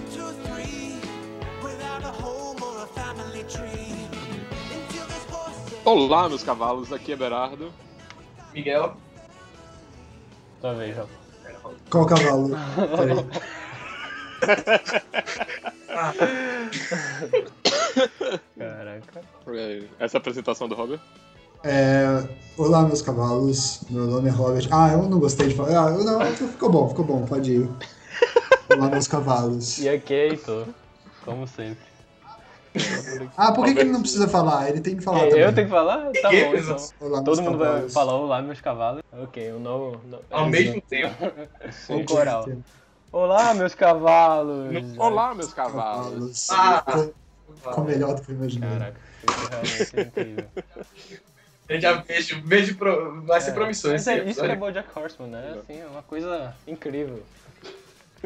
one, two, three, without a home or a family tree. Olá, meus cavalos, aqui é Berardo. Miguel. Tua vez, ó. Qual cavalo? Caraca. Essa é a apresentação do Robert. É, olá, meus cavalos. Meu nome é Robert. Ah, eu não gostei de falar. Ah, não, ficou bom, ficou bom, pode ir. Olá, meus cavalos. E aqui é Heitor, como sempre. Ah, por que, que ele não precisa falar? Ele tem que falar eu também. tenho que falar? Tá bom, então. Olá, Todo mundo vai cavalos. falar olá, meus cavalos. Ok, um novo. no- Ao é, mesmo tempo. Um coral. Olá, meus cavalos. Olá, meus cavalos. Cavalos. Ah. Ficou- Ficou melhor do que eu imaginei. Caraca, isso realmente é incrível. Eu já vejo, vejo pro... vai ser É, promissor mas esse é, isso que é episódio. Bojack Horseman, né? Assim, é uma coisa incrível.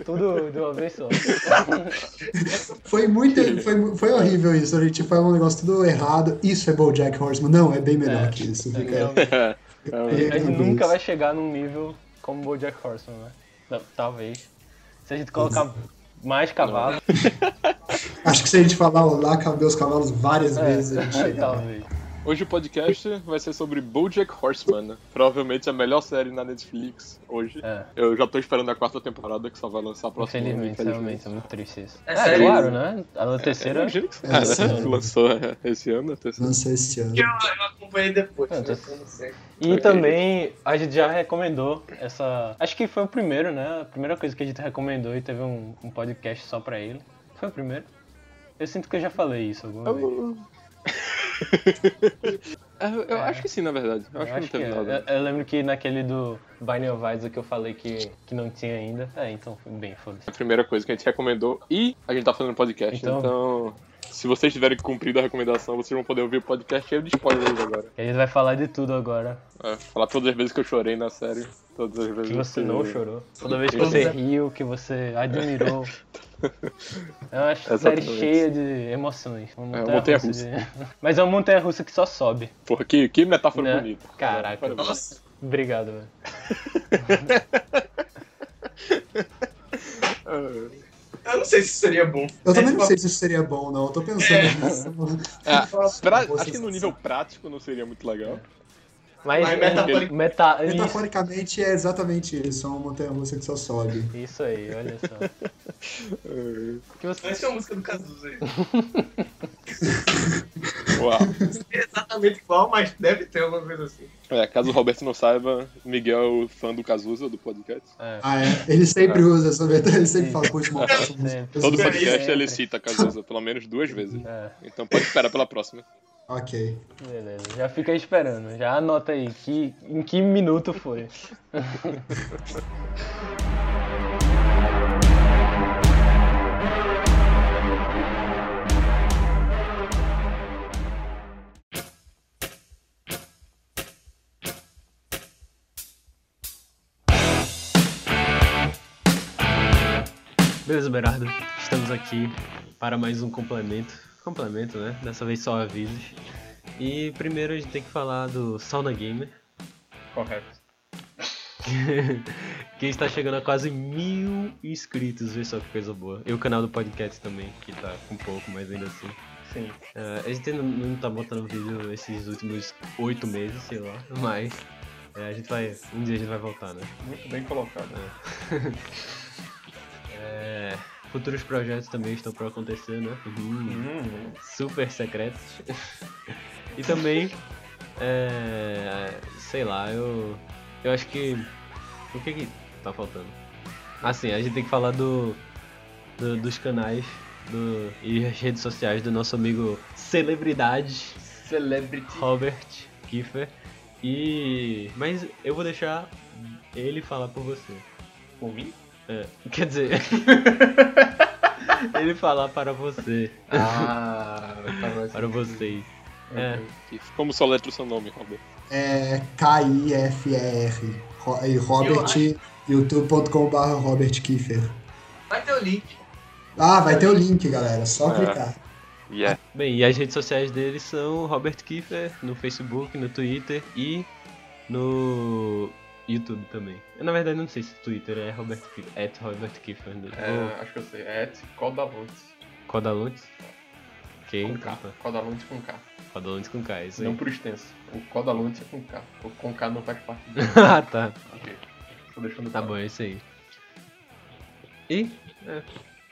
Tudo de uma vez só. Foi muito. Foi, foi horrível isso. A gente foi um negócio tudo errado. Isso é Bojack Horseman. Não, é bem melhor É, que isso. é, Fica, realmente. É, A gente nunca vai chegar num nível como Bojack Horseman, né? Tal- Talvez. Se a gente colocar mais cavalos, Acho que se a gente falar olá, meus cavalos várias é, vezes, a gente chega lá. talvez. Hoje o podcast vai ser sobre BoJack Horseman, provavelmente a melhor série na Netflix hoje. É, Eu já tô esperando a quarta temporada que só vai lançar a próxima. infelizmente, ano, realmente, é muito triste isso. É É, claro, né? A terceira. Imagino que É, é, lançou é, esse ano, a terceira. Lançou esse ano. Eu, eu acompanhei depois. Né? tá- Eu não sei. E também a gente já recomendou essa. Acho que foi o primeiro, né? A primeira coisa que a gente recomendou e teve um, um podcast só pra ele. Foi o primeiro? Eu sinto que eu já falei isso alguma vez. Eu, eu, eu acho que sim, na verdade. Eu acho, Eu que não teve é. nada. Eu, eu lembro que naquele do Binding of Isaac que eu falei que, que não tinha ainda. É, então foi bem, foda-se. A primeira coisa que a gente recomendou e a gente tá fazendo podcast. Então- Então, se vocês tiverem cumprido a recomendação, vocês vão poder ouvir o podcast cheio de spoilers agora. A gente vai falar de tudo agora. É, falar todas as vezes que eu chorei na série. Todas as vezes Que você não chorou. Toda vez que você é. riu, que você admirou. É uma série cheia de emoções. Uma É uma montanha-russa de- Mas é uma montanha-russa que só sobe. Porra, que, que metáfora Né? bonita. Caraca. Nossa, Obrigado, velho. eu não sei se seria bom. Eu também É, não sei se isso seria bom, não. Eu tô pensando nisso. É, pra- acho que no nível prático não seria muito legal. Mas, Mas metaforic- meta... isso, Metaforicamente é exatamente isso. É uma montanha russa que só sobe. isso aí, olha só. Que você... Essa é a música do Cazuza aí. Uau. Não sei exatamente qual, mas deve ter alguma coisa assim. É, caso o Roberto não saiba, Miguel é o fã do Cazuza, do podcast. É. Ah, é? Ele sempre usa essa metade, ele sempre fala, música. Sempre. Todo podcast é. ele cita Cazuza pelo menos duas vezes. É, Então pode esperar pela próxima. Ok. beleza. Já fica aí esperando. Já anota aí que, em que minuto foi. Beleza, Berardo. Estamos aqui para mais um complemento. Complemento, né? Dessa vez só avisos. E primeiro a gente tem que falar do Sauna Gamer, Correto. que está chegando a quase mil inscritos, vê só que coisa boa. E o canal do podcast também, que tá com pouco, mas ainda assim. Sim. É, a gente não, não tá botando vídeo esses últimos oito meses, sei lá, mas é, a gente vai. Um dia a gente vai voltar, né? Muito bem colocado. É, futuros projetos também estão para acontecer, né? Hum. Super secretos. e também, é, sei lá, eu, eu acho que. O que que tá faltando? Assim, a gente tem que falar do, do- dos canais do, e as redes sociais do nosso amigo celebridade Celebrity. Robert Kiefer. E. Mas eu vou deixar ele falar por você. Por mim? É, quer dizer. ele falar para você. Ah, tá Para vocês. É. Como soletra o seu nome, Robert? É K-I-F-E-R. Ro- E Robert, youtube.com.br Robert Kiefer. Vai ter o link. Ah, vai ter o link, galera. Só É. clicar. Yeah. Bem, e as redes sociais dele são Robert Kiefer no Facebook, no Twitter e no YouTube também. Eu, na verdade, não sei se Twitter é Robert, at Robert Kiefer. É, acho que eu sei. É et Codaluntes. Codaluntes? Ok, Com K. então tá. Codaluntes com K. Codaluntes com K, é isso aí. Não por extenso. O Codaluntes é com K. O com K não faz parte do. ah, tá. ok. Tô deixando Tá bom, é isso aí. E, é,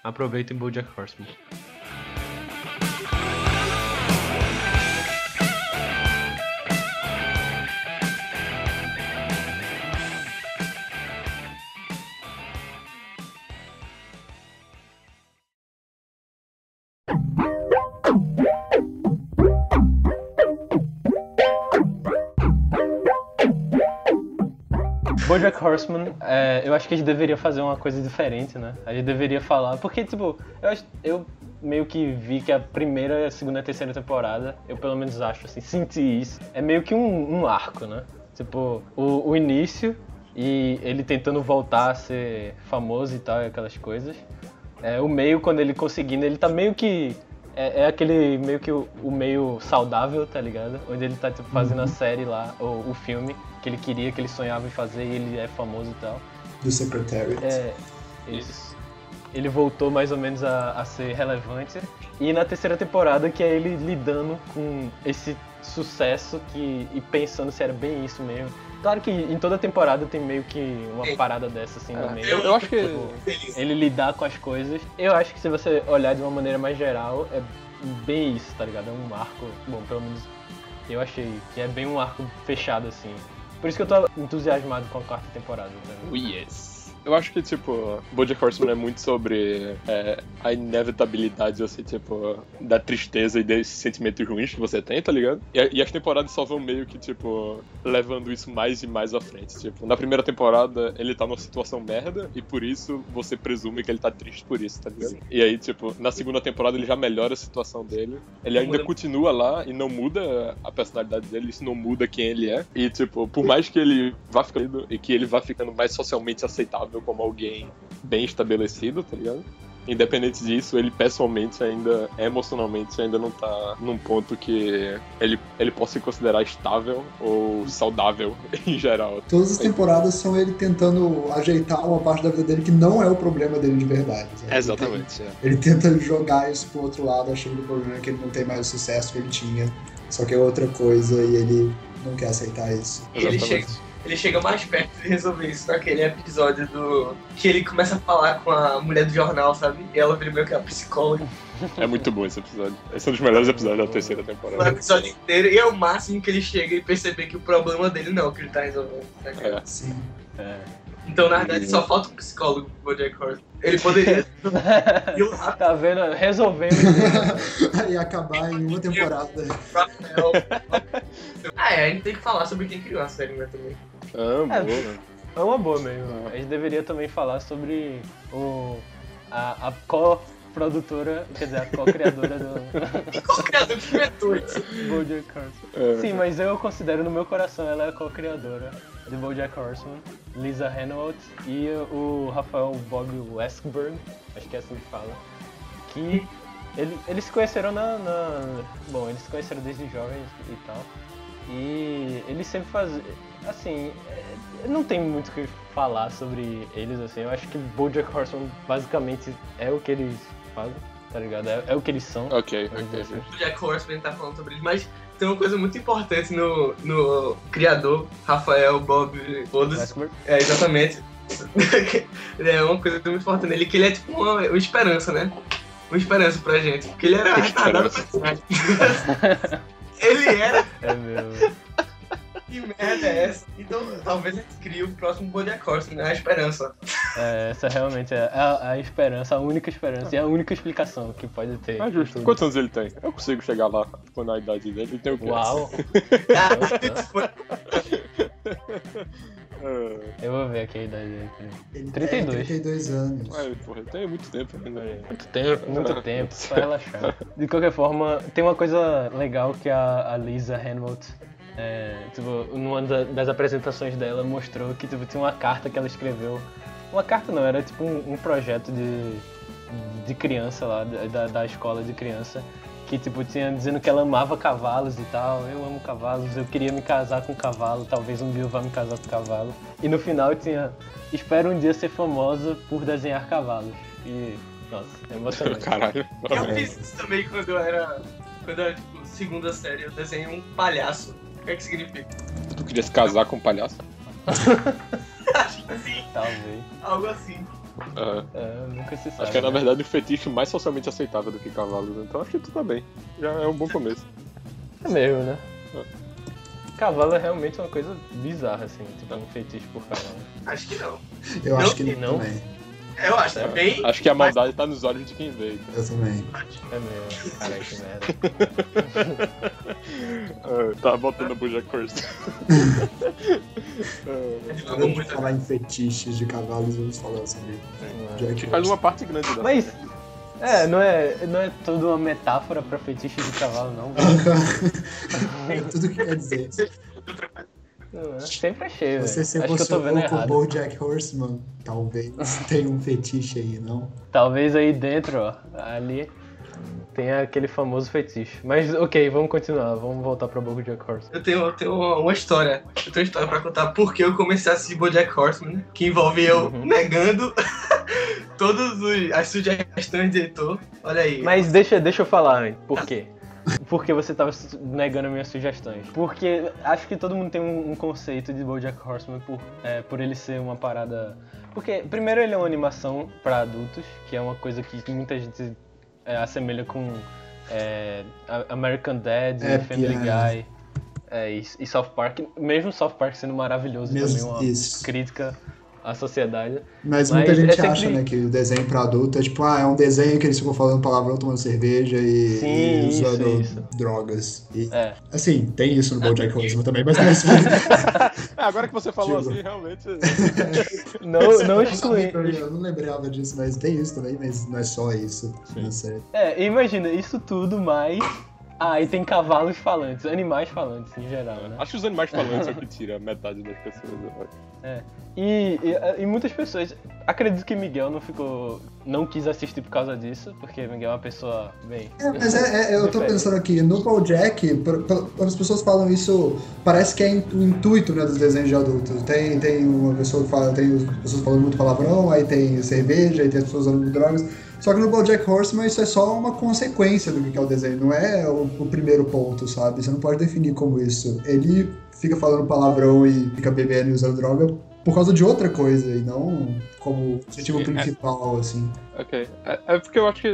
aproveitem BoJack Horseman. BoJack Horseman, é, eu acho que a gente deveria fazer uma coisa diferente, né? A gente deveria falar, porque tipo, eu, eu meio que vi que a primeira, a segunda e a terceira temporada, eu pelo menos acho assim, senti isso, é meio que um, um arco, né? Tipo, o, o início e ele tentando voltar a ser famoso e tal, e aquelas coisas. É, o meio, quando ele conseguindo, ele tá meio que. É, é aquele meio que o, o meio saudável, tá ligado? Onde ele tá tipo, fazendo a série lá, ou o filme que ele queria, que ele sonhava em fazer e ele é famoso e tal. Do Secretariat. É. Isso. Ele voltou mais ou menos a, a ser relevante. E na terceira temporada que é ele lidando com esse sucesso que, e pensando se era bem isso mesmo. Claro que em toda temporada tem meio que uma É. parada dessa assim no É, meio. eu, eu acho que. Ele lidar com as coisas. Eu acho que se você olhar de uma maneira mais geral, é bem isso, tá ligado? É um arco, bom, pelo menos eu achei que é bem um arco fechado assim. Por isso que eu tô entusiasmado com a quarta temporada também. Oh, yes. Eu acho que, tipo, Bojack Horseman é muito sobre é, a inevitabilidade, assim, tipo, da tristeza e desses sentimentos ruins que você tem, tá ligado? E, e as temporadas só vão meio que, tipo, levando isso mais e mais à frente. Tipo, na primeira temporada ele tá numa situação merda e por isso você presume que ele tá triste por isso, tá ligado? E aí, tipo, na segunda temporada ele já melhora a situação dele. Ele ainda muda. continua lá e não muda a personalidade dele, isso não muda quem ele é. E, tipo, por mais que ele vá ficando e que ele vá ficando mais socialmente aceitável como alguém bem estabelecido, tá ligado? Independente disso, ele pessoalmente ainda, emocionalmente, ainda não tá num ponto que ele, ele possa se considerar estável ou saudável em geral. Todas as temporadas são ele tentando ajeitar uma parte da vida dele que não é o problema dele de verdade. sabe? Exatamente. é. Ele, tem- ele tenta jogar isso pro outro lado, achando que o problema é que ele não tem mais o sucesso que ele tinha. Só que é outra coisa e ele não quer aceitar isso. Ele Exatamente. Ele chega mais perto de resolver isso naquele episódio do. Que ele começa a falar com a mulher do jornal, sabe? E ela vira meio que a psicóloga. É muito bom esse episódio. Esse é um dos melhores episódios da terceira O temporada. episódio inteiro. E é o máximo que ele chega e perceber que o problema dele não é o que ele tá resolvendo. né? É. Sim. É. Então, na verdade, só falta um psicólogo pro Bojack Horseman. Ele poderia Tá vendo? Resolvendo. Aí acabar em uma temporada. Ah, é, a gente tem que falar sobre quem criou a série, né, também. Ah, É. boa. É uma boa mesmo. A gente deveria também falar sobre o, a, a co-produtora, quer dizer, a co-criadora do E criador que inventou isso? BoJack Horseman. É. Sim, mas eu considero no meu coração ela é a co-criadora de BoJack Horseman, Lisa Hanolt e o Rafael Bob Westberg, acho que é assim que fala, que ele- eles se conheceram na, na- Bom, eles se conheceram desde jovens e tal. E eles sempre fazem. Assim, é, não tem muito o que falar sobre eles, assim. Eu acho que Bojack Horseman basicamente é o que eles fazem, tá ligado? É, é o que eles são. Ok, dizer ok. assim. O Jack Horseman tá falando sobre ele, mas tem uma coisa muito importante no, no criador, Rafael, Bob, todos. É, exatamente. é uma coisa muito importante nele, que ele é tipo uma, uma esperança, né? Uma esperança pra gente. Porque ele era retardado pra. Ele era, É meu. Que merda é essa? Então talvez a gente crie o próximo Bojack Horseman, né? A esperança. É, essa realmente é a, a esperança, a única esperança e a única explicação que pode ter. Ah, justo. Tudo. Quantos anos ele tem? Eu consigo chegar lá, tipo, na idade dele. Ele tem o quê? Uau! Ah, Eu vou ver aqui a idade dele. Ele 32. tem 32 anos. Ué, porra, tem muito tempo ainda. Muito tempo, muito tempo, só relaxar. De qualquer forma, tem uma coisa legal que a, a Lisa Hanwalt, é, tipo, numa da- das apresentações dela, mostrou que tipo, tinha uma carta que ela escreveu. Uma carta não, era tipo um, um projeto de, de criança lá, da, da escola de criança, que tipo tinha dizendo que ela amava cavalos e tal. Eu amo cavalos, eu queria me casar com um cavalo, talvez um dia eu vá me casar com um cavalo. E no final tinha espero um dia ser famosa por desenhar cavalos. E nossa, é emocionante. Caralho. Eu fiz isso também quando eu era. Quando eu era, tipo, segunda série, eu desenhei um palhaço. O que é que significa? Tu queria se casar com um palhaço? Acho que sim, Talvez. algo assim. Aham. É, nunca se sabe. Acho que é na né? verdade o fetiche mais socialmente aceitável do que cavalos, então acho que tu tá bem. Já é um bom começo. É mesmo, né? Cavalo é realmente uma coisa bizarra, assim, tipo um fetiche por cavalo. Acho que não. Eu Não, acho que não. também. Eu acho é bem. Acho que a maldade tá nos olhos de quem vê. então. Eu também. É mesmo, caralho, que merda. Ah, tá voltando a. Ah, Divagou Quando muito. falar em fetiches de cavalos, vamos falar sobre Jack que faz uma parte grande da Mas, é, não é, não é tudo uma metáfora pra fetiche de cavalo, não. É tudo que quer dizer. Não, é. Sempre achei, velho. Você se Acho que eu tô vendo emocionou com o. BoJack Horseman, talvez tenha um fetiche aí, não? Talvez aí dentro, ó, ali, tenha aquele famoso fetiche. Mas, ok, vamos continuar. Vamos voltar pra BoJack Horseman. Eu tenho, eu tenho uma história. Eu tenho uma história pra contar porque eu comecei a assistir Bojack Horseman, né? Que envolve eu Uhum. negando todas os- as sugestões de editor. Olha aí. Mas deixa, deixa eu falar, hein, por quê? Por que você tava su- negando minhas sugestões? Porque acho que todo mundo tem um, um conceito de BoJack Horseman por, é, por ele ser uma parada... Porque, primeiro, ele é uma animação pra adultos, que é uma coisa que muita gente é, assemelha com é, American Dad, É, Family. Guy é, e, e South Park. Mesmo South Park sendo maravilhoso Mesmo também uma isso. crítica à sociedade. Mas, Mas muita é gente sempre- acha, né, que o desenho pra adulto é tipo, ah, é um desenho que eles ficam falando palavrão, tomando cerveja e, Sim, e isso, usando isso. drogas. E, É. Assim, tem isso no BoJack Horseman também, mas não é isso. É, agora que você falou Digo. assim, realmente. Não, não exclui, Eu não lembrava disso, mas tem isso também, mas não é só isso. É, imagina, isso tudo mais. Ah, e tem cavalos falantes, animais falantes em geral, né? Acho que os animais falantes é o que tira metade das pessoas. eu acho. E, e, e muitas pessoas. Acredito que Miguel não ficou. não quis assistir por causa disso, porque Miguel é uma pessoa bem. É, mas é, é, eu tô pensando aqui, no por- por- quando as pessoas falam isso, parece que é o intuito né, dos desenhos de adultos. Tem, tem uma pessoa que fala, tem as pessoas falando muito palavrão, aí tem cerveja, aí tem as pessoas usando drogas. Só que no BoJack Horseman isso é só uma consequência do que é o desenho, não é o, o primeiro ponto, sabe? Você não pode definir como isso. Ele fica falando palavrão e fica bebendo e usando droga por causa de outra coisa, e não como objetivo Sim, é. principal, assim. Ok. É, é porque eu acho que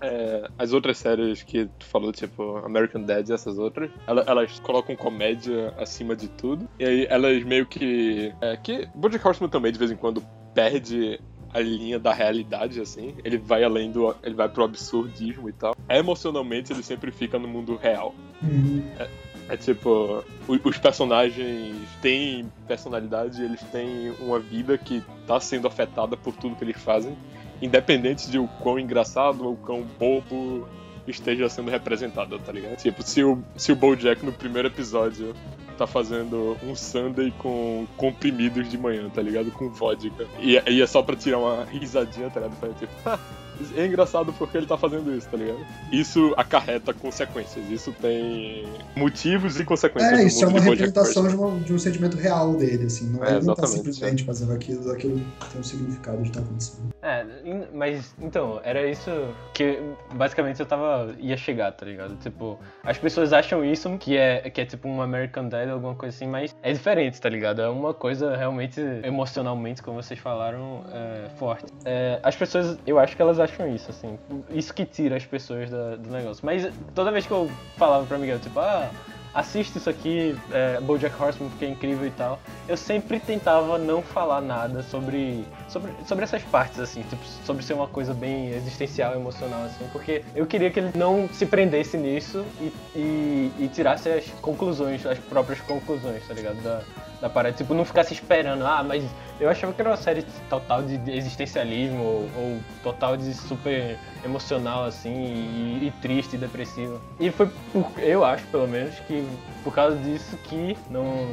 é, as outras séries que tu falou, tipo American Dad e essas outras, ela- elas colocam comédia acima de tudo. E aí elas meio que. É, que Bojack Horseman também de vez em quando perde a linha da realidade, assim. Ele vai além do. Ele vai pro absurdismo e tal. Emocionalmente ele sempre fica no mundo real. Uhum. É tipo, o- os personagens têm personalidade, eles têm uma vida que tá sendo afetada por tudo que eles fazem, independente de o quão engraçado ou quão bobo esteja sendo representado, tá ligado? Tipo, se o, se o Bojack no primeiro episódio tá fazendo um sundae com comprimidos de manhã, tá ligado? Com vodka. E, e é só pra tirar uma risadinha, tá ligado? Pra, tipo, é engraçado porque ele tá fazendo isso, tá ligado? Isso acarreta consequências. Isso tem motivos e consequências. É, isso é uma de representação de, uma- de um sentimento real dele, assim. Não, É, ele não tá simplesmente fazendo aquilo, aquilo tem um significado de estar acontecendo. É, mas então, era isso que basicamente eu tava. ia chegar, tá ligado? Tipo, as pessoas acham isso que é, que é tipo um American Dad, alguma coisa assim, mas é diferente, tá ligado? É uma coisa realmente emocionalmente, como vocês falaram, é, forte. É, as pessoas, eu acho que elas acham isso, assim. Isso que tira as pessoas da- do negócio. Mas toda vez que eu falava pra Miguel, tipo, ah. Assiste isso aqui, é, Bojack Horseman, porque é incrível e tal. Eu sempre tentava não falar nada sobre, sobre, sobre essas partes, assim, tipo, sobre ser uma coisa bem existencial, emocional, assim, porque eu queria que ele não se prendesse nisso e, e, e tirasse as conclusões, as próprias conclusões, tá ligado? Da, da parada. Tipo, não ficasse esperando, ah, mas eu achava que era uma série total de existencialismo ou, ou total de super emocional, assim, e, e triste e depressiva. E foi, por, eu acho, pelo menos, que por causa disso que não.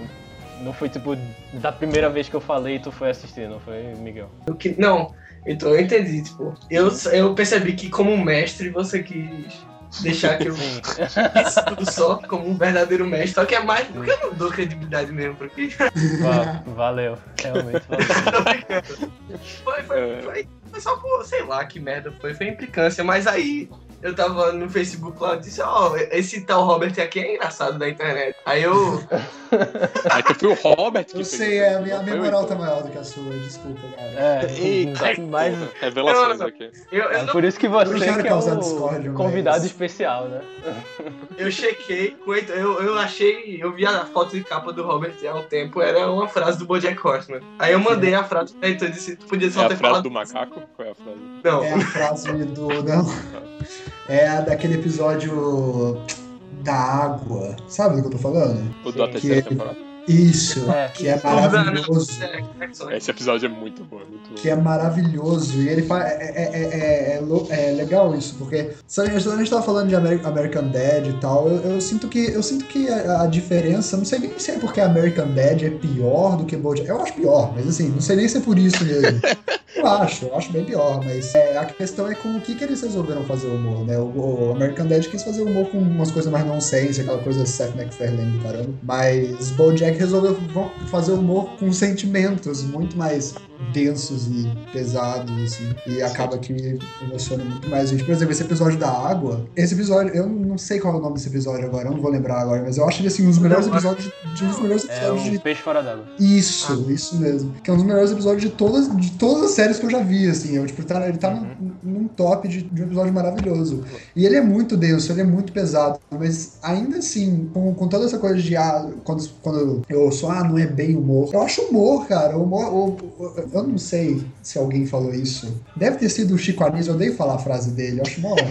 Não foi tipo da primeira vez que eu falei tu foi assistir, não foi, Miguel? Eu que- não, então eu entendi, tipo, eu, eu percebi que como mestre você quis deixar que eu fiz tudo só como um verdadeiro mestre. Só que é mais porque eu não dou credibilidade mesmo, porque Va- valeu. Realmente valeu. foi, foi, foi, foi só por, sei lá que merda foi, foi implicância. Mas aí eu tava no Facebook lá e disse, ó, esse tal Robert aqui é engraçado da internet. Aí eu. Aí que foi o Robert que Eu fez sei, é, a minha, a minha moral tá maior do que a sua, desculpa, cara. É, Eita, mas revelações não. aqui. Eu, eu, é não- por isso que Eu você que é o discórdia, mas- convidado especial, né? eu chequei, eu, eu achei, eu vi a foto de capa do Robert há um tempo, era uma frase do Bojack Horseman. Aí eu mandei a frase pra Heitor e disse, tu podia É só a ter frase falado. do macaco? Qual é a frase? Não, É a frase do. Não. É a daquele episódio da água. Sabe do que eu tô falando? O da Sim. terceira Que- temporada? Isso, É. que é maravilhoso. É, Esse episódio é muito bom, é muito bom. Que é maravilhoso. E ele faz. É, é, é, é, é é legal isso, porque se a gente, quando a gente tava falando de Ameri- American Dad e tal, eu, eu sinto que, eu sinto que a, a diferença, não sei nem se é porque American Dad é pior do que Bojack. Eu acho pior, mas assim, não sei nem se é por isso mesmo. Eu acho, eu acho bem pior, mas é, a questão é com o que, que eles resolveram fazer o humor, né? O, o American Dad quis fazer humor com umas coisas mais nonsense, aquela coisa Seth MacFarlane do caramba. Mas Bojack resolveu fazer humor com sentimentos muito mais densos e pesados, assim. E acaba que emociona muito mais a gente. Por exemplo, esse episódio da água, esse episódio, eu não sei qual é o nome desse episódio agora, eu não vou lembrar agora, mas eu acho ele assim, um dos melhores Não, episódios de, um dos melhores É episódios de um peixe fora d'água. isso, isso mesmo. Que é um dos melhores episódios de todas, de todas as séries que eu já vi, assim. Eu, tipo, tá, ele tá num, num top de, de um episódio maravilhoso. E ele é muito denso, ele é muito pesado, mas ainda assim, com, com toda essa coisa de, ah, quando, quando eu sou, ah, não é bem humor. Eu acho humor, cara. Humor, o- o- eu não sei se alguém falou isso. Deve ter sido o Chico Anísio, eu odeio falar a frase dele. Eu acho mó...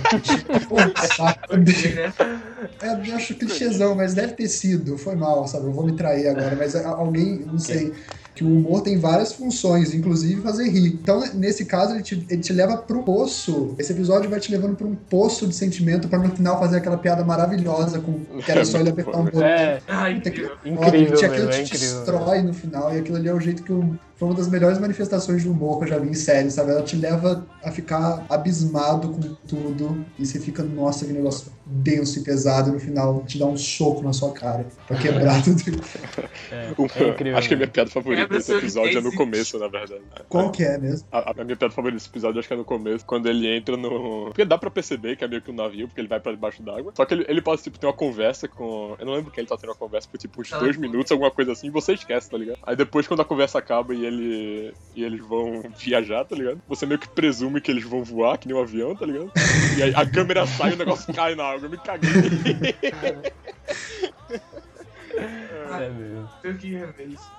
É, eu acho clichêzão, mas deve ter sido. Foi mal, sabe? Eu vou me trair agora, mas alguém, não sei. Que o humor tem várias funções, inclusive fazer rir. Então, nesse caso, ele te, ele te leva pro poço. Esse episódio vai te levando pra um poço de sentimento pra no final fazer aquela piada maravilhosa com que era só ele apertar um botão. É, Ai, Puta que incrível. incrível, aquilo meu, é te incrível. destrói no final, e aquilo ali é o jeito que eu. Foi uma das melhores manifestações de humor que eu já vi em série, sabe? Ela te leva a ficar abismado com tudo, e você fica, nossa, que negócio denso e pesado, e no final te dá um soco na sua cara pra quebrar tudo. é, é incrível. acho que a minha piada favorita desse episódio é no começo, na verdade. Qual que é mesmo? A, a minha piada favorita desse episódio acho que é no começo, quando ele entra no. Porque dá pra perceber que é meio que um navio, porque ele vai pra debaixo d'água. Só que ele, ele pode, tipo, ter uma conversa com. Eu não lembro quem ele tá tendo uma conversa por tipo uns Ah, dois minutos, alguma coisa assim, e você esquece, tá ligado? Aí depois, quando a conversa acaba e ele. E eles vão viajar, tá ligado? Você meio que presume que eles vão voar, que nem um avião, tá ligado? E aí a câmera sai e o negócio cai na água. Eu me caguei. É mesmo. Eu tenho que rever isso.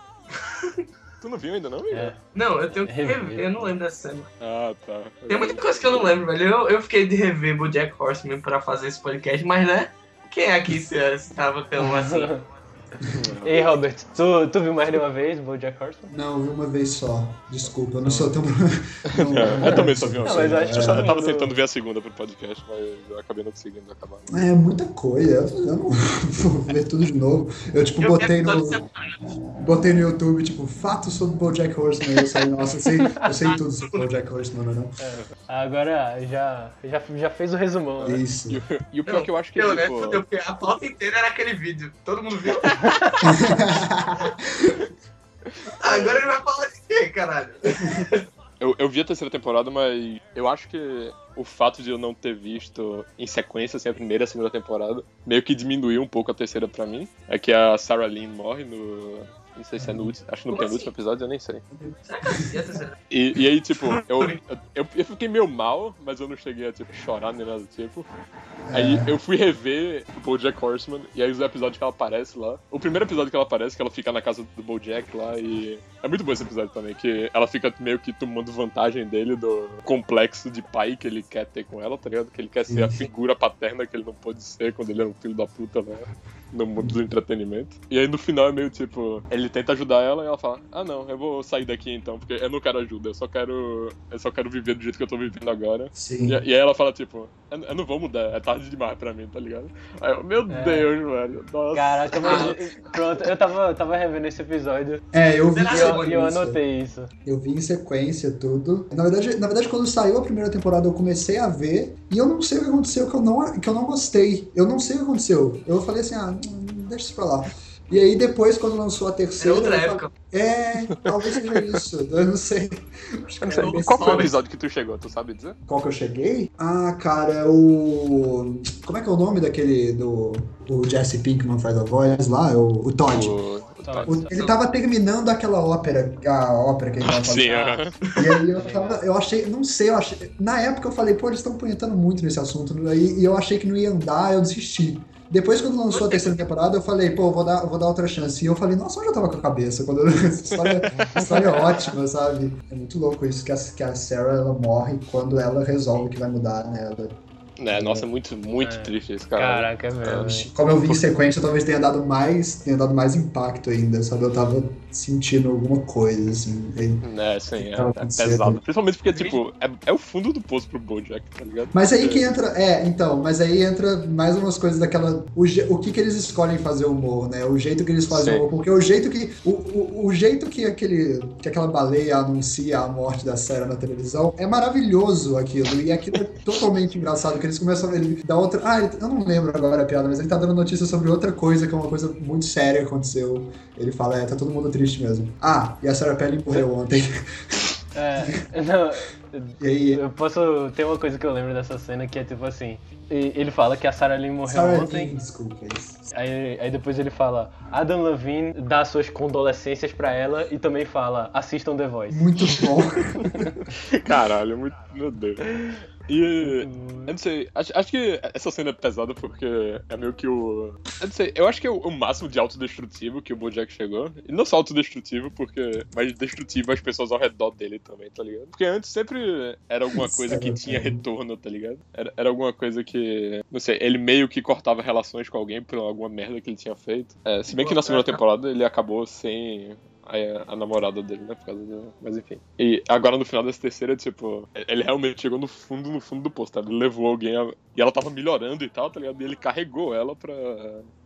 tu não viu ainda, não? É. Não, eu tenho que Rever. rever. Eu não lembro dessa cena. Ah, tá. Tem muita coisa que eu não lembro, velho. Eu, eu fiquei de rever o Jack Horseman pra fazer esse podcast, mas né? Quem aqui se estava tão assim? Ei, Robert, tu, tu viu mais de uma vez o Bojack Horseman? Não, eu vi uma vez só. Desculpa, eu não sou tão. Não, É, eu também só vi uma Não, vez. mas acho que Eu todo tava tentando ver a segunda pro podcast, mas eu acabei não conseguindo acabar. É muita coisa. Eu eu não vou ver tudo de novo. Eu, tipo, Eu botei no. Botei no YouTube, tipo, fatos sobre Bojack Horseman. Eu saí, nossa, eu sei, eu sei tudo sobre Bojack Horseman, não é Agora já, já, já fez o resumão, né? Isso. E, o- e o pior Não, que eu acho que, Eu, né? tipo... Fudeu, porque a pauta inteira era aquele vídeo. Todo mundo viu? Agora ele vai falar de quê, caralho? Eu, eu vi a terceira temporada, mas eu acho que o fato de eu não ter visto em sequência assim, a primeira e a segunda temporada meio que diminuiu um pouco a terceira pra mim. É que a Sarah Lynn morre no. Não sei se é no último. Acho que no Como penúltimo episódio, eu nem sei. E, e aí, tipo, eu, eu, eu fiquei meio mal, mas eu não cheguei a tipo, chorar nem nada do tipo. Aí eu fui rever o Bojack Horseman, e aí os episódios que ela aparece lá. O primeiro episódio que ela aparece, que ela fica na casa do Bojack lá, e. É muito bom esse episódio também, que ela fica meio que tomando vantagem dele do complexo de pai que ele quer ter com ela, tá ligado? Que ele quer ser a figura paterna que ele não pôde ser quando ele era um filho da puta, né? No mundo do entretenimento. E aí no final é meio tipo, ele tenta ajudar ela e ela fala: Ah não, eu vou sair daqui então, porque eu não quero ajuda, eu só quero. Eu só quero viver do jeito que eu tô vivendo agora. Sim. E, e aí ela fala, tipo, eu, eu não vou mudar, é tarde demais pra mim, tá ligado? Aí eu, meu É. Deus, velho. Nossa. Caraca, mas. Pronto, eu tava, eu tava revendo esse episódio É, eu vi, e eu, eu isso. anotei isso. Eu vi em sequência tudo. Na verdade, na verdade, quando saiu a primeira temporada, eu comecei a ver e eu não sei o que aconteceu, que eu não, que eu não gostei. Eu não sei o que aconteceu. Eu falei assim, ah, deixa isso pra lá. E aí depois, quando lançou a É terceira. outra eu falei, época. É, talvez seja isso. Eu não sei. Eu é Qual foi o assim. episódio que tu chegou, tu sabe dizer? Qual que eu cheguei? Ah, cara, é o. Como é que é o nome daquele. do. O Jesse Pinkman faz a voz lá? É o, o Todd. O... O- ele tava terminando aquela ópera, a ópera que ele tava fazendo. Sim, aham. E aí eu, tava, eu achei, não sei, eu achei. Na época eu falei, pô, eles estão punhetando muito nesse assunto. Aí, e eu achei que não ia andar, eu desisti. Depois, quando lançou a terceira temporada, eu falei, pô, vou dar, vou dar outra chance. E eu falei, nossa, onde eu tava com a cabeça? Quando eu- história, história é ótima, sabe? É muito louco isso, que a, que a Sarah ela morre quando ela resolve que vai mudar, né? Ela- É, nossa, muito, muito É. triste isso, cara. Caraca, é mesmo. como eu vi em sequência, talvez tenha dado mais, tenha dado mais impacto ainda, sabe? Eu tava sentindo alguma coisa, assim. É, sim, é, é pesado. Principalmente porque, tipo, é, é o fundo do poço pro Bojack, tá ligado? Mas aí que entra, é, então, mas aí entra mais umas coisas daquela, o, o que que eles escolhem fazer humor, né? O jeito que eles fazem Sim. humor, porque o jeito que, o, o, o jeito que aquele, que aquela baleia anuncia a morte da Sarah na televisão é maravilhoso aquilo, e aquilo é totalmente engraçado, que eles começam a ele dá outra, ah, ele- eu não lembro agora a piada, mas ele tá dando notícia sobre outra coisa, que é uma coisa muito séria que aconteceu. Ele fala, é, tá todo mundo triste mesmo. Ah, e a Sarah Palin morreu ontem. É, não, E aí, eu posso. Tem uma coisa que eu lembro dessa cena que é tipo assim. Ele fala que a Sarah Lynn morreu Sarah ontem. Lynn, desculpa, é isso. Aí, aí depois ele fala, Adam Levine dá suas condolescências pra ela e também fala, assistam The Voice. Muito bom. Caralho, muito. Meu Deus. E. Eu não sei, acho, acho que essa cena é pesada porque é meio que o. Eu não sei, eu acho que é o, o máximo de autodestrutivo que o Bojack chegou. E não só autodestrutivo, porque. Mas destrutivo as pessoas ao redor dele também, tá ligado? Porque antes sempre era alguma coisa que Sério, tinha retorno, tá ligado? Era, era alguma coisa que. Não sei, ele meio que cortava relações com alguém por alguma merda que ele tinha feito. É, se bem que na segunda temporada ele acabou sem a, a namorada dele, né? Por causa do... Mas enfim. E agora no final dessa terceira, tipo, ele realmente chegou no fundo, no fundo do poço, tá? Ele levou alguém a... e ela tava melhorando e tal, tá ligado? E ele carregou ela pra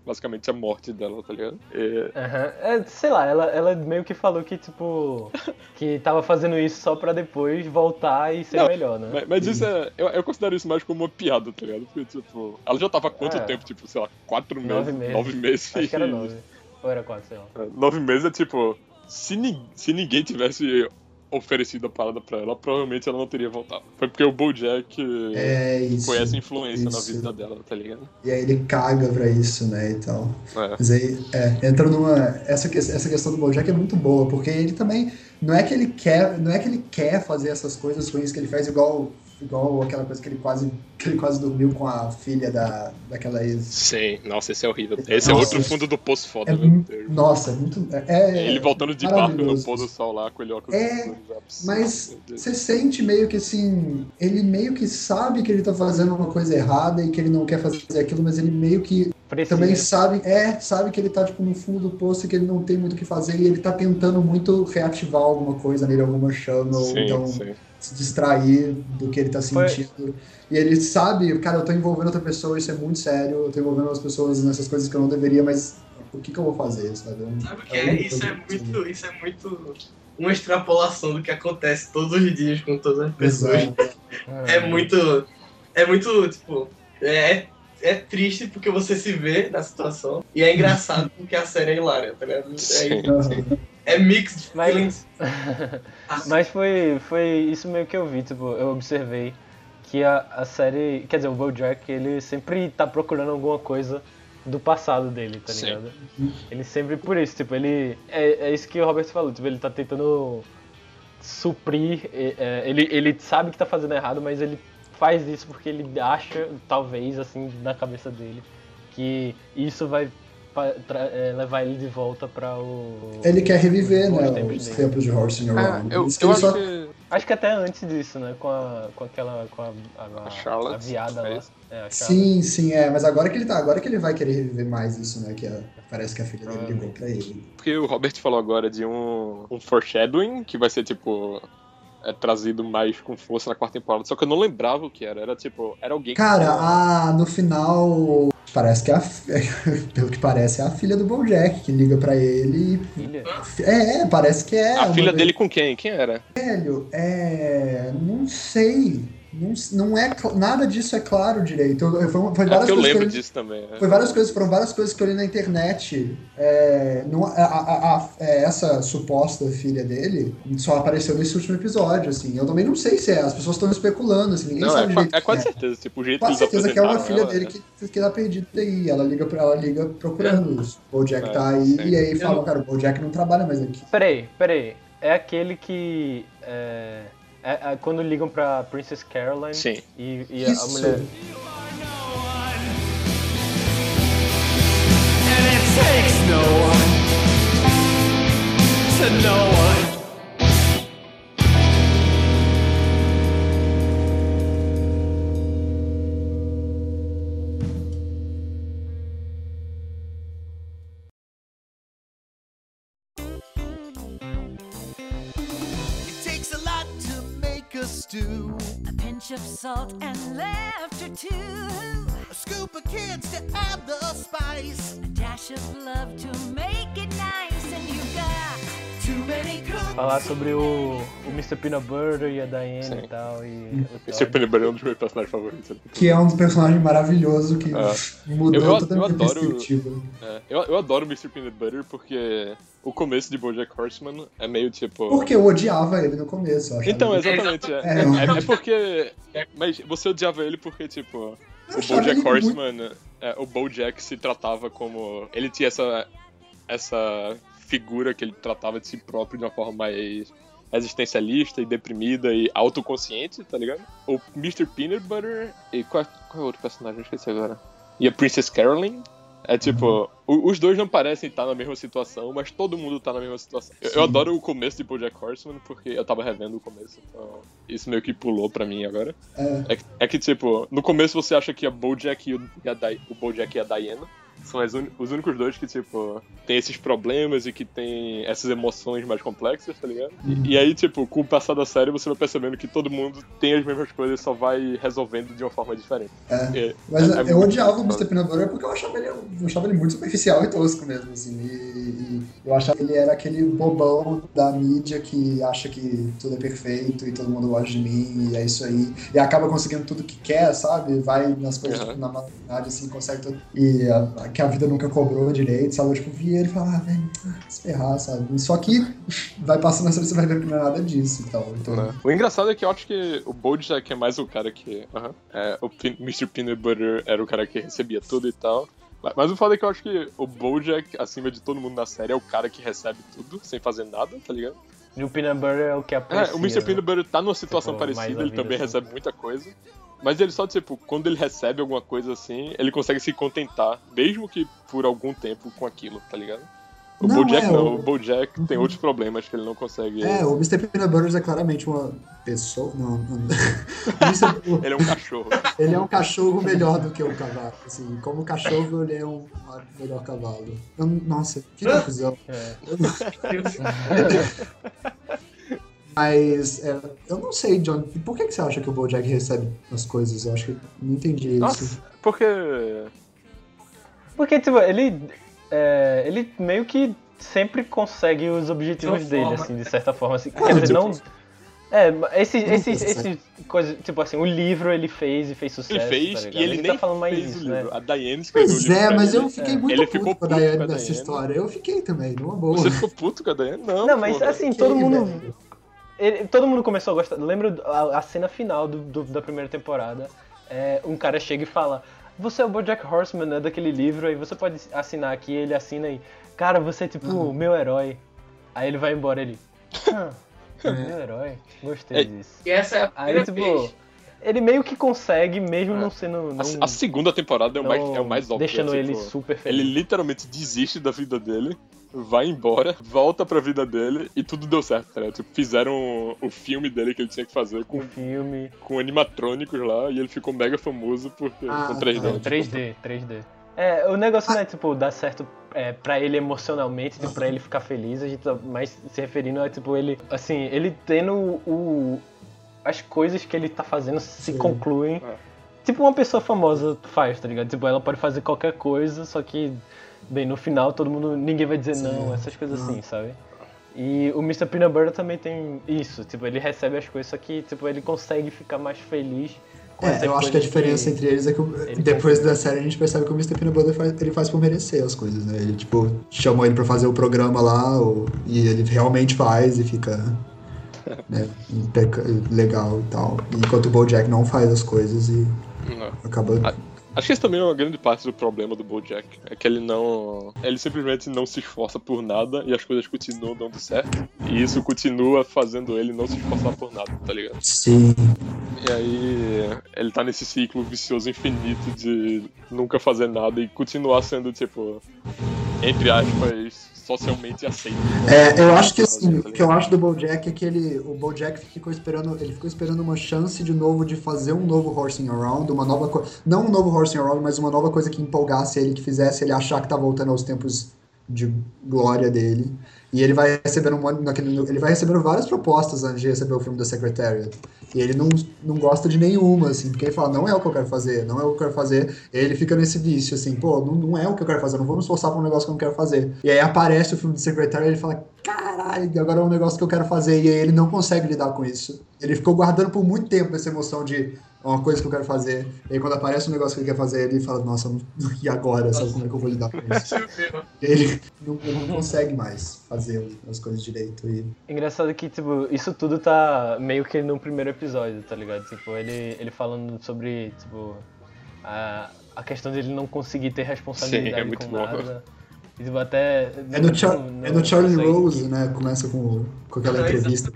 basicamente a morte dela, tá ligado? E... Aham. É, sei lá, ela, ela meio que falou que, tipo, que tava fazendo isso só pra depois voltar e ser Não, melhor, né? Mas, mas isso é. Eu, eu considero isso mais como uma piada, tá ligado? Porque, tipo, ela já tava há quanto É. tempo? Tipo, sei lá, quatro Nove meses. meses. Nove meses. Acho que era nove. Ou era quatro, sei lá. É, Nove meses é tipo. Se, ni- se ninguém tivesse oferecido a parada pra ela, provavelmente ela não teria voltado. Foi porque o Bojack É isso. foi essa influência na isso. vida dela, tá ligado? E aí ele caga pra isso, né, e tal. É. Mas aí, é, entra numa... Essa, essa questão do Bojack é muito boa, porque ele também... Não é que ele quer, não é que ele quer fazer essas coisas ruins que ele faz igual, igual aquela coisa que ele quase, que ele quase dormiu com a filha da, daquela ex. Sim, nossa, esse é horrível. Esse é Nossa, outro fundo do poço foda, É, meu Deus. nossa, é muito... É, Ele voltando de barco no pôr do sol lá com ele óculos É, Mas você sente meio que assim, ele meio que sabe que ele tá fazendo uma coisa errada e que ele não quer fazer aquilo, mas ele meio que Precisa. também sabe, é, sabe que ele tá tipo no fundo do poço e que ele não tem muito o que fazer e ele tá tentando muito reativar alguma coisa nele, alguma chama, ou Sim, então sim. Se distrair do que ele tá Foi- sentindo. E ele sabe, cara, eu tô envolvendo outra pessoa, isso é muito sério, eu tô envolvendo as pessoas nessas coisas que eu não deveria, mas o que que eu vou fazer, sabe? Eu- Sabe o que É é? Isso é muito, isso é muito uma extrapolação do que acontece todos os dias com todas as pessoas. Exato. É muito. É muito, tipo. É, é triste porque você se vê na situação. E é engraçado porque a série é hilária, tá ligado? É. é mixed Mas- feelings. Mas foi, foi isso meio que eu vi, tipo, eu observei que a, a série, quer dizer, o Bojack, ele sempre tá procurando alguma coisa do passado dele, tá Sim. ligado? Ele sempre, por isso, tipo, ele, é, é isso que o Robert falou, tipo, ele tá tentando suprir, é, é, ele, ele sabe que tá fazendo errado, mas ele faz isso porque ele acha, talvez, assim, na cabeça dele, que isso vai é, levar ele de volta pra o... Ele quer reviver, né, tempos os dele. tempos de Horse in Your É, Round. eu, eu acho só- que. Acho que até antes disso, né? Com, a, com aquela. Com a, a, A Charlotte, a viada é lá. É. Sim, sim, é, mas agora que ele tá, agora que ele vai querer reviver mais isso, né, que a- parece que a filha dele ligou pra ele. Porque o Robert falou agora de um, um foreshadowing, que vai ser tipo. É trazido mais com força na quarta temporada. Só que eu não lembrava o que era. Era tipo, era alguém que. Cara, a, no final. Parece que é a, pelo que parece, é a filha do Bojack que liga pra ele. Filha. É, é, parece que é. A filha vez- dele com quem? Quem era? Velho, é. Não sei. Não, não é. Nada disso é claro direito. Eu, eu- foi, foi É várias eu lembro eu- disso também. né? Foi várias coisas, foram várias coisas que eu li na internet. É, não- a- a- a- é, essa suposta filha dele só apareceu nesse último episódio, assim. Eu também não sei se é, as pessoas estão especulando, assim, ninguém Não, sabe é, direito é quase é. certeza. Tipo, o jeito Quase que eles certeza que é uma filha ela, dele que, que tá perdida aí. Ela liga, pra- ela liga procurando os Bojack É, tá aí sim. e aí não- cara, o Bojack não trabalha mais aqui. Peraí, peraí. É aquele que. É, é- é quando ligam pra Princess Caroline Sim. e, e a- mulher. No one to no one. Make a pinch of salt and laughter too. A scoop of kids to add the spice. A dash of love to make it nice. And you got Too many cooks. Falar sobre o, o Mr. Peanut Butter e a Diane Sim. e tal. E o Todd. Peanut Butter é um dos meus personagens favoritos. Que é um personagem maravilhoso que Ah. mudou Eu- eu- totalmente eu a adoro- perspectiva. É, eu, eu adoro o Mr. Peanut Butter porque o começo de BoJack Horseman é meio tipo... Porque eu odiava ele no começo. eu Então, exatamente. É, É, é- é porque... Mas você odiava ele porque, tipo... eu O BoJack ele muito- Horseman... é, o BoJack se tratava como... Ele tinha essa... Essa figura que ele tratava de si próprio de uma forma mais existencialista e deprimida e autoconsciente, tá ligado? O Mr. Peanut Butter e qual, qual é o outro personagem? Eu esqueci agora. E a Princess Caroline. É tipo, os dois não parecem estar na mesma situação, mas todo mundo tá na mesma situação. Eu, eu adoro o começo de BoJack Horseman porque eu tava revendo o começo, então isso meio que pulou pra mim agora. É. É, que- é que, tipo, no começo você acha que a BoJack e o, e a Di- o BoJack e a Diana são as uni- os únicos dois que, tipo, tem esses problemas e que tem essas emoções mais complexas, tá ligado? Uhum. E, e aí, tipo, com o passar da série você vai percebendo que todo mundo tem as mesmas coisas, só vai resolvendo de uma forma diferente. É. É, Mas é- é eu odiava o. Mr. Peanut Butter porque eu achava ele, eu achava ele muito superficial e tosco mesmo, assim. E, e eu achava que ele era aquele bobão da mídia que acha que tudo é perfeito e todo mundo gosta de mim e é isso aí. E acaba conseguindo tudo que quer, sabe? Vai nas coisas Uhum. tipo, na maturidade, assim, consegue tudo. E a- que a vida nunca cobrou direito, sabe? Eu, tipo, via ele e falava, ah, velho, ah, se ferrar, sabe? Só que vai passando a série, você vai ver que não é nada disso e tal. Então, Né? O engraçado é que eu acho que o Bojack é mais o cara que. é, o Mr. Peanut Butter era o cara que recebia tudo e tal. Mas- o foda é que eu acho que o Bojack, acima de todo mundo na série, é o cara que recebe tudo sem fazer nada, tá ligado? E o Peanut Butter é o que aprecia. É, o Mr. né? Peanut Butter tá numa situação Tipo, parecida, ele também assim. recebe muita coisa. Mas ele só, tipo, quando ele recebe alguma coisa assim, ele consegue se contentar, mesmo que por algum tempo, com aquilo, tá ligado? O Não, Bojack é, não, o- o Bojack tem Uhum. outros problemas que ele não consegue. É, o Mr. Peanut Butter é claramente uma pessoa. Não, não. Mr. Ele é um cachorro. Ele é um cachorro melhor do que um cavalo. Assim, como cachorro, ele é um melhor cavalo. Eu- nossa, que confusão. É. Mas é, eu não sei, John. Por que, que você acha que o Bojack recebe as coisas? Eu acho que não entendi isso. Nossa, porque. Porque, tipo, ele. É, ele meio que sempre consegue os objetivos De dele, forma. assim, de certa forma. Assim, quer dizer, tipo- não. É, esse, esse, esse coisa, tipo assim, o livro ele fez e fez sucesso. Ele fez tá e ele, gente nem tá falando mais fez disso, o né? livro. A Diane escreveu o Pois livro. é, pra mas ele. eu fiquei É. muito Ele puto ficou com a a nessa Diane. história. Eu fiquei também, numa boa. Você ficou puto com a Diane? Não. Não, mas pô. assim, todo mundo. ele- todo mundo começou a gostar. Lembra a, a cena final do, do- da primeira temporada? É, um cara chega e fala: Você é o Bojack Horseman, né? Daquele livro, aí você pode assinar aqui. Ele assina e. Cara, você é tipo Uhum. o meu herói. Aí ele vai embora ele. Ah, meu herói. Gostei É, disso. E essa é a Aí, primeira tipo, vez. Ele meio que consegue, mesmo É. não sendo. Não, A, a segunda temporada é o mais, é o mais óbvio. Deixando é, ele tipo, super Ele feliz. literalmente desiste da vida dele, vai embora, volta pra vida dele e tudo deu certo, tá? Tipo, fizeram o, filme dele que ele tinha que fazer com, O filme. com animatrônicos lá e ele ficou mega famoso porque, Ah, com 3D. tá. Não, 3D, 3D. É, o negócio não é, tipo, dar certo é, pra ele emocionalmente, tipo, pra ele ficar feliz, a gente tá mais se referindo a, tipo, ele, assim, ele tendo o... as coisas que ele tá fazendo se Sim. concluem. É. Tipo uma pessoa famosa faz, tá ligado? Tipo, ela pode fazer qualquer coisa, só que, bem, no final todo mundo, ninguém vai dizer Sim. não, essas coisas Não. assim, sabe? E o Mr. Peanut Butter também tem isso, tipo, ele recebe as coisas, só que, tipo, ele consegue ficar mais feliz É, eu acho que a diferença entre eles é que ele depois da série a gente percebe que o Mr. Peanut Butter faz, ele faz por merecer as coisas, né? Ele, tipo, chamou ele pra fazer o programa lá o- e ele realmente faz e fica né, legal e tal. Enquanto o BoJack não faz as coisas e Não. acaba... Ah, Acho que esse também é uma grande parte do problema do BoJack. É que ele não. Ele simplesmente não se esforça por nada e as coisas continuam dando certo. E isso continua fazendo ele não se esforçar por nada, tá ligado? Sim, E aí ele tá nesse ciclo vicioso infinito de nunca fazer nada e continuar sendo, tipo, entre aspas, socialmente aceito. É, eu acho que assim, o que eu acho do BoJack é que ele, o BoJack ficou esperando, ele ficou esperando uma chance de novo de fazer um novo Horsing Around, uma nova coisa, não um novo Horsing Around, mas uma nova coisa que empolgasse ele, que fizesse ele achar que tá voltando aos tempos de glória dele. E ele vai recebendo um naquele, ele vai recebendo várias propostas antes de receber o filme da Secretariat. E ele não, não gosta de nenhuma, assim, porque ele fala, não é o que eu quero fazer, não é o que eu quero fazer. E ele fica nesse vício, assim, pô, não, não é o que eu quero fazer, não vou me esforçar pra um negócio que eu não quero fazer. E aí aparece o filme de Secretariat e ele fala, caralho, agora é um negócio que eu quero fazer. E aí ele não consegue lidar com isso. Ele ficou guardando por muito tempo essa emoção de uma coisa que eu quero fazer. E aí quando aparece um negócio que ele quer fazer, ele fala, nossa, e agora? Sabe como é que eu vou lidar com isso? Ele não, não consegue mais fazer as coisas direito. E Engraçado que, tipo, isso tudo tá meio que no primeiro episódio, tá ligado? Tipo, ele, ele falando sobre, tipo, a, a questão dele não conseguir ter responsabilidade Sim, é muito com bom. nada. E, tipo, até... É no, Char não- é no Charlie Rose, né? Começa com, com aquela entrevista.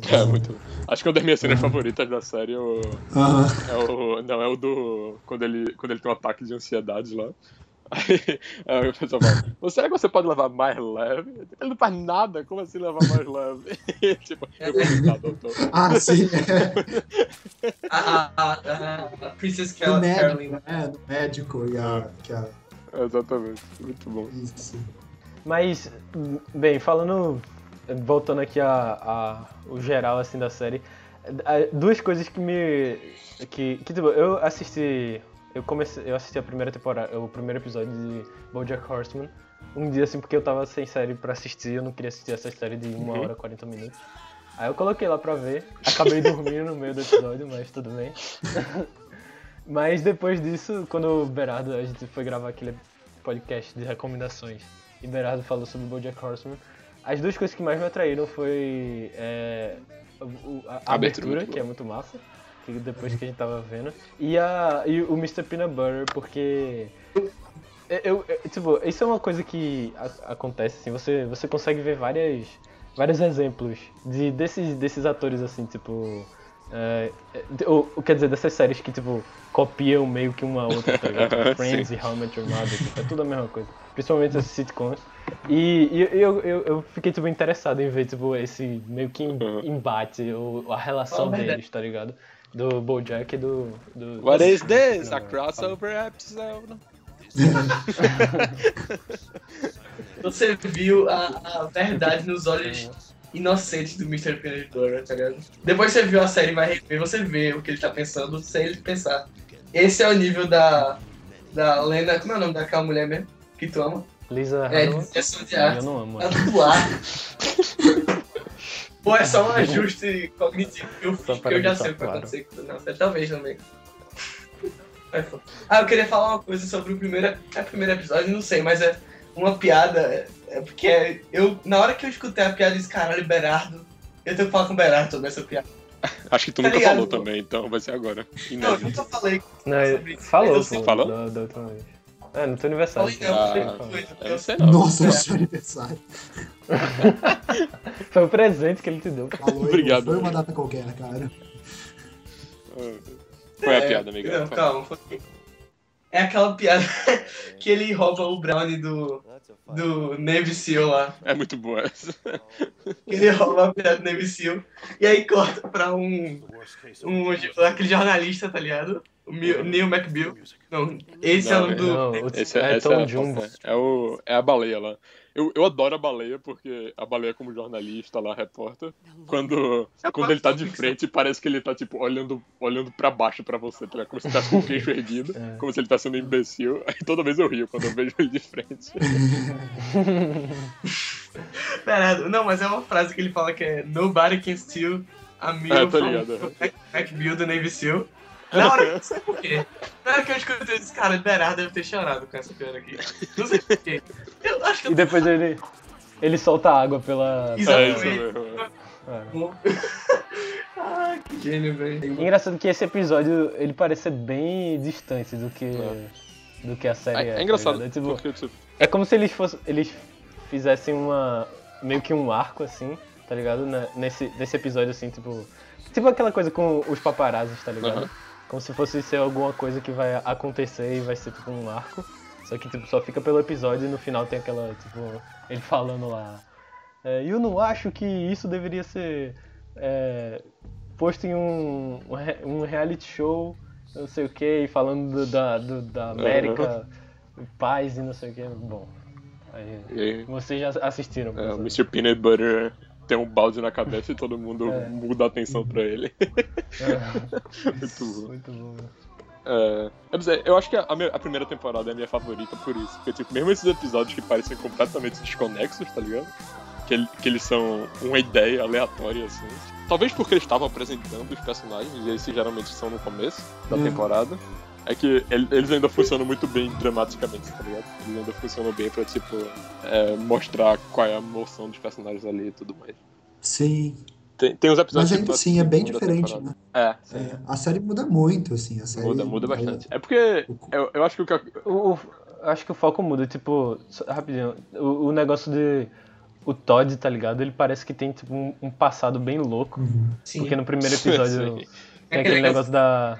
É, muito. Acho que uma das minhas cenas favoritas da série é o. Aham. É o. Não, é o do. Quando ele, quando ele tem um ataque de ansiedade lá. Aí, aí o pessoal fala, "Você- será que você pode levar mais leve? Ele não faz nada, como assim levar mais leve? tipo, eu vou ajudar, doutor. Ah, sim. A, a, a, a Princess do Car- médico, Caroline. né? Do médico e a. Que a Exatamente, muito bom. isso. Mas, bem, falando, voltando aqui a, a o geral assim da série, duas coisas que me que, que tipo, eu assisti, eu comecei, eu assisti a primeira temporada, o primeiro episódio de BoJack Horseman um dia assim porque eu tava sem série pra assistir, eu não queria assistir essa série de uma Uhum. hora e 40 minutos. Aí eu coloquei lá pra ver, acabei dormindo no meio do episódio, mas tudo bem. Mas depois disso, quando o Berardo, a gente foi gravar aquele podcast de recomendações e Berardo falou sobre BoJack Horseman, as duas coisas que mais me atraíram foi é, a, a abertura que é muito massa, que depois que a gente tava vendo, e, a, e o Mr. Peanut Butter, porque... Eu, eu- tipo, isso é uma coisa que a- acontece, assim, você, você consegue ver várias, vários exemplos de, desses, desses atores, assim, tipo... é, é, ou, quer dizer, dessas séries que, tipo, copiam meio que uma a outra, tá ligado? Tipo, Friends e How I Met Your Mother, tipo, é tudo a mesma coisa. Principalmente essas sitcoms. E, e eu, eu, eu fiquei, tipo, interessado em ver, tipo, esse meio que Uhum. embate, ou a relação Oh, deles, tá ligado? Do BoJack e do... do What is do- this? não, A crossover episode? Você viu a, a verdade nos olhos inocentes do Mr. Butter, tá ligado? Depois você viu a série e vai rever, você vê o que ele tá pensando sem ele pensar. Esse é o nível da. Da Lena. Como é o nome daquela mulher mesmo? Que tu ama? Lisa É, Hannigan. de direção de Eu não amo ela. Atuar. Pô, é só um ajuste cognitivo que eu fiz, que eu já sei o que vai acontecer com série. Talvez também. Ah, eu queria falar uma coisa sobre o primeiro, é o primeiro episódio, não sei, mas é uma piada. É, é porque eu, na hora que eu escutei a piada, eu disse, caralho, Berardo, eu tenho que falar com o Berardo sobre essa piada. Acho que tu Tá nunca ligado, falou também, então vai ser agora. Não, eu Inédito. nunca falei. Não, sobre isso, falou, pô, Falou? Da, da última vez. É, no teu aniversário. Falei não, Ah, foi- eu foi- não sei não. Nossa, é o seu aniversário. Foi o presente que ele te deu. Falou, Obrigado. Não foi uma data qualquer, cara. É a piada, amiga? Não, calma. foi- É aquela piada que ele rouba o brownie do, do Navy Seal lá. É muito boa essa. Ele rouba a piada do Navy Seal. E aí corta pra um, um. Aquele jornalista, tá ligado? O Mil- Neil McBeal. Não, esse é Não, o do. Não, Esse, é Tom é, Jumbo. é, é o, é a baleia lá. Eu, eu adoro a baleia, porque a baleia como jornalista lá, repórter, quando, quando ele tá de frente, parece que ele tá, tipo, olhando, olhando pra baixo pra você, tá? Como se ele tivesse com o queixo erguido, É. como se ele tá sendo um imbecil. Aí toda vez eu rio quando eu vejo ele de frente. Pera, não, mas é uma frase que ele fala que é Nobody can steal a meal É, tô from ligado. from Mac- McBeal do Navy Seal. Na hora, não sei porquê. Na hora que eu escutei esse cara, o Berard deve ter chorado com essa piada aqui. Não sei porquê. Eu acho que E eu depois ele, ele solta água pela. É Exatamente. É. ah, que gênio, velho. Engraçado que esse episódio ele parece ser bem distante do que, do que a série é. É, tá é engraçado, ligado? É, tipo, porque, tipo, é como se eles, fossem, eles fizessem uma. meio que um arco assim, tá ligado? Na- nesse, nesse episódio assim, tipo. Tipo aquela coisa com os paparazzis, tá ligado? Aham. Como se fosse ser alguma coisa que vai acontecer e vai ser tipo um arco. Só que tipo, só fica pelo episódio e no final tem aquela, tipo, ele falando lá. É, eu não acho que isso deveria ser é, posto em um, um re- reality show, não sei o que, falando do- da, do- da América, paz e não sei o que. Bom, aí, vocês já assistiram. é, o. Mr. Peanut Butter tem um balde na cabeça e todo mundo É. muda a atenção pra ele. É, Muito bom. muito bom. É, eu, acho que a, minha- a primeira temporada é a minha favorita por isso. Porque, tipo, mesmo esses episódios que parecem completamente desconexos, tá ligado? Que, que eles são uma ideia aleatória, assim. Talvez porque eles estavam apresentando os personagens, e esses geralmente são no começo da Uhum. temporada. É que ele- eles ainda funcionam muito bem dramaticamente, tá ligado? Eles ainda funcionam bem pra, tipo, é, mostrar qual é a emoção dos personagens ali e tudo mais. Sim. Tem, tem uns episódios Mas que ainda eu assim é bem diferente, né? É. É, a série muda muito, assim. A série, Muda, muda ela- bastante. É porque eu, eu acho que o que o- acho que o foco muda, tipo, rapidinho, o, o negócio de. O Todd, tá ligado? Ele parece que tem tipo, um, um passado bem louco. Uhum. Sim. Porque no primeiro episódio Sim. tem aquele negócio da,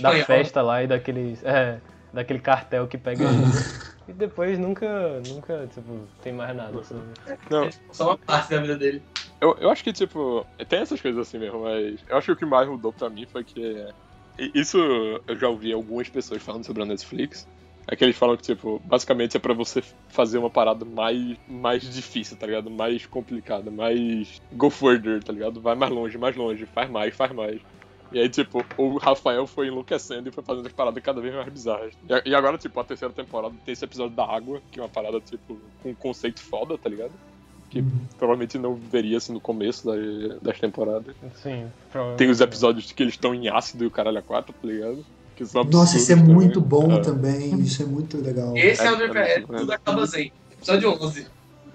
da festa lá e daquele. É, daquele cartel que pega ele. E depois nunca, nunca, tipo, tem mais nada. assim. Não, Só uma parte da vida dele. Eu, eu acho que, tipo, tem essas coisas assim mesmo, mas eu acho que o que mais mudou pra mim foi que. Isso eu já ouvi algumas pessoas falando sobre a Netflix. É que eles falam que, tipo, basicamente é pra você fazer uma parada mais, mais difícil, tá ligado? Mais complicada, mais. Go further, tá ligado? Vai mais longe, mais longe, faz mais, faz mais. E aí, tipo, o Rafael foi enlouquecendo e foi fazendo as paradas cada vez mais bizarras. E, e agora, tipo, a terceira temporada tem esse episódio da água, que é uma parada, tipo, com um conceito foda, tá ligado? Que provavelmente não veria assim no começo da- das temporadas. Sim, provavelmente. Tem os episódios que eles estão em ácido e o caralho a quatro, tá ligado? Que são Nossa, isso é absurdos muito também. bom É. também. Isso é muito legal. Esse é, É, o meu é, é, é. tudo acaba zen. Episódio 11.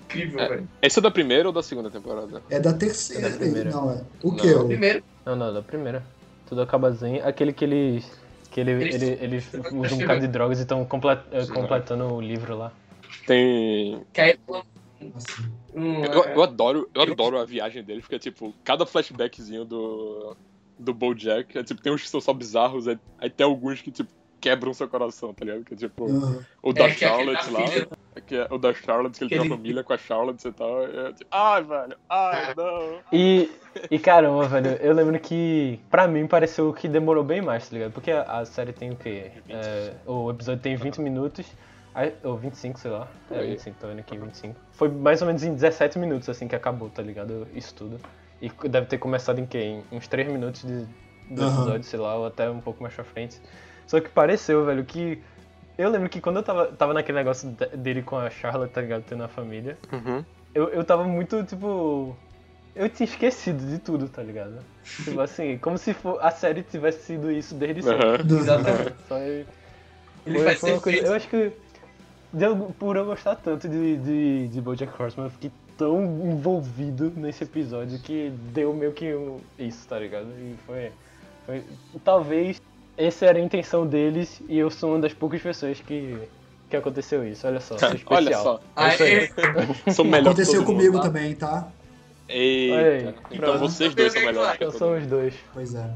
Incrível, É. velho. Esse é da primeira ou da segunda temporada? É da terceira. É da primeira. Não, é. O Não. que? O... Primeiro, Não, não, da primeira. Tudo acaba zen. Aquele que eles. Que ele, Eles- ele, eles usam um bocado de drogas e estão complet, eh, completando o livro lá. Tem. que aí Assim. um, Eu, eu adoro, eu adoro a viagem deles, porque tipo, cada flashbackzinho do. do Bojack, é, tipo, tem uns que são só bizarros, aí, aí tem alguns que, tipo, quebram seu coração, tá ligado? Que é tipo. Aham. O da É, que é Charlotte da lá. filha. Que é o da Charlotte, que ele tem Aquele- uma família com a Charlotte e tal. É, tipo, ai, velho, ai, não. E, e caramba, velho, eu lembro que pra mim pareceu que demorou bem mais, tá ligado? Porque a, a série tem o quê? É, o episódio tem 20 minutos, ou 25, sei lá. É, Aí. 25, tô vendo aqui, 25. Foi mais ou menos em 17 minutos, assim, que acabou, tá ligado? Isso tudo. E deve ter começado em quê? Em uns 3 minutos de, do episódio, sei lá, ou até um pouco mais pra frente. Só que pareceu, velho, que. Eu lembro que quando eu tava, tava naquele negócio de- dele com a Charlotte, tá ligado? Tendo a família Uhum. eu, eu tava muito, tipo. Eu tinha esquecido de tudo, tá ligado? Tipo assim, como se for, a série tivesse sido isso desde sempre. Aham. Exatamente. Só eu- Ele foi- foi uma coisa- feito. Eu acho que. de algu- por eu gostar tanto de, de, de Bojack Horseman, eu fiquei tão envolvido nesse episódio que deu meio que um- isso, tá ligado? E foi, foi. Talvez essa era a intenção deles e eu sou uma das poucas pessoas que. Que aconteceu isso, olha só, sou especial. Olha só, Ah, É isso aí. é, sou melhor Aconteceu todo mundo, comigo tá? também, tá? Eita. Olha aí, então pronto. vocês dois são melhores Então são mundo. os dois. Pois é.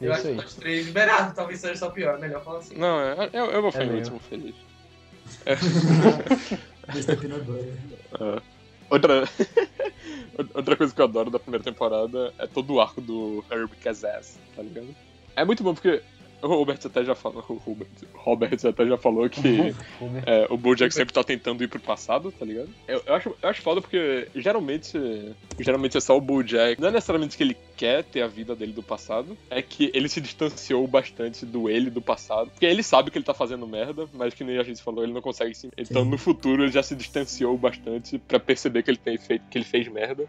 eu acho Isso que aí. nós três liberados, talvez seja só pior, melhor falar assim. Não, é, eu, eu vou ficar É último feliz. É. Outra... Outra coisa que eu adoro da primeira temporada é todo o arco do Herb Kazaz, tá ligado? É muito bom porque o Robert até já falou. O Robert, Robert até já falou que Robert. é, o Bojack sempre tá tentando ir pro passado, tá ligado? Eu, eu acho, eu acho foda porque geralmente. Geralmente é só o Bojack. Não é necessariamente que ele quer ter a vida dele do passado, é que ele se distanciou bastante do ele do passado. Porque ele sabe que ele tá fazendo merda, mas que nem a gente falou, ele não consegue se. Então Sim. no futuro ele já se distanciou bastante pra perceber que ele tem feito, que ele fez merda.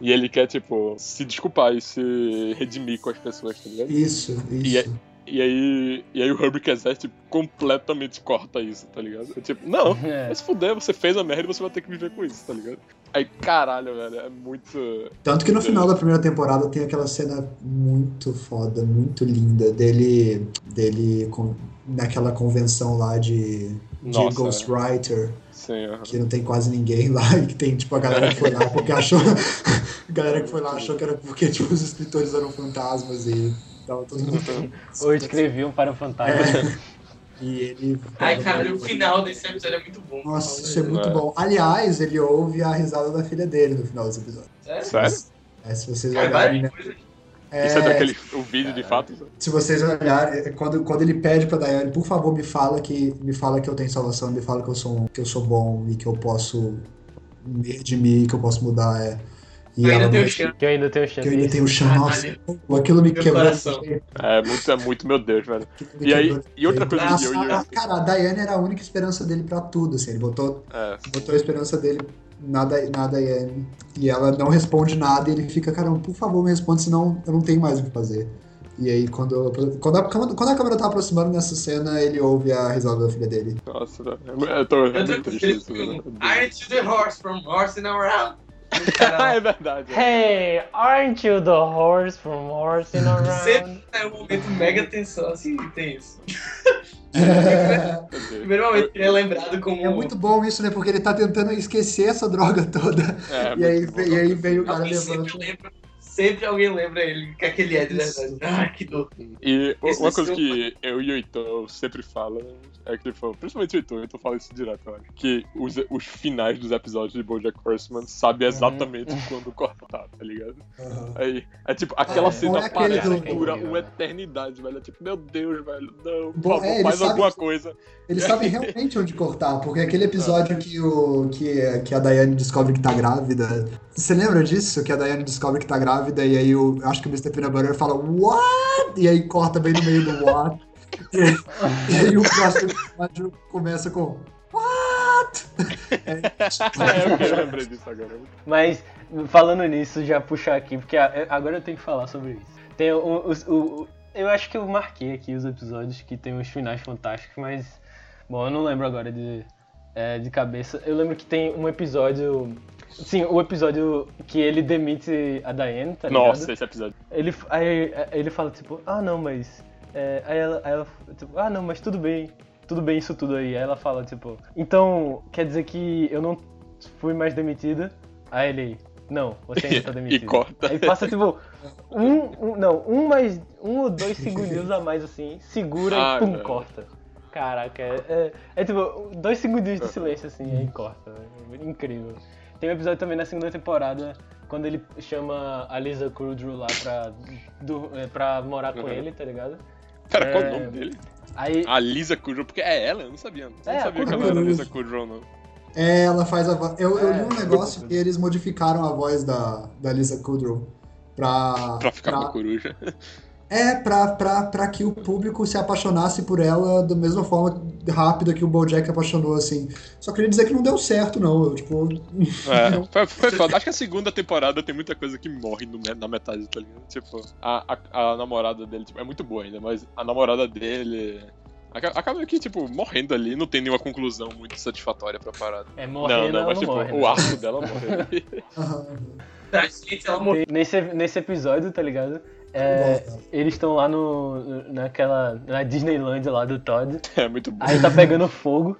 E ele quer, tipo, se desculpar e se redimir com as pessoas, tá ligado? Isso, isso. E é- E aí, e aí o Herbie tipo, completamente corta isso, tá ligado? É tipo, não, É. fuder, você fez a merda e você vai ter que viver com isso, tá ligado? Aí, caralho, velho, é muito. Tanto que no final da primeira temporada tem aquela cena muito foda, muito linda dele, dele com- naquela convenção lá de, de Nossa, Ghostwriter, Sim, aham. que não tem quase ninguém lá e que tem tipo a galera que foi lá porque achou a galera que foi lá achou que era porque tipo os escritores eram fantasmas e tava todo mundo Ou escreviam para o fantasma. É. e ele Ai, cara, o final desse episódio é muito bom. Nossa, isso é muito É. bom. Aliás, ele ouve a risada da filha dele no final desse episódio. Sério? Sério? É, se vocês olharem, né? coisas. Isso é É, daquele o vídeo de fato? se vocês olharem, é quando, quando ele pede pra Daiane, por favor, me fala que me fala que eu tenho salvação, me fala que eu sou que eu sou bom e que eu posso me redimir, que eu posso mudar. É. E Eu ainda ela chance. Que eu ainda tenho que eu chance. ainda tenho chance. Nossa, aquilo me Meu quebrou. coração. É muito, é muito, meu Deus, velho. E aí, e outra coisa que eu ia. Cara, a Daiane era a única esperança dele pra tudo, assim. Ele botou, É, botou a esperança dele na, na Daiane. E ela não responde nada e ele fica, caramba, por favor, me responde, senão eu não tenho mais o que fazer. E aí, quando, quando, a, quando a câmera tá aproximando nessa cena, ele ouve a risada da filha dele. nossa. Eu tô Eu muito tô triste isso, velho. Aren't you the horse from horsing around? Ah, Cara, é verdade. Hey, aren't you the horse from horsing around? sempre é um momento mega tensão, assim, tem isso. É, Primeiro momento que ele é lembrado como. é muito bom isso, né? Porque ele tá tentando esquecer essa droga toda. É, e, aí, e aí vem o cara sempre levando. lembra, sempre alguém lembra ele que aquele é de verdade. Ah, que dor. E Esse uma é coisa seu- que eu e o Heitor sempre fala é que, tipo, principalmente o Heitor, o Heitor fala isso direto, eu acho, que os, os finais dos episódios de BoJack Horseman sabe exatamente quando cortar, tá ligado? Aham. Aí, é tipo, aquela Ah, cena é parece do- que dura uma eternidade, velho. É tipo, meu Deus, velho, não, por Bom, favor, é, ele faz sabe alguma coisa. Ele sabe realmente onde cortar, porque aquele episódio que, o, que, que a Daiane descobre que tá grávida. Você lembra disso? Que a Daiane descobre que tá grávida e aí o, acho que o Mr. Peanut Butter fala What? E aí corta bem no meio do What. E, aí- e aí o próximo episódio começa com What? É, eu lembrei disso agora. Mas, falando nisso, já puxar aqui, porque a- agora eu tenho que falar sobre isso. Tem o, o- o- eu acho que eu marquei aqui os episódios que tem uns finais fantásticos, mas, bom, eu não lembro agora de, é, de cabeça. Eu lembro que tem um episódio. Sim, o episódio que ele demite a Diane, tá ligado? Nossa, esse episódio. Ele, aí, ele fala, tipo, ah, não, mas. é, aí, ela, aí ela, tipo, ah, não, mas tudo bem. Tudo bem isso tudo aí. Aí ela fala, tipo, então quer dizer que eu não fui mais demitida? Aí ele, não, você ainda tá E demitido. corta. Aí passa, tipo, um, um- não, um mais, um ou dois segundinhos a mais, assim, segura Ah, e pum, não. corta. Caraca, é, é, é tipo, dois segundinhos de silêncio, assim, aí corta. É incrível. Tem um episódio também na segunda temporada, quando ele chama a Lisa Kudrow lá pra, do, é, pra morar com Uhum. ele, tá ligado? Pera, qual É. o nome dele? Aí, A Lisa Kudrow, porque é ela, eu não sabia. Eu não É, a sabia que ela era a Lisa Kudrow, não. É, ela faz a voz. Eu, eu li um É. negócio que eles modificaram a voz da, da Lisa Kudrow pra. Pra ficar uma coruja. É, pra, pra, pra que o público se apaixonasse por ela da mesma forma rápida que o Bojack apaixonou, assim. Só queria dizer que não deu certo, não. Eu, tipo, É, não- foi, foi foda. Acho que a segunda temporada tem muita coisa que morre no na metade, tá ligado? Tipo, a, a, a namorada dele tipo, é muito boa ainda, mas a namorada dele. aca- Acaba que, tipo, morrendo ali, não tem nenhuma conclusão muito satisfatória pra parada. é não, morrendo, não, ela mas não tipo, morre, o né? arco dela morre. Tá. Nesse, nesse episódio, tá ligado? É, eles estão lá no, naquela, na Disneyland lá do Todd. é muito bom. Aí tá pegando fogo.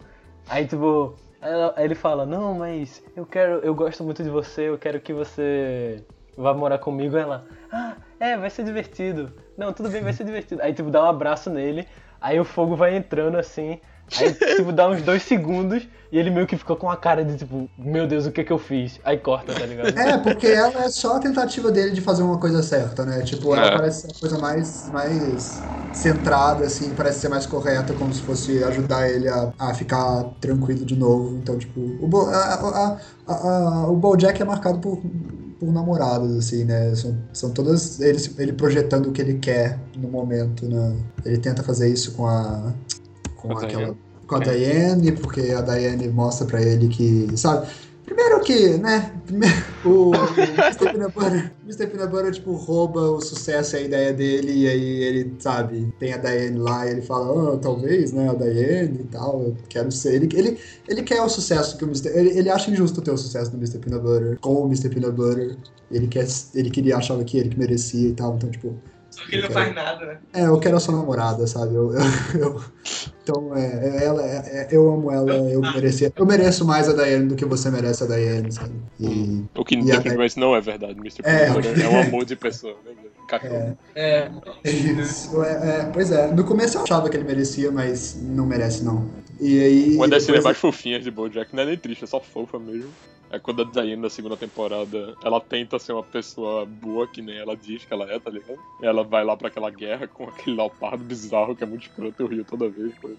Aí, tipo, ela- aí ele fala, não, mas eu quero, eu gosto muito de você, eu quero que você vá morar comigo. Ela, ah, é, vai ser divertido. Não, tudo bem, vai ser divertido. Aí, tipo, dá um abraço nele. Aí o fogo vai entrando assim. Aí, tipo, dá uns dois segundos e ele meio que ficou com a cara de tipo, meu Deus, o que que eu fiz? Aí corta, tá ligado? É, porque ela é só a tentativa dele de fazer uma coisa certa, né? Tipo, ela É. parece ser a coisa mais, mais centrada, assim, parece ser mais correta, como se fosse ajudar ele a, a ficar tranquilo de novo. Então, tipo, o, Bo, a, a, a, a- o Bojack é marcado por, por namoradas, assim, né? São, são todas ele, ele projetando o que ele quer no momento, né? Ele tenta fazer isso com a. Com Com a aquela. Diane. Com a Diane, porque a Diane mostra pra ele que, sabe? Primeiro que, né? Primeiro, o Mr. Peanut Butter, Mr. Peanut Butter, tipo, rouba o sucesso e a ideia dele, e aí ele, sabe, tem a Diane lá e ele fala, ah, talvez, né, a Diane e tal, eu quero ser. Ele, ele, ele quer o sucesso que o Mr. Ele, ele acha injusto ter o sucesso do Mr. Peanut Butter com o Mr. Peanut Butter. Ele, quer, ele queria, achava que ele que merecia e tal, então, tipo, Só que ele não faz nada, né? é, eu quero a sua namorada, sabe? Eu, eu, eu- então, é, é, ela, é, é- eu amo ela, eu merecia, eu mereço mais a Diane do que você merece a Diane, sabe? E, O que não é verdade, Mr. É, ok. É um amor de pessoa, né? Cachorro. É. é isso, é, é, pois é, no começo eu achava que ele merecia, mas não merece não. E aí... Uma das cenas mais fofinhas de BoJack não é nem triste, é só fofa mesmo. É quando a Diane na segunda temporada, ela tenta ser uma pessoa boa, que nem ela diz que ela é, tá ligado? E ela vai lá pra aquela guerra com aquele leopardo bizarro que é muito escroto, eu rio toda vez com ele.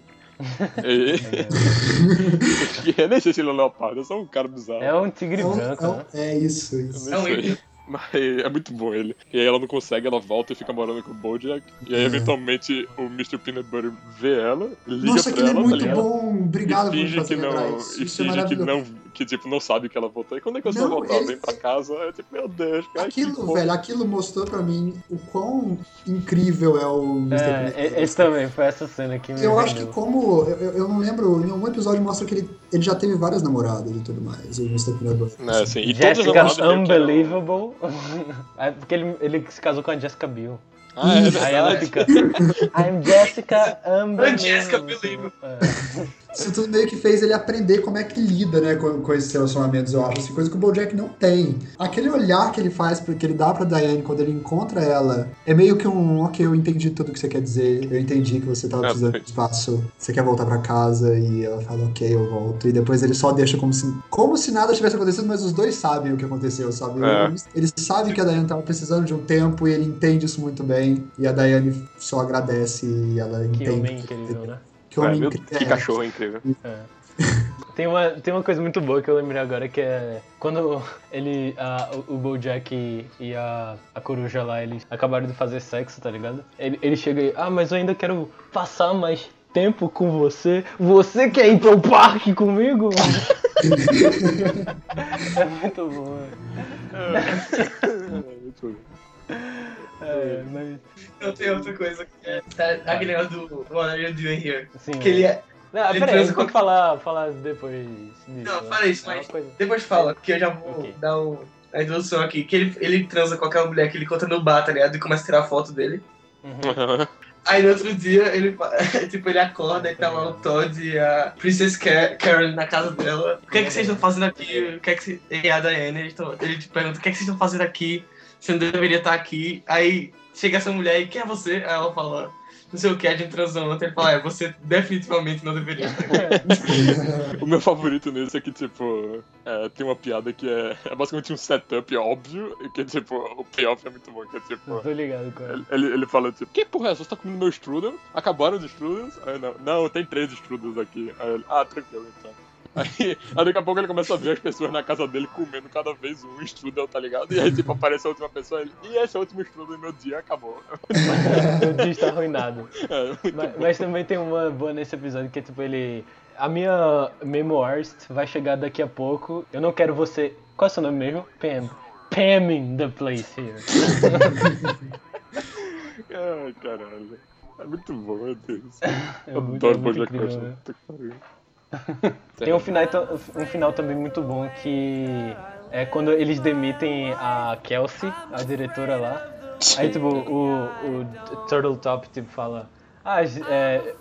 E... eu nem sei se ele é um leopardo, é só um cara bizarro. É um tigre é, branco, é né? é isso, isso. É um. Mas é muito bom ele. E aí ela não consegue, ela volta e fica morando com o Bojack. E aí, É. eventualmente, o Mr. Peanut Butter vê ela, liga Nossa, pra aquele é ela, tá muito ligado? bom, obrigado e por finge que fazer lembrar não. isso, E isso é finge que maravilhoso. não. Que tipo, não sabe que ela voltou. E quando é que você vai Não, voltar? ele- Vem pra casa. É tipo, meu Deus, cara. Aquilo, velho, aquilo mostrou pra mim o quão incrível é o Mr. É, esse também, foi essa cena que me Eu acho que como. Eu, eu não lembro, em algum episódio mostra que ele, ele já teve várias namoradas e tudo mais, o Mr. Butter. É, assim, e todas as Jessica namoradas que eram- Unbelievable. É porque ele, ele se casou com a Jessica Biel. Ah, é ela verdade. fica. I'm Jessica. Jessica Unbelievable. É. Isso tudo meio que fez ele aprender como é que lida, né, com, com esses relacionamentos, eu acho. Assim, coisa que o Bojack não tem. Aquele olhar que ele faz, que ele dá pra Diane quando ele encontra ela, é meio que um, ok, eu entendi tudo que você quer dizer, eu entendi que você tava Ah, precisando de espaço, você quer voltar pra casa, e ela fala, ok, eu volto. E depois ele só deixa como se, como se nada tivesse acontecido, mas os dois sabem o que aconteceu, sabe? É. Ele sabe que a Diane tava precisando de um tempo e ele entende isso muito bem, e a Diane só agradece e ela Que entende. homem incrível, né? Que É, homem meu- incrível. que cachorro incrível. Tem uma, tem uma coisa muito boa que eu lembrei agora que é quando ele, a, o, Bojack e, a, a coruja lá, eles acabaram de fazer sexo, tá ligado? Ele, ele chega e, ah, mas eu ainda quero passar mais tempo com você. Você quer ir pro parque comigo? é muito bom, é. Muito bom. É mas, Eu tenho outra coisa que é tá, aquele negócio do What are you doing here? assim, Que ele é. Não, ele peraí, transa com- falar, falar depois disso. Não, né? fala isso, É mas- coisa- Depois fala, porque eu já vou Ok. dar o, a introdução aqui. Que ele, ele transa com aquela mulher que ele encontra no bar, tá ligado? E começa a tirar foto dele. Uhum. Aí no outro dia, ele, tipo, ele acorda e tá lá o Todd e a Princess Ka- Karen na casa dela. O que é que vocês estão fazendo aqui? O que é que cê- E a Diane, eles tão- ele te pergunta, o que é que vocês estão fazendo aqui? Você não deveria estar aqui. Aí chega essa mulher e quem é você? Aí ela fala, não sei o que, a gente transou ontem. Ele fala, é, você definitivamente não deveria estar aqui. O meu favorito nesse é que, tipo, é, tem uma piada que é, é basicamente um setup óbvio, e que, tipo, o payoff é muito bom, que é, tipo... Tô ligado com Ele, ele, ele fala tipo, que porra é essa? Você tá comendo meu strudel? Acabaram os strudels? Aí não, não, tem três strudels aqui. Aí ele, ah, tranquilo então. Aí, aí daqui a pouco ele começa a ver as pessoas na casa dele comendo cada vez um strudel, tá ligado? E aí tipo, aparece a última pessoa ele, e esse é o último strudel do meu dia, acabou. Meu dia está arruinado. É, muito Mas, mas também tem uma boa nesse episódio que é tipo ele. A minha memoirist vai chegar daqui a pouco. Eu não quero você. Qual é o seu nome mesmo? Pam. Pamming the place here. Ai, caralho. É muito bom, meu Deus. É Eu muito- adoro é muito Bojack Horseman. né? Tem um final, um final também muito bom que é quando eles demitem a Kelsey, a diretora lá. Aí, tipo, o, o Turtle Top, tipo, fala... Ah, é,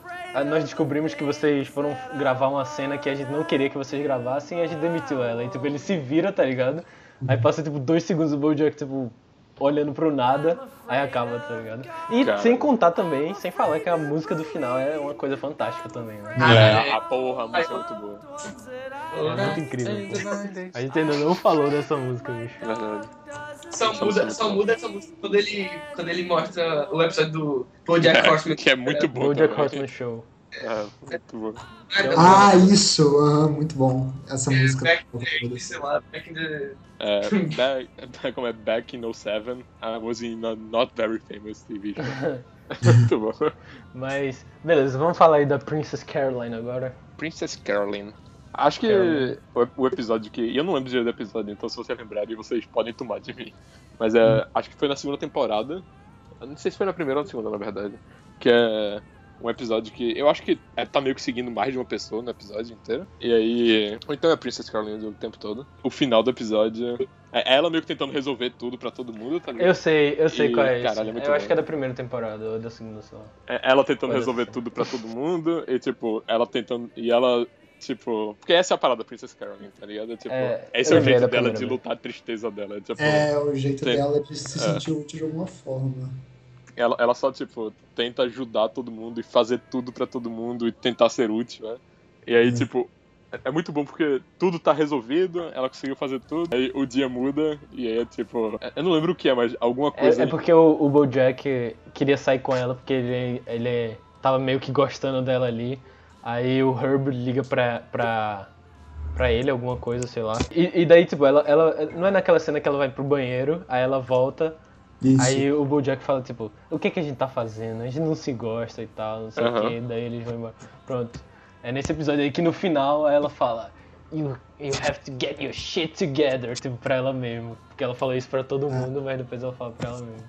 nós descobrimos que vocês foram gravar uma cena que a gente não queria que vocês gravassem e a gente demitiu ela. E, tipo, ele se vira, tá ligado? Aí passa, tipo, dois segundos o Bojack, tipo... olhando pro nada, aí acaba, tá ligado? E Cara. sem contar também, sem falar que a música do final é uma coisa fantástica também, né? É, a porra, a música é muito boa. É muito incrível. pô. A gente ainda não falou dessa música, bicho. Verdade. Só muda, só muda essa música quando ele, quando ele mostra o episódio do BoJack Horseman. Que é muito bom Bojack. Horseman Show. É, muito bom. Ah, isso, aham, muito bom. Essa música. Back, sei lá, back in the... É, back, como é Back in 07, I was in a not very famous TV show. muito bom. Mas, beleza, vamos falar aí da Princess Caroline agora. Princess Caroline. Acho que Caroline. o, o episódio que. Eu não lembro direito do episódio, então se vocês lembrarem, vocês podem tomar de mim. Mas é. Acho que foi na segunda temporada. Eu não sei se foi na primeira ou na segunda, na verdade. Que é um episódio que. Eu acho que é, tá meio que seguindo mais de uma pessoa no episódio inteiro. E aí. Ou então é a Princess Caroline o tempo todo. O final do episódio. É ela meio que tentando resolver tudo pra todo mundo, tá ligado? Eu sei, eu sei E, qual é isso. caralho, é muito eu acho bom. que é da primeira temporada, ou da segunda só. É ela tentando Pode resolver ser. tudo pra todo mundo, e tipo, ela tentando. E ela, tipo. Porque essa é a parada da Princess Caroline, tá ligado? Tipo, É, esse é o jeito dela de lutar a tristeza dela. Tipo, É o jeito Sim. dela de se É. sentir útil de alguma forma. Ela, ela só, tipo, tenta ajudar todo mundo e fazer tudo pra todo mundo e tentar ser útil, né? E aí, Uhum. tipo. é- É muito bom porque tudo tá resolvido, ela conseguiu fazer tudo, aí o dia muda, e aí é tipo. Eu não lembro o que é, mas alguma coisa. É, é porque o, o Bojack queria sair com ela porque ele, ele tava meio que gostando dela ali. Aí o Herb liga pra, pra, pra ele, alguma coisa, sei lá. E, e daí, tipo, ela, ela. Não é naquela cena que ela vai pro banheiro, aí ela volta. Isso. Aí o Bojack fala, tipo, o que que a gente tá fazendo? A gente não se gosta e tal, não sei Aham. o que. Daí eles vão embora. Pronto. É nesse episódio aí que no final ela fala. You, you have to get your shit together, tipo, pra ela mesmo. Porque ela falou isso pra todo É. mundo, mas depois ela fala pra ela mesmo.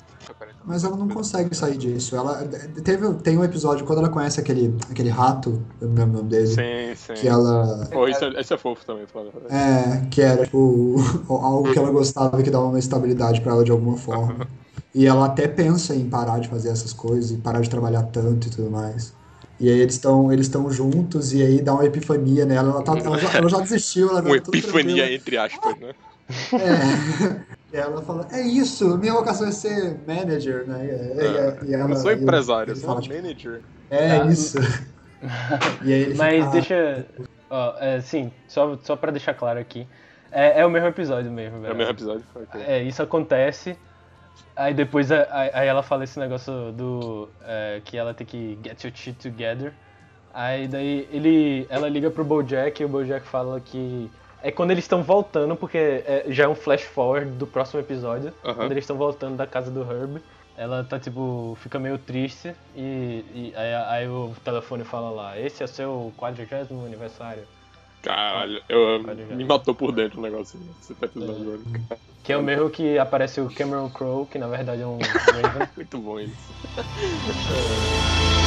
Mas ela não consegue sair disso. Ela teve tem um episódio quando ela conhece aquele aquele rato, eu não lembro o nome dele, Sim, sim. que ela Pô, esse, é, esse é fofo também, fala. é que era tipo algo que ela gostava que dava uma estabilidade pra ela de alguma forma. E ela até pensa em parar de fazer essas coisas e parar de trabalhar tanto e tudo mais. E aí eles estão eles estão juntos e aí dá uma epifania nela. Ela, tá, ela, já, ela já desistiu, ela tá Uma epifania entre aspas, né? É. E ela fala, é isso, minha vocação é ser manager, né? E, e- e Eu ela, não sou empresário, eu sou fala, manager. é Tá. isso. E aí ele Mas "Ah, deixa. Ó, é, sim, só, só pra deixar claro aqui. É, é o mesmo episódio mesmo, É velho. o mesmo episódio? Ok. É, isso acontece. Aí depois aí ela fala esse negócio do. é, que ela tem que get your shit together. Aí daí ele. Ela liga pro Bojack e o Bojack fala que. É quando eles estão voltando, porque é- já é um flash forward do próximo episódio. Quando eles estão voltando da casa do Herb. Ela tá tipo. fica meio triste e, e aí, aí o telefone fala lá, esse é o seu 40 aniversário. Caralho, eu, me matou por dentro o negócio. Esse episódio, velho. Que é o mesmo que aparece o Cameron Crowe, que na verdade é um Raven. Muito bom isso.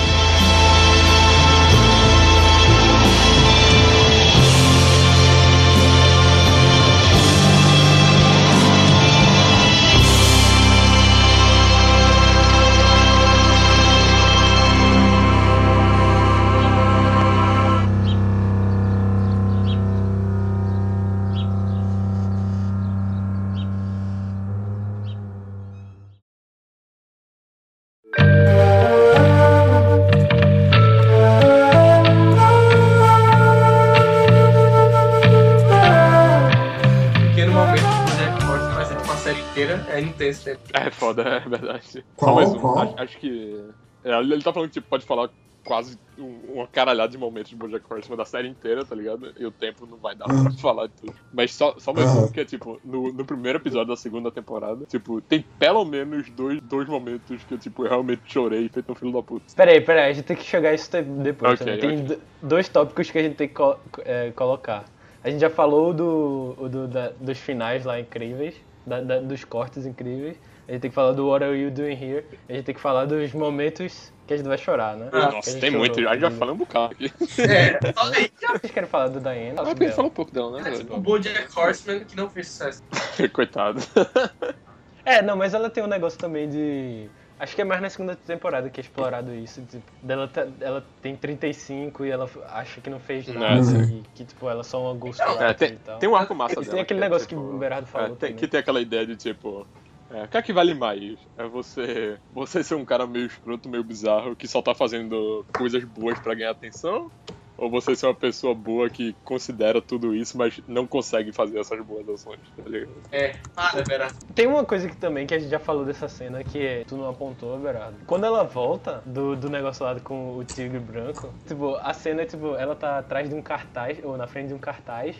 foda, é verdade. Qual, Só mais um. qual? Acho, acho que. é, ele tá falando que tipo, pode falar quase um- uma caralhada de momentos de Bojack Horseman da série inteira, tá ligado? E o tempo não vai dar pra falar de tudo. Mas só, só mais Aham. um, que é tipo, no, no primeiro episódio da segunda temporada, tipo, tem pelo menos dois, dois momentos que eu, tipo, eu realmente chorei feito um filho da puta. Peraí, peraí, a gente tem que chegar a isso depois. Ok, né? Tem ok. do- dois tópicos que a gente tem que co- é, colocar. A gente já falou do, do- da- dos finais lá incríveis, da- da- dos cortes incríveis. A gente tem que falar do What Are You Doing Here. A gente tem que falar dos momentos que a gente vai chorar, né? Que a Nossa, tem muito. A gente já falou um bocado aqui. É, aí. Vocês querem falar do Diana? Ah, porque a gente falou um pouco dela, né? É tipo o? BoJack Horseman que não fez sucesso. Coitado. É, não, mas ela tem um negócio também de. Acho que é mais na segunda temporada que é explorado isso. Tipo, dela tá- ela tem 35 e ela acha que não fez nada. Não, e que, tipo, ela é só uma ghostwriter É, e tem, tal. tem um arco massa Tem dela. aquele que é, negócio tipo, que o Berardo falou é, tem- que tem aquela ideia de tipo. É, o que é que vale mais? É você, você ser um cara meio escroto, meio bizarro, que só tá fazendo coisas boas pra ganhar atenção? Ou você ser uma pessoa boa que considera tudo isso, mas não consegue fazer essas boas ações, tá ligado? É, para, Vera. Tem uma coisa que também que a gente já falou dessa cena que é, tu não apontou, Berardo. Quando ela volta do, do negócio lá com o tigre branco, tipo, a cena é tipo, ela tá atrás de um cartaz, ou na frente de um cartaz,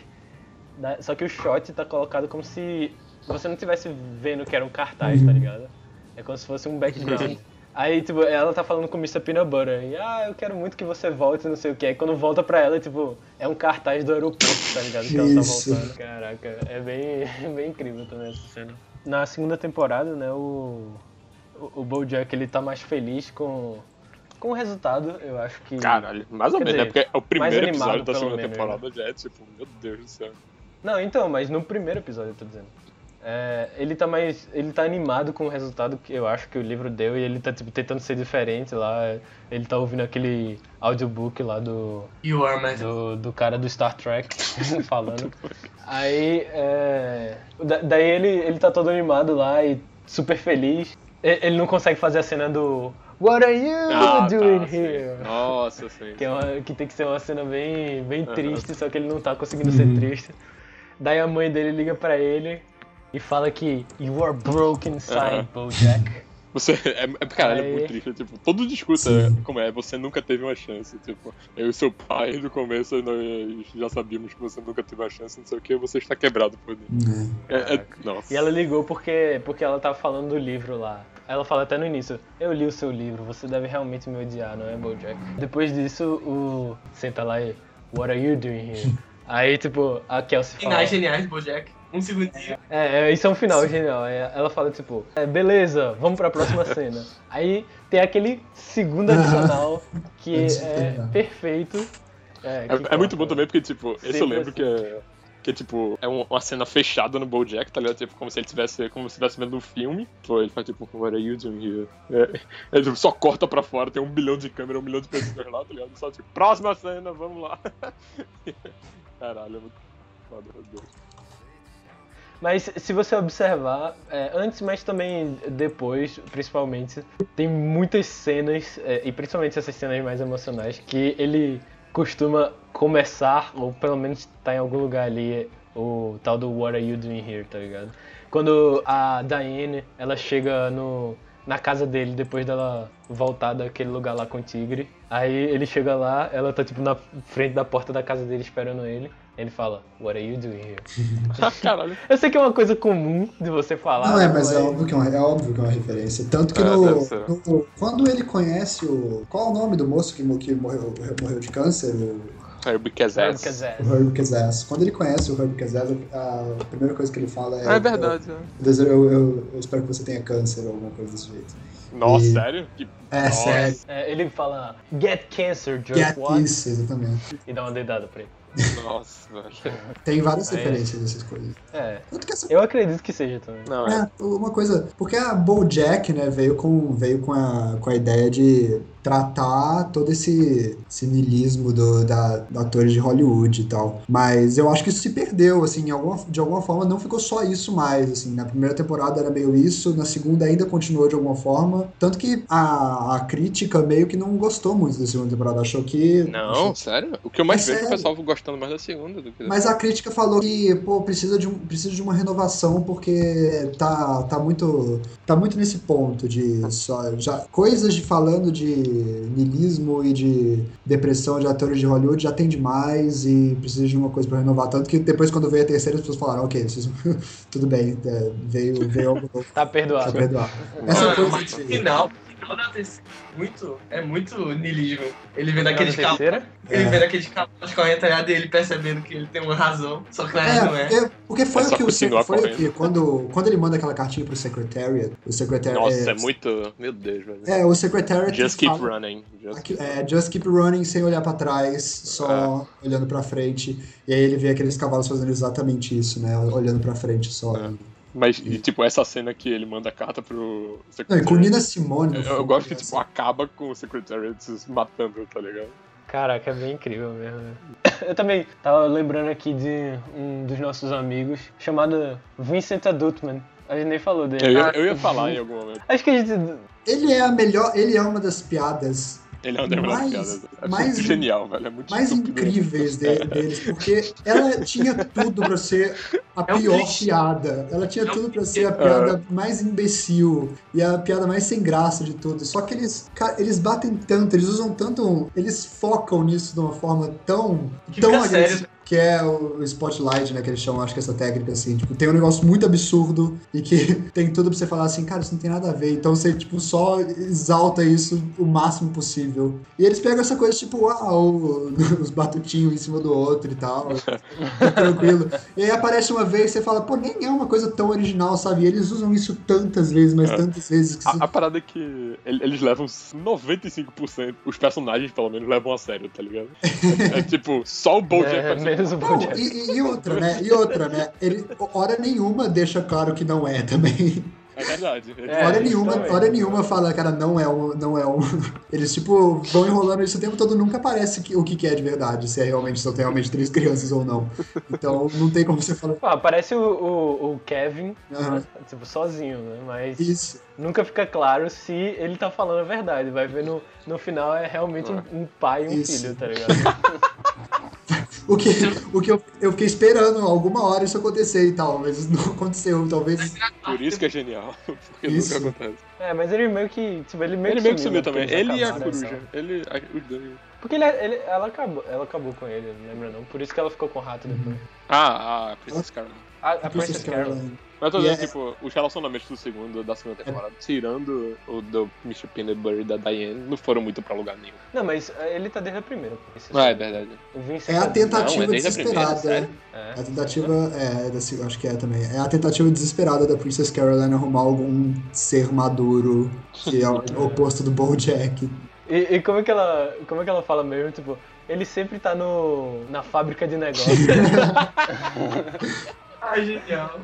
né, só que o shot tá colocado como se você não estivesse vendo que era um cartaz, tá ligado? É como se fosse um background. Aí, tipo, ela tá falando com o Mr. Peanut Butter. E, ah, eu quero muito que você volte, não sei o que. Aí quando volta pra ela, tipo, é um cartaz do aeroporto, tá ligado? Que ela tá voltando. Caraca, é bem, bem incrível também essa cena. Na segunda temporada, né, o, o, o BoJack, ele tá mais feliz com, com o resultado, eu acho que... Caralho, mais ou menos, né? Porque o primeiro mais animado, episódio da segunda menos, temporada já é tipo, meu Deus do céu. Não, então, mas no primeiro episódio eu tô dizendo. É, ele tá mais. Ele tá animado com o resultado que eu acho que o livro deu e ele tá tipo, tentando ser diferente lá. Ele tá ouvindo aquele audiobook lá do. You are my... do, do cara do Star Trek falando. Aí, é, da- daí ele, ele tá todo animado lá e super feliz. Ele não consegue fazer a cena do What are you Ah, doing tá, sim. here? Nossa, sim. Que, é uma- que tem que ser uma cena bem, bem triste, só que ele não tá conseguindo ser triste. Daí a mãe dele liga pra ele e fala que You are broken inside, Aham. Bojack. Você, é, é, caralho, é muito triste. Tipo, todo o discurso é como é, você nunca teve uma chance. Tipo, eu e seu pai, no começo, nós já sabíamos que você nunca teve uma chance, não sei o que, você está quebrado por dentro. É, é, nossa. E ela ligou porque, porque ela tava falando do livro lá. Ela fala até no início, eu li o seu livro, você deve realmente me odiar, não é, Bojack? Depois disso, o... Senta lá e, What are you doing here? Aí, tipo, a Kelsey fala... Finais geniais, Bojack. Um segundinho. É, é, isso é um final genial. É, Ela fala, tipo, é, beleza, vamos pra próxima cena. Aí tem aquele segundo adicional que É é, perfeito. É, É, que é muito bom também porque, tipo, esse eu Sempre lembro que é. Que tipo, é um- uma cena fechada no Bojack, tá ligado? Tipo, como se ele tivesse, como se estivesse vendo um filme. Pô, ele faz tipo, what are you doing here? É, ele tipo, só corta pra fora, tem um bilhão de câmeras, um milhão de pessoas lá, tá ligado? Só tipo, próxima cena, vamos lá. Caralho, é muito foda, meu Deus. Mas se você observar, é, antes, mas também depois, principalmente, tem muitas cenas, é, e principalmente essas cenas mais emocionais, que ele costuma começar, ou pelo menos tá em algum lugar ali, o tal do What are you doing here, tá ligado? Quando a Diane, ela chega no, na casa dele depois dela voltar daquele lugar lá com o tigre, aí ele chega lá, ela tá tipo na frente da porta da casa dele esperando ele, ele fala, What are you doing here? Caralho. Eu sei que é uma coisa comum de você falar. Não, é, mas é óbvio, que é, uma, é óbvio que é uma referência. Tanto que É, no, no- Quando ele conhece o. Qual é o nome do moço que, que morreu, morreu de câncer? O, Sabe, Kazaz. o Herb Kazaz. Quando ele conhece o Herb Kazaz, a primeira coisa que ele fala é. É verdade. é. Eu, eu, eu- eu espero que você tenha câncer ou alguma coisa desse jeito. Nossa, E- sério? Que... É, Nossa. sério. é, ele fala Get cancer, jerk Get what? isso, exatamente. E dá uma dedada pra ele. Nossa, velho. Tem várias É. referências dessas coisas. É, Tanto que essa eu acredito que seja também. Não, é. É, uma coisa, porque a BoJack, né, veio com veio com a, com a ideia de tratar todo esse, esse niilismo do, da, da atores de Hollywood e tal. Mas eu acho que isso se perdeu, assim, alguma, de alguma forma não ficou só isso mais, assim. Na primeira temporada era meio isso, na segunda ainda continuou de alguma forma. Tanto que a, a crítica meio que não gostou muito da segunda temporada, achou que... Não, achou- sério? O que eu mais É vejo é o pessoal gostando mais da segunda do que da Mas a crítica falou que, pô, precisa de, um, precisa de uma renovação porque tá, tá muito tá muito nesse ponto de só já coisas de falando de niilismo e de depressão de atores de Hollywood já tem demais e precisa de uma coisa pra renovar tanto que depois quando veio a terceira as pessoas falaram, ok, vocês, tudo bem, é, veio veio algo novo Tá perdoado. perdoar. Essa Mano, coisa de, final, final da terceira é muito, é muito niilismo. Ele vendo aqueles cavalos, terceira? ele É. vendo aqueles atrás dele, percebendo que ele tem uma razão, só que na verdade não é, é. porque, foi É o que o foi o que quando quando ele manda aquela cartinha pro Secretariat, o Secretariat Nossa, é muito. Meu Deus, velho. é, o Secretariat Just keep fala- running. Just Aqui- é, just keep running sem olhar pra trás, só olhando pra frente. E aí ele vê aqueles cavalos fazendo exatamente isso, né? Olhando pra frente só. É. Mas, e, tipo, essa cena que ele manda a carta pro Não, e Secretary. com Nina Simone. eu, eu gosto que, né, tipo, acaba com o Secretary se matando, tá ligado? Caraca, é bem incrível mesmo. né? Eu também tava lembrando aqui de um dos nossos amigos chamado Vincent Adultman. A gente nem falou dele. Eu ia, eu ia falar em algum momento. Acho que a gente. Ele é a melhor, ele é uma das piadas Ele é um das Mais- piadas. É mais- genial, velho. É muito mais incríveis de- deles, porque ela tinha tudo pra ser a É um pior clichê. piada. Ela tinha É um tudo pra ser a É. piada mais imbecil e a piada mais sem graça de tudo. Só que eles, cara, eles batem tanto, eles usam tanto, eles focam nisso de uma forma tão, Que tão fica sério. Que é o spotlight, né? Que eles chamam, acho que essa técnica, assim. Tipo, tem um negócio muito absurdo e que tem tudo pra você falar assim, cara, isso não tem nada a ver. Então você, tipo, só exalta isso o máximo possível. E eles pegam essa coisa, tipo, ah, o- os batutinhos em cima do outro e tal. tranquilo. E aí aparece uma vez e você fala, pô, nem é uma coisa tão original, sabe? E eles usam isso tantas vezes, mas É. tantas vezes que você... A, a parada é que ele- eles levam 95%, os personagens pelo menos levam a sério, tá ligado? É, tipo, só o Bojack É, menos o Não, Bojack. e, e- e outra, né? E outra, né? Ele, hora nenhuma deixa claro que não é também. É verdade. É, hora nenhuma, também. hora nenhuma fala, cara, não é um, não é um. Eles, tipo, vão enrolando isso o tempo todo, nunca parece que, o que, que é de verdade, se é realmente, se são realmente três crianças ou não. Então, não tem como você falar. Pô, aparece o, o, o Kevin, Aham. tipo, sozinho, né? Mas Isso. nunca fica claro se ele tá falando a verdade. Vai ver no, no final é realmente um, um pai e um Isso. filho, tá ligado? O que, o que eu, eu fiquei esperando alguma hora isso acontecer e tal, mas não aconteu. Talvez. Por isso que é genial. Porque Isso. nunca acontece. É, mas ele meio que. Tipo, ele meio Ele que meio que sumiu, sumiu né, também. Ele e a coruja. sabe? Ele, a- os dois. Porque ele, ele, ela, acabou, ela acabou com ele, não lembra não? Por isso que ela ficou com o rato depois. Ah, a Princess Caroline. A, a Princess Carol. Caroline. Mas eu tô dizendo, é- tipo, os relacionamentos do segundo, da segunda temporada, tirando o do Mr. Peanut Butter e da Diane, não foram muito pra lugar nenhum. Não, mas ele tá desde a primeira. Ah, é verdade. É a Não, tentativa é a primeira, desesperada. sério? É. A tentativa, é, da se- acho que é também. É a tentativa desesperada da Princess Caroline arrumar algum ser maduro que é o oposto do BoJack. E, e como é que ela. Como é que ela fala mesmo? Tipo, ele sempre tá no. na fábrica de negócios. Ah, genial.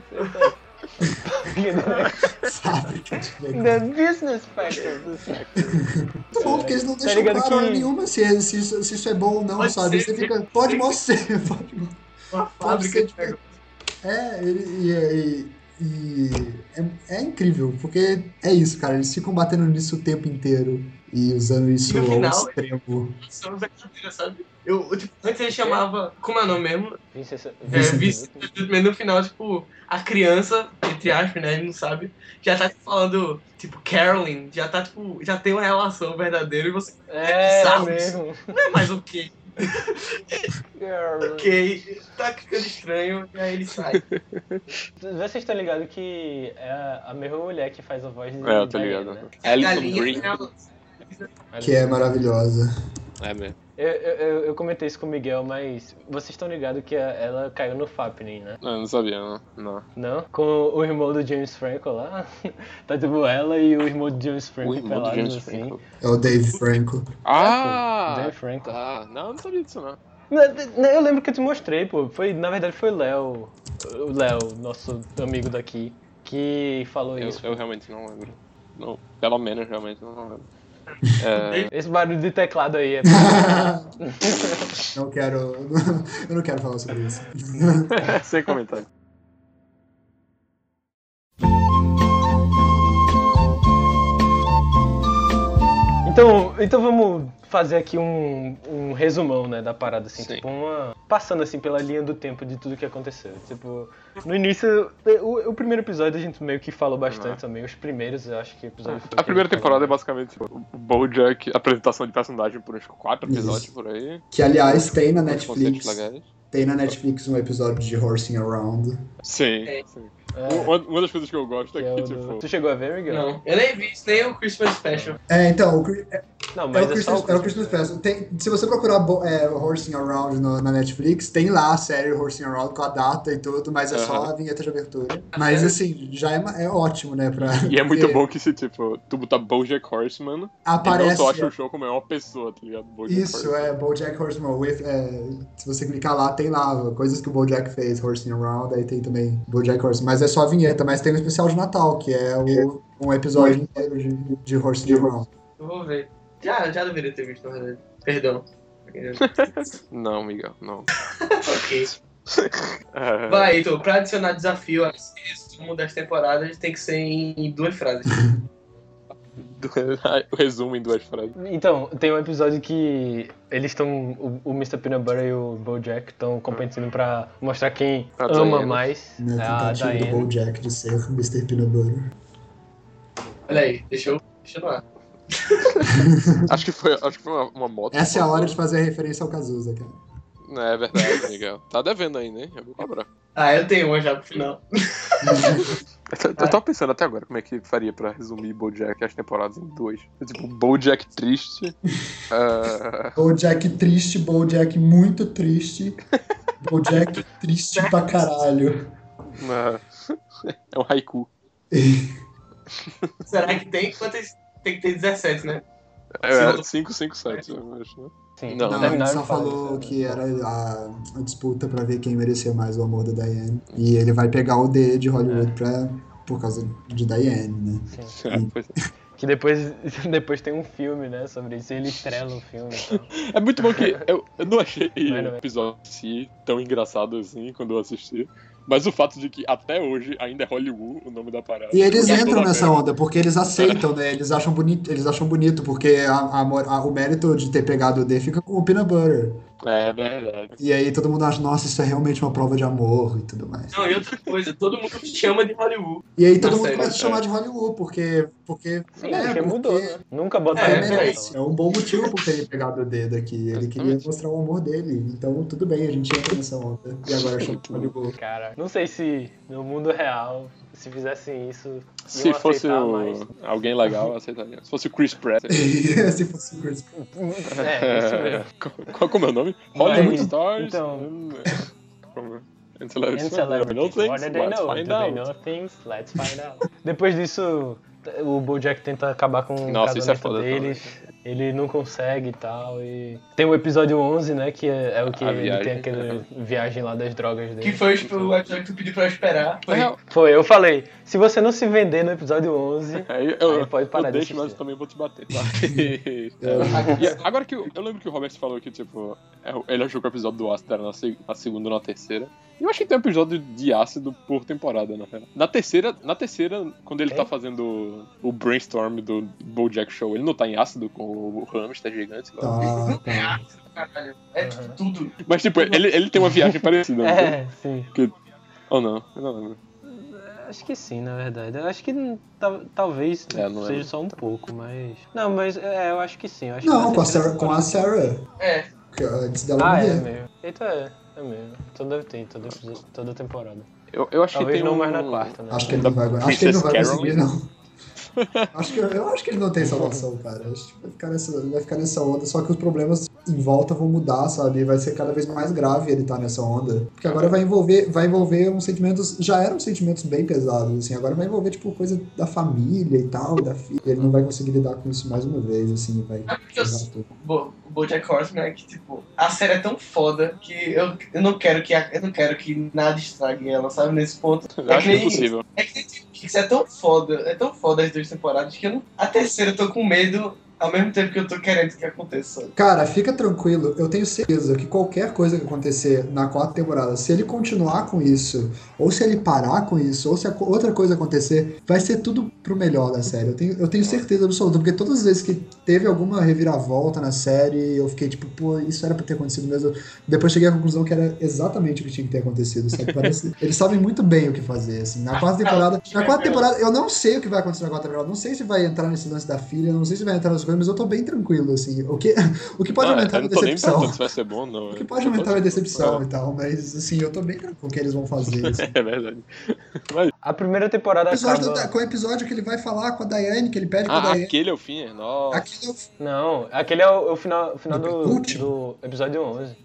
Fábrica de negócio. The business factor. Tá bom, porque eles não Tá deixam ligado claro que- nenhuma se, é- se, isso, se isso é bom ou não, Pode sabe? ser, Você fica. Pode mostrar. Pode, Uma pode fábrica ser de tipo, É, ele, e, e- e é, é incrível, porque é isso, cara. Eles ficam batendo nisso o tempo inteiro e usando isso E no ao final- extremo. São da sabe? Eu, eu, tipo, antes ele chamava. Como é o nome mesmo? Vincent, É, mas no final, tipo, a criança, entre aspas, né? Ele não sabe, já tá tipo, falando, tipo, Carolyn, já tá, tipo, já tem uma relação verdadeira e você É, é mesmo. não é mais ok. Ok, tá ficando estranho, e aí ele sai. Vocês estão ligados que é a mesma mulher que faz a voz de É, eu tô ligado. né? Alison Green. ela- Que é maravilhosa. É mesmo. Eu, eu, eu- comentei isso com o Miguel, mas vocês estão ligados que a- ela caiu no Fappening, né? Não, eu não sabia, não. não. Não? Com o irmão do James Franco lá. tá tipo ela e o irmão do James Franco pelados James assim. Franco. É o Dave Franco. Ah! James Franco. Tá. Não, eu não sabia disso, não. Eu lembro que eu te mostrei, pô. Foi, na verdade foi o Léo, o Léo, nosso amigo daqui, que falou Eu, isso. eu realmente não lembro. Não, pelo menos, realmente, não lembro. É, Esse barulho de teclado aí é. não quero. Eu não quero falar sobre isso. sem comentário. Então, então vamos fazer aqui um, um resumão, né, da parada, assim, Sim. tipo, uma... Passando, assim, pela linha do tempo de tudo que aconteceu. Tipo, no início, o, o primeiro episódio a gente meio que falou bastante Uhum. também, os primeiros, eu acho que o episódio foi A primeira gente temporada é falou. basicamente tipo, o Bojack, apresentação de personagem por uns quatro Isso. episódios por aí. Que aliás tem na Netflix. Tem na Netflix um episódio de Horsing Around. Sim, É. sim. É, Uma, uma das coisas que eu gosto é é que, do- tipo. Tu chegou a ver, Miguel? Não, eu nem vi isso, nem o Christmas Special. É, então, o, É, Não, é mas o é, só Christmas, é o Christmas Special. Tem, se você procurar é, Horsing Around no- na Netflix, tem lá a série Horsing Around com a data e tudo, mas é só a vinheta de abertura. Mas assim, já é, é ótimo, né? Pra, E é muito bom que se, tipo, tu botar Bojack Horseman, e não Aparece. só acha o show como é uma pessoa, tá ligado? Bojack Isso, Horseman. é Bojack Horseman. With, é, se você clicar lá, tem lá coisas que o Bojack fez, Horsing Around, aí tem também Bojack Horseman. Mas é só a vinheta, mas tem um especial de Natal, que é o- um episódio inteiro de, de Horsing Around. Eu vou ver. Já, já deveria ter visto, na verdade. Perdão. Não, Miguel, não. ok. É, Vai, Heitor, pra adicionar desafio a esse resumo das temporadas, tem que ser em duas frases. o resumo em duas frases. Então, tem um episódio que eles estão. O, o Mr. Peanut Butter e o Bojack estão competindo pra mostrar quem A ama Diana. mais. Né, É a tentativa do. Bojack de ser Mr. Peanut Butter. Olha aí, deixa eu, deixa eu no ar. Acho que foi, acho que foi uma, uma moto. Essa é a hora de fazer referência ao Cazuza, cara. Não, é verdade, Miguel. Tá devendo ainda, hein? Eu vou cobrar. Ah, eu tenho uma já pro final. Eu, tava pensando até agora como é que faria pra resumir Bojack as temporadas em duas. É tipo, Bojack triste. ah, Bojack triste, Bojack muito triste. Bojack triste pra caralho. uma- É um haiku. Será que tem? Quantas? Tem que ter 17, né? É, 5, 5, 7, eu acho, né? Sim, Não, Não, terminaram só falou isso, que era a, a disputa pra ver quem merecia mais o amor da Diane. E ele vai pegar o D de Hollywood pra, por causa de Diane, né? É, pois é. Que depois, depois tem um filme, né, sobre isso, e ele estrela o filme e tal. É muito bom que eu, eu não achei o episódio em si tão engraçado assim quando eu assisti. Mas o fato de que até hoje ainda é Hollywood o nome da parada. E eles entram nessa onda, porque eles aceitam, né? Eles acham bonito, eles acham bonito porque a- a a- o mérito de ter pegado o D fica com o peanut butter. É verdade. E aí todo mundo acha, nossa, isso é realmente uma prova de amor e tudo mais. Não, e outra coisa, todo mundo chama de Hollywood. E aí todo Na mundo série, começa a é. chamar de Hollywood, porque. porque Sim, é, porque porque mudou, né? Nunca botaram É, merece. questão. É um bom motivo por terem pegado o dedo aqui. Ele queria mostrar o amor dele. Então tudo bem, a gente entra nessa onda. E agora chama de Hollywood. Cara, não sei se no mundo real, se fizessem isso, Se iam fosse aceitar o- mais. alguém legal, eu aceitaria. Se fosse o Chris Pratt. Se fosse o Chris. É, isso mesmo. Qual, qual é o nome? Mas, Hollywood Stars. então- And celebrities. And celebrities. Know things? What do they Let's know? find Do they out. know things? Let's find out. Depois disso, o Bojack tenta acabar com o Nossa, isso é casamento foda deles. Ele não consegue e tal. E tem o episódio 11, né? Que é, é o que A ele viagem. tem aquele viagem lá das drogas dele. Que foi o episódio que tu pediu pra eu esperar. Foi. É, Foi, eu falei, se você não se vender no episódio 11, Aí eu, Aí pode parar eu de deixo, mas também vou te bater. E agora que eu, eu lembro que o Robert falou que, tipo, é, ele achou que o episódio do ácido era na, se- na segunda ou na terceira. E eu acho que tem um episódio de ácido por temporada, na real. Na terceira, na terceira quando ele Tem? tá fazendo o brainstorm do Bojack Show, ele não tá em ácido com o hamster gigante lá. Tá, tá. Caralho, é tudo. Mas, tipo, ele, ele tem uma viagem parecida, é, sim. Ou não? Eu não lembro. Acho que sim, na verdade. Eu acho que tal- talvez É, não seja lembro. só um pouco, mas. Não, mas é, eu acho que sim. Eu acho que Não, vai com a Sarah. Com a Sarah É. que antes dela Ah, é morrer. mesmo. Então é, é mesmo. Então deve ter, toda, toda temporada. Eu, eu acho Talvez que tem não um... mais na quarta, né? Acho que ele não vai, acho que ele não vai conseguir, não. Acho que, eu acho que ele não tem salvação, cara. Acho que vai ficar, nessa, ele vai ficar nessa onda, só que os problemas em volta vão mudar, sabe? Vai ser cada vez mais grave ele estar nessa onda. Porque agora vai envolver, vai envolver uns sentimentos. Já eram sentimentos bem pesados, assim. Agora vai envolver, tipo, coisa da família e tal, da filha. Ele não vai conseguir lidar com isso mais uma vez, assim, vai. É o BoJack Horseman é que tipo a série é tão foda que eu, eu não quero que a- eu não quero que nada estrague ela, sabe nesse ponto. Eu acho que impossível. É que tipo, isso é tão foda, é tão foda as duas temporadas que eu não, a terceira eu tô com medo ao mesmo tempo que eu tô querendo que aconteça. Cara, fica tranquilo, eu tenho certeza que qualquer coisa que acontecer na quarta temporada, se ele continuar com isso, ou se ele parar com isso, ou se outra coisa acontecer, vai ser tudo pro melhor da série. Eu tenho, eu tenho certeza absoluta, porque todas as vezes que teve alguma reviravolta na série, eu fiquei tipo, pô, isso era pra ter acontecido mesmo. Depois cheguei à conclusão que era exatamente o que tinha que ter acontecido, sabe? Parece, eles sabem muito bem o que fazer, assim. Na quarta temporada, na quarta temporada, eu não sei o que vai acontecer na quarta temporada, não sei se vai entrar nesse lance da filha, não sei se vai entrar nas mas eu tô bem tranquilo, assim. O que, o que pode Ah, aumentar eu a não tô nem decepção. se vai ser bom ou não. O que pode aumentar a decepção e tal, mas assim, eu tô bem tranquilo com o que eles vão fazer. assim. É verdade. A primeira temporada episódio acaba. da- com o episódio que ele vai falar com a Daiane, que ele pede pra Ah, Daiane. aquele é o fim? é? Nossa. Aquele é o Não, aquele é o, o final, o final Do do, do episódio 11.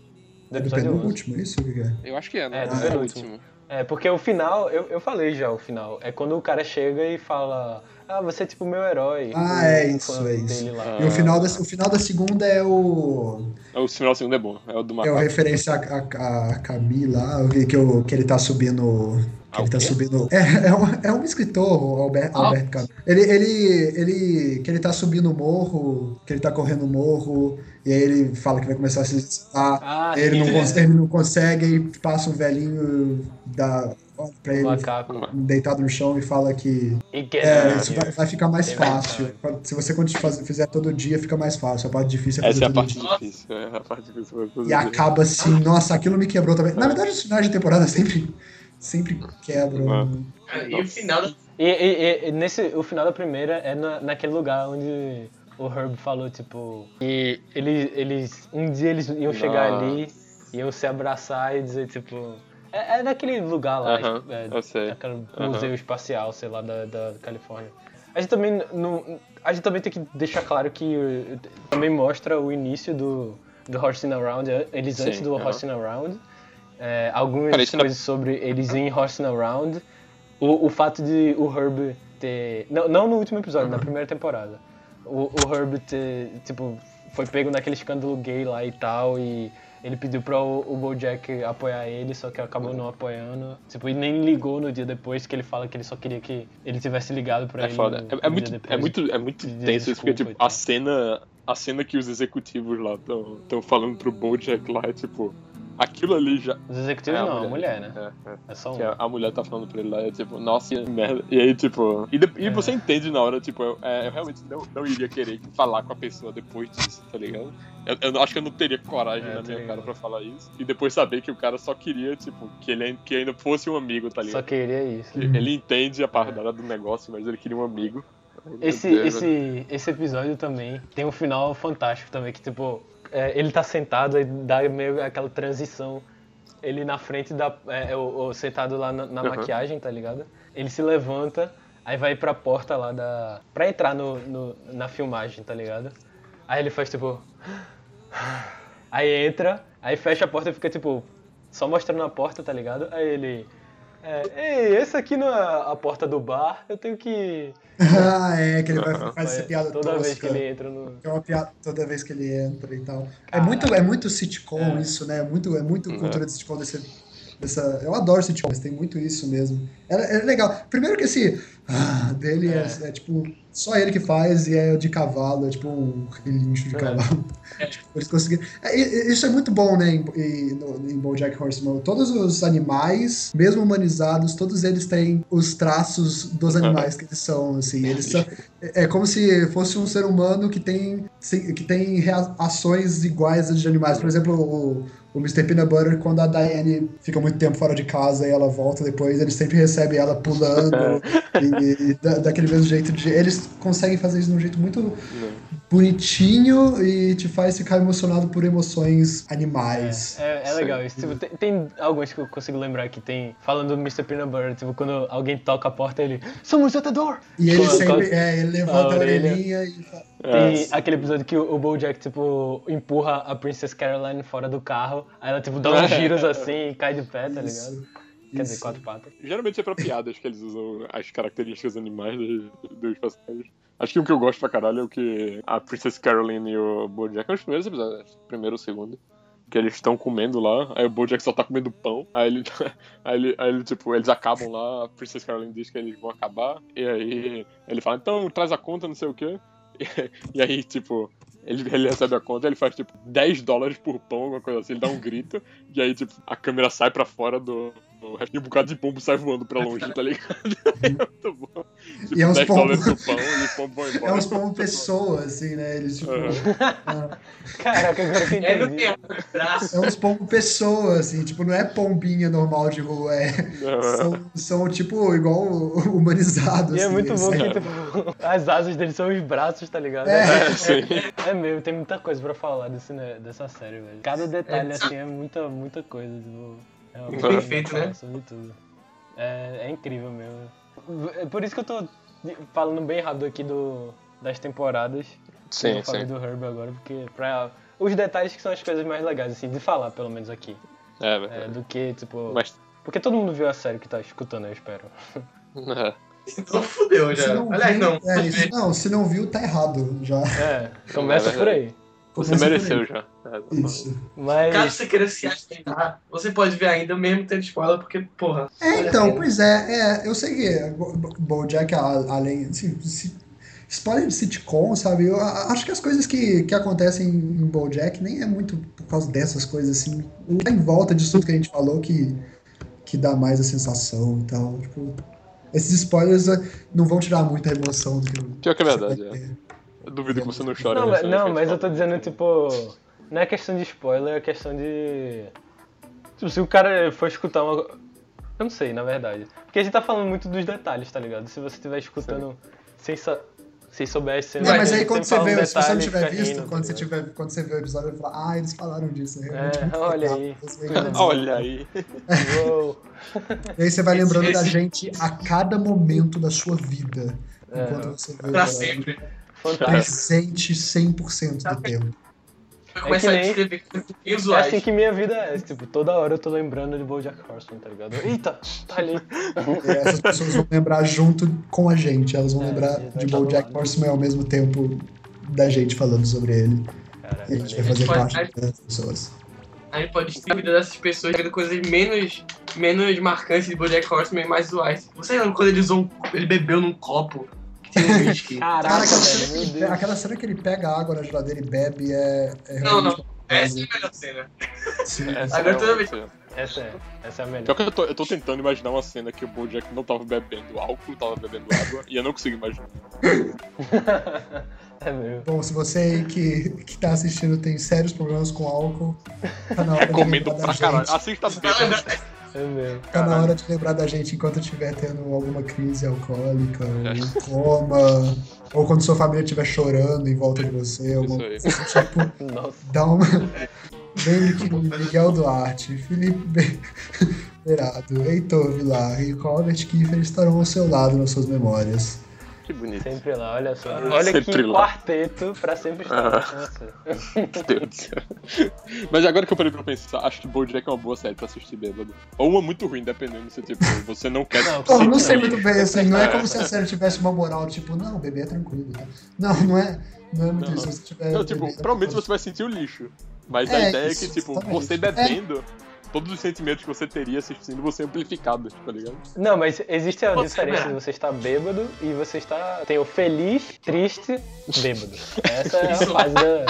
Do é do episódio 11. penúltimo, isso? Que é? Eu acho que é, né? É, do o penúltimo. último. É, porque o final, eu, eu falei já o final. É quando o cara chega e fala: Ah, você é tipo meu herói. Ah, O é isso, é isso. Ah. E o final, da, o final da segunda é o. O final do segundo é bom. É o do É o macaco. referência a, a, a Camila, que, que, o- que ele tá subindo Que ele Ah, tá subindo. É, é, um, é um escritor, o Albert, Ah. Albert Camus. Ele, ele, ele. Que ele tá subindo o morro, que ele tá correndo o morro, e aí ele fala que vai começar a se. Ah, ele, não ele não consegue, e passa um velhinho da, olha pra ele macaco. deitado no chão e fala que E que é, isso vai, vai ficar mais É fácil. Se você fizer todo dia, fica mais fácil. A parte difícil é fazer Essa é a parte dia. difícil. É a parte difícil. fazer. E acaba assim, nossa, aquilo me quebrou também. Na verdade, os finais de temporada sempre, sempre quebram. E o final da E, e- e- nesse, o final da primeira é na, naquele lugar onde o Herb falou, tipo, que ele, eles, um dia eles iam chegar Nossa. ali, iam se abraçar e dizer, tipo. É, é naquele lugar lá, Aham, é, eu sei. aquele Aham. museu espacial, sei lá, da, da Califórnia. A gente também não. A gente também tem que deixar claro que uh, também mostra o início do, do Horsing Around, eh, eles Sim, antes do aham. Horsing Around. É, algumas ainda- coisas sobre eles em Horsing Around. O, o fato de o Herb ter. Não, não no último episódio, na primeira temporada. O, o Herb ter, tipo, foi pego naquele escândalo gay lá e tal, e ele pediu pra o, o Bojack apoiar ele, só que acabou não apoiando. Tipo, e nem ligou no dia depois, que ele fala que ele só queria que ele tivesse ligado pra É ele. foda. no- É, é muito, depois. é muito, é muito tenso isso, porque tipo, e a cena, a cena que os executivos lá estão falando pro Bojack lá é tipo, aquilo ali já. Os executivos É, não, a mulher. mulher, né? É, é. É só um. Que a, a mulher tá falando pra ele lá, é tipo, nossa, que merda. E aí, tipo. E, de- e É. você entende na hora, tipo, eu, é, eu realmente não, não iria querer falar com a pessoa depois disso, tá ligado? Eu, eu acho que eu não teria coragem É, na minha cara pra falar isso. E depois saber que o cara só queria, tipo, que ele que ainda fosse um amigo, tá Só ligado? queria isso. Que Ele entende a parada do negócio, mas ele queria um amigo. Esse, Deus, esse, esse episódio também tem um final fantástico também, que tipo, é, ele tá sentado e dá meio aquela transição. Ele na frente da. É, é, o, o sentado lá na, na Uhum. maquiagem, tá ligado? Ele se levanta, aí vai pra porta lá da. pra entrar no, no- na filmagem, tá ligado? Aí ele faz tipo. Aí entra, aí fecha a porta e fica tipo. Só mostrando a porta, tá ligado? Aí ele. É, Ei, esse aqui não é a porta do bar, eu tenho que. ah, é, que ele vai Aham. faz essa Vai- piada toda vez que tosca. ele entra no. É uma piada toda vez que ele entra e tal. É muito, é muito sitcom É. isso, né? É muito, é muito É. cultura de sitcom desse, dessa. Eu adoro sitcom, mas tem muito isso mesmo. É, é legal. Primeiro que esse ah, dele é, é, tipo só ele que faz e é de cavalo, é tipo um relincho de É. cavalo. Tipo, eles conseguiram. É, isso é muito bom, né? Em, em, em BoJack Horseman. Todos os animais, mesmo humanizados, todos eles têm os traços dos animais que eles são, assim. Eles são, é é como se fosse um ser humano que tem, que tem ações iguais às de animais. Por exemplo, o, o Mr. Peanut Butter, quando a Diane fica muito tempo fora de casa e ela volta depois, eles sempre recebem ela pulando e, e da- daquele mesmo jeito de. Eles conseguem fazer isso de um jeito muito Não. bonitinho e te faz ficar emocionado por emoções animais. É, é Sim. legal isso. Tipo, tem, tem alguns que eu consigo lembrar que tem. Falando do Mr. Peanut Butter, tipo, quando alguém toca a porta, ele. Somos at the door! E ele Quando- sempre é, ele levanta a, a orelhinha e fala. Tem É, aquele episódio que o, Bojack, tipo, empurra a Princess Caroline fora do carro, aí ela, tipo, dá uns giros assim e cai de pé, tá ligado? Isso, Quer dizer, quatro patas. Geralmente é pra piadas que eles usam as características animais dos, dos personagens. Acho que o que eu gosto pra caralho é o que a Princess Caroline e o Bojack, nos primeiros episódios, acho que primeiro ou segundo, que eles estão comendo lá, aí o Bojack só tá comendo pão, aí ele, aí ele, aí ele, tipo, eles acabam lá, a Princess Caroline diz que eles vão acabar, e aí ele fala, então traz a conta, não sei o quê, e, aí, tipo, ele, ele recebe a conta, ele faz, tipo, 10 dólares por pão, alguma coisa assim, ele dá um grito, e aí, tipo, a câmera sai pra fora do, e um bocado de pombo sai voando pra longe, tá ligado? é muito bom. Tipo, E é uns 10 pombos- pão, e embora. É uns como pessoa, assim, né? Eles, tipo. Aham. ah, Caraca, agora que eu É, entendi. é uns pombo pessoa, assim, tipo, não é pombinha normal de rua, é. São, são tipo, igual humanizados. E é assim, muito bom assim. que, tipo, as asas dele são os braços, tá ligado? É. É, sim. É mesmo, tem muita coisa pra falar desse, né, dessa série, velho. Cada detalhe, assim, é muita, muita coisa, tipo... É Perfeito, pra falar né? Sobre tudo. É, é incrível mesmo. É por isso que eu tô falando bem rápido aqui do, das temporadas. Sim, eu falei sim. do Herb agora, porque pra... Os detalhes que são as coisas mais legais, assim, de falar, pelo menos aqui. É, É, verdade. do que, tipo... Mas. Porque todo mundo viu a série que tá escutando, eu espero. é. Então fudeu já. não Aliás, viu- não. é, isso- não, se não viu, tá errado já. É, começa É por aí. Você Começa mereceu já. É, Isso. Mas. Caso você queira se atentar, você pode ver ainda mesmo tendo spoiler, porque, porra. É, então, pena. pois é, é, eu sei que é, Bo- Bo- BoJack, a- além, assim, se, spoiler de sitcom, sabe, eu acho que as coisas que, que acontecem em BoJack nem é muito por causa dessas coisas, assim, o em volta disso tudo que a gente falou que, que dá mais a sensação e tal, tipo, esses spoilers eh, não vão tirar muita emoção do que Pior que é verdade, é. Eu duvido que você não chore. Não, não, mas eu tô dizendo, tipo. Não é questão de spoiler, é questão de. Tipo, se o cara for escutar uma. Eu não sei, na verdade. Porque a gente tá falando muito dos detalhes, tá ligado? Se você estiver escutando sem, sa... sem souber as cenas. Não, mas aí quando você fala um vê, se você não tiver visto, rindo, quando, tá você tiver, quando você vê o episódio, vai falar, ah, eles falaram disso, é realmente É, muito olha legal. aí. Fala. dizer. Olha aí. E aí você vai Esse- lembrando da esse- gente a cada momento da sua vida. É. Enquanto você vê Pra sempre. Fantástico. Presente 100% do tempo. Vai começar nem- a descrever coisas bem É assim que minha vida é, tipo, toda hora eu tô lembrando de BoJack Horseman, tá ligado? Eita, tá ali. E essas pessoas vão lembrar junto com a gente. Elas vão É, lembrar de BoJack. Horseman ao mesmo tempo da gente falando sobre ele. Caralho, E a gente vai aí. fazer pode- parte das pessoas. A gente pode ter a vida dessas pessoas vendo coisas menos, menos marcantes de Bojack Horseman e mais usuais. Você lembra quando ele usou um, ele bebeu num copo que whisky? Caraca, Cara, aquela velho, cena, meu que, Deus. aquela cena que ele pega a água na geladeira e bebe é, é Não, realmente não. Essa é a melhor cena. Sim. Essa Agora é toda vez- Essa é, essa é a melhor. Pior que eu tô, eu tô tentando imaginar uma cena que o Bojack não tava bebendo álcool, tava bebendo água, e eu não consigo imaginar. é mesmo. Bom, se você aí que, que tá assistindo tem sérios problemas com álcool, tá na hora de Comendo pra caralho. gente. Assista lembrar- bêbado. É mesmo. Tá na hora de lembrar da gente enquanto estiver tendo alguma crise alcoólica, ou coma, ou quando sua família estiver chorando em volta de você, alguma coisa tipo. Nossa. Dá uma. Que Miguel Duarte, Felipe Be- Beirado, Heitor Vilar e Robert Kiefer estarão ao seu lado nas suas memórias. Que bonito. Sempre lá, olha só. Olha Sempre que lá. quarteto pra sempre estar Ah. Meu Deus do céu. Mas agora que eu parei pra pensar, acho que Bojack é uma boa série pra assistir bêbado. Ou uma muito ruim, dependendo se tipo, você não quer. Não, Pô, não se- sei muito bem, assim, não é como se a série tivesse uma moral, tipo, não, bebê é tranquilo, tá? Não, não é, não é muito Não. isso. Se tiver Não, tipo, bebê, é provavelmente você vai sentir o lixo. Mas É, a ideia isso, é que, tipo, exatamente. você bebendo, todos os sentimentos que você teria assistindo vão ser amplificados, tá ligado? Não, mas existe a diferença de você estar bêbado e você está. Tem o feliz, triste, bêbado. Essa é a fase da.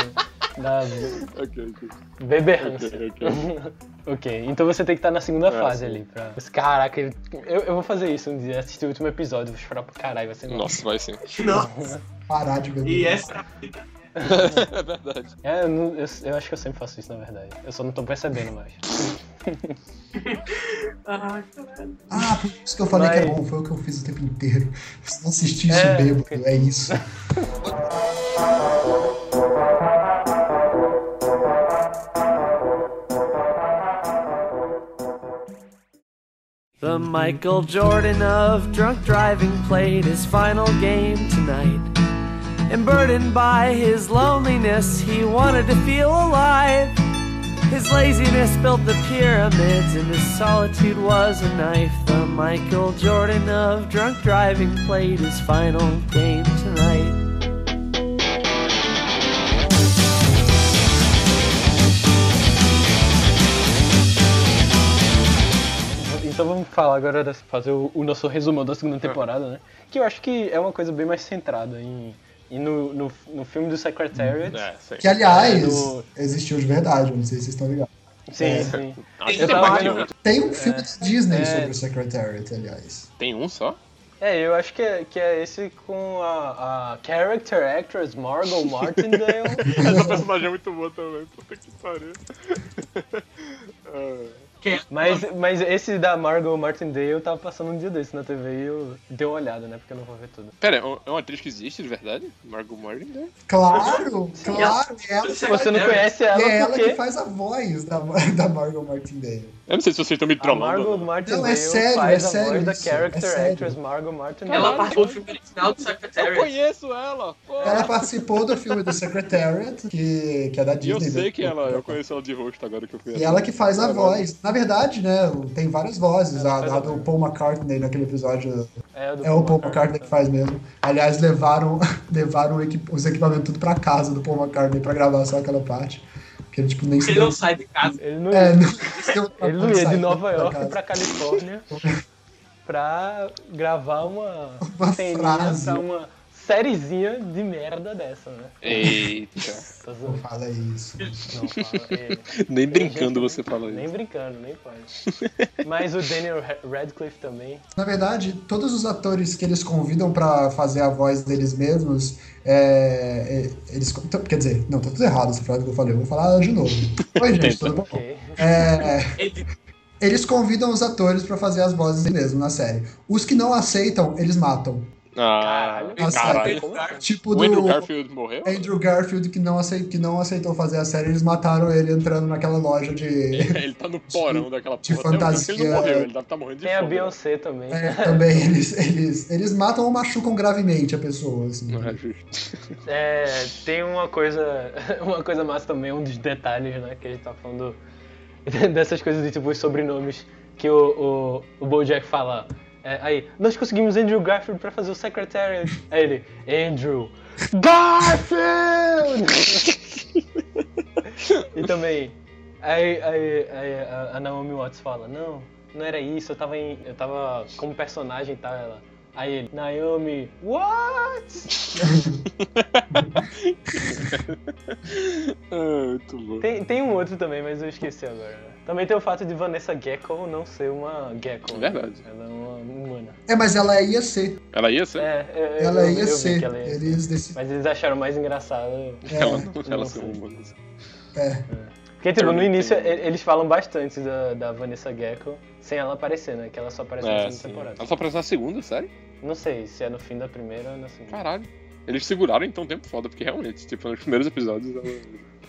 da Ok, ok. beberrância. Ok, ok. ok, então você tem que estar na segunda É, fase sim. ali. Pra... Caraca, eu, eu vou fazer isso um dia, assistir o último episódio, vou chorar pra caralho, vai ser. Nossa, vai sim. Nossa. Parar de beber. E essa é é verdade. É, eu, eu, eu acho que eu sempre faço isso, na verdade. Eu só não tô percebendo mais. Ai. Ah, por isso que eu falei que era bom, foi o que eu fiz o tempo inteiro. Eu assisti isso É, bêbado, porque- é isso. The Michael Jordan of drunk driving played his final game tonight. And burdened by his loneliness, he wanted to feel alive. His laziness built the pyramids, and his solitude was a knife. The Michael Jordan of drunk driving played his final game tonight. Então vamos falar agora, fazer o, nosso resumão da segunda temporada, né? Que eu acho que é uma coisa bem mais centrada em, em no, no, no filme do Secretariat. É, sim. Que, aliás, É, do- existiu de verdade, não sei se vocês estão ligados. Sim, É. sim. Eu tava tem, vendo- um. Tem um filme da Disney É. sobre o Secretariat, aliás. tem um só? É, eu acho que é, que é esse com a, a character actress Margot Martindale. Essa personagem é muito boa também, puta que pariu. Mas, mas esse da Margot Martindale tava passando um dia desse na TV e eu dei uma olhada, né? Porque eu não vou ver tudo. Pera, é uma- é uma atriz que existe de verdade? Margot Martin? né? Claro, claro, é ela, Se você não conhece ela, é ela porque que faz a voz da, da Margot Martindale. Eu não sei se vocês estão me a trollando. Margot? Martindale Não, é sério, faz é a sério voz da isso, character é actress Margot Martindale. Ela participou do filme original do Eu Secretary. conheço ela! pô. Ela participou do filme do Secretariat, que, que é da E Disney. eu sei que ela, eu conheço ela de rosto agora que eu fui E ela que faz a Caralho. voz. Na verdade, né, tem várias vozes. A, a a do. Paul McCartney naquele episódio É, do é o Paul McCartney que faz mesmo. Aliás, levaram, levaram os equipamentos tudo pra casa do Paul McCartney pra gravar só aquela parte. Porque ele, tipo, nem Ele não sai de casa. Ele não É, ia, não, ele não pra ia de Nova pra York casa. pra Califórnia pra gravar uma, Uma ceninha frase. pra uma sériezinha de merda dessa, né? Eita. Não fala isso. Não fala. ele. Nem brincando Gente, você fala Nem isso. brincando, nem pode. Mas o Daniel Radcliffe também. Na verdade, todos os atores que eles convidam pra fazer a voz deles mesmos, é, é, eles. então, Quer dizer, não, tá tudo errado essa frase que eu falei, eu vou falar de novo. Oi, gente, tudo bom? Ok. É, Ele- eles convidam os atores pra fazer as vozes deles mesmos na série. Os que não aceitam, eles matam. Ah, Caralho. caralho. Tipo O do Andrew Garfield morreu? Andrew Garfield, que não, acei- que não aceitou fazer a série, eles mataram ele entrando naquela loja de. Ele tá no porão daquela de porra. Até hoje, Ele não fantasia. morreu, ele deve estar morrendo de Tem a fome. Beyoncé também. É, também eles, eles, eles matam ou machucam gravemente a pessoa. Assim. Não é justo. É, tem uma coisa, uma coisa massa também, um dos detalhes, né, que a gente tá falando dessas coisas de tipo os sobrenomes que o, o, o Bojack fala. É, aí, nós conseguimos Andrew Garfield pra fazer o Secretary. Aí ele, Andrew Garfield! e também, aí, aí, aí a, Naomi Watts fala, não, não era isso, eu tava, em, eu tava como personagem e tal, ela. Aí ele, Naomi, what? Ah, muito bom. Tem, tem um outro também, mas eu esqueci agora. Também tem o fato de Vanessa Gecko não ser uma Gecko. né? Verdade. Ela é uma humana. É, mas ela ia ser. Ela ia ser? É, é, Ela eu, ia eu ser. que ela ia ser. Eles desse... Mas eles acharam mais engraçado. Ela É, não, ela não ser humana. é. Porque, tipo, no início eles falam bastante da, da Vanessa Gecko sem ela aparecer, né? Que ela só aparece na É, segunda sim. temporada. Ela só aparece na segunda, sério? Não sei se é no fim da primeira ou na segunda. Caralho. Eles seguraram então um tempo foda, porque realmente, tipo, nos primeiros episódios ela.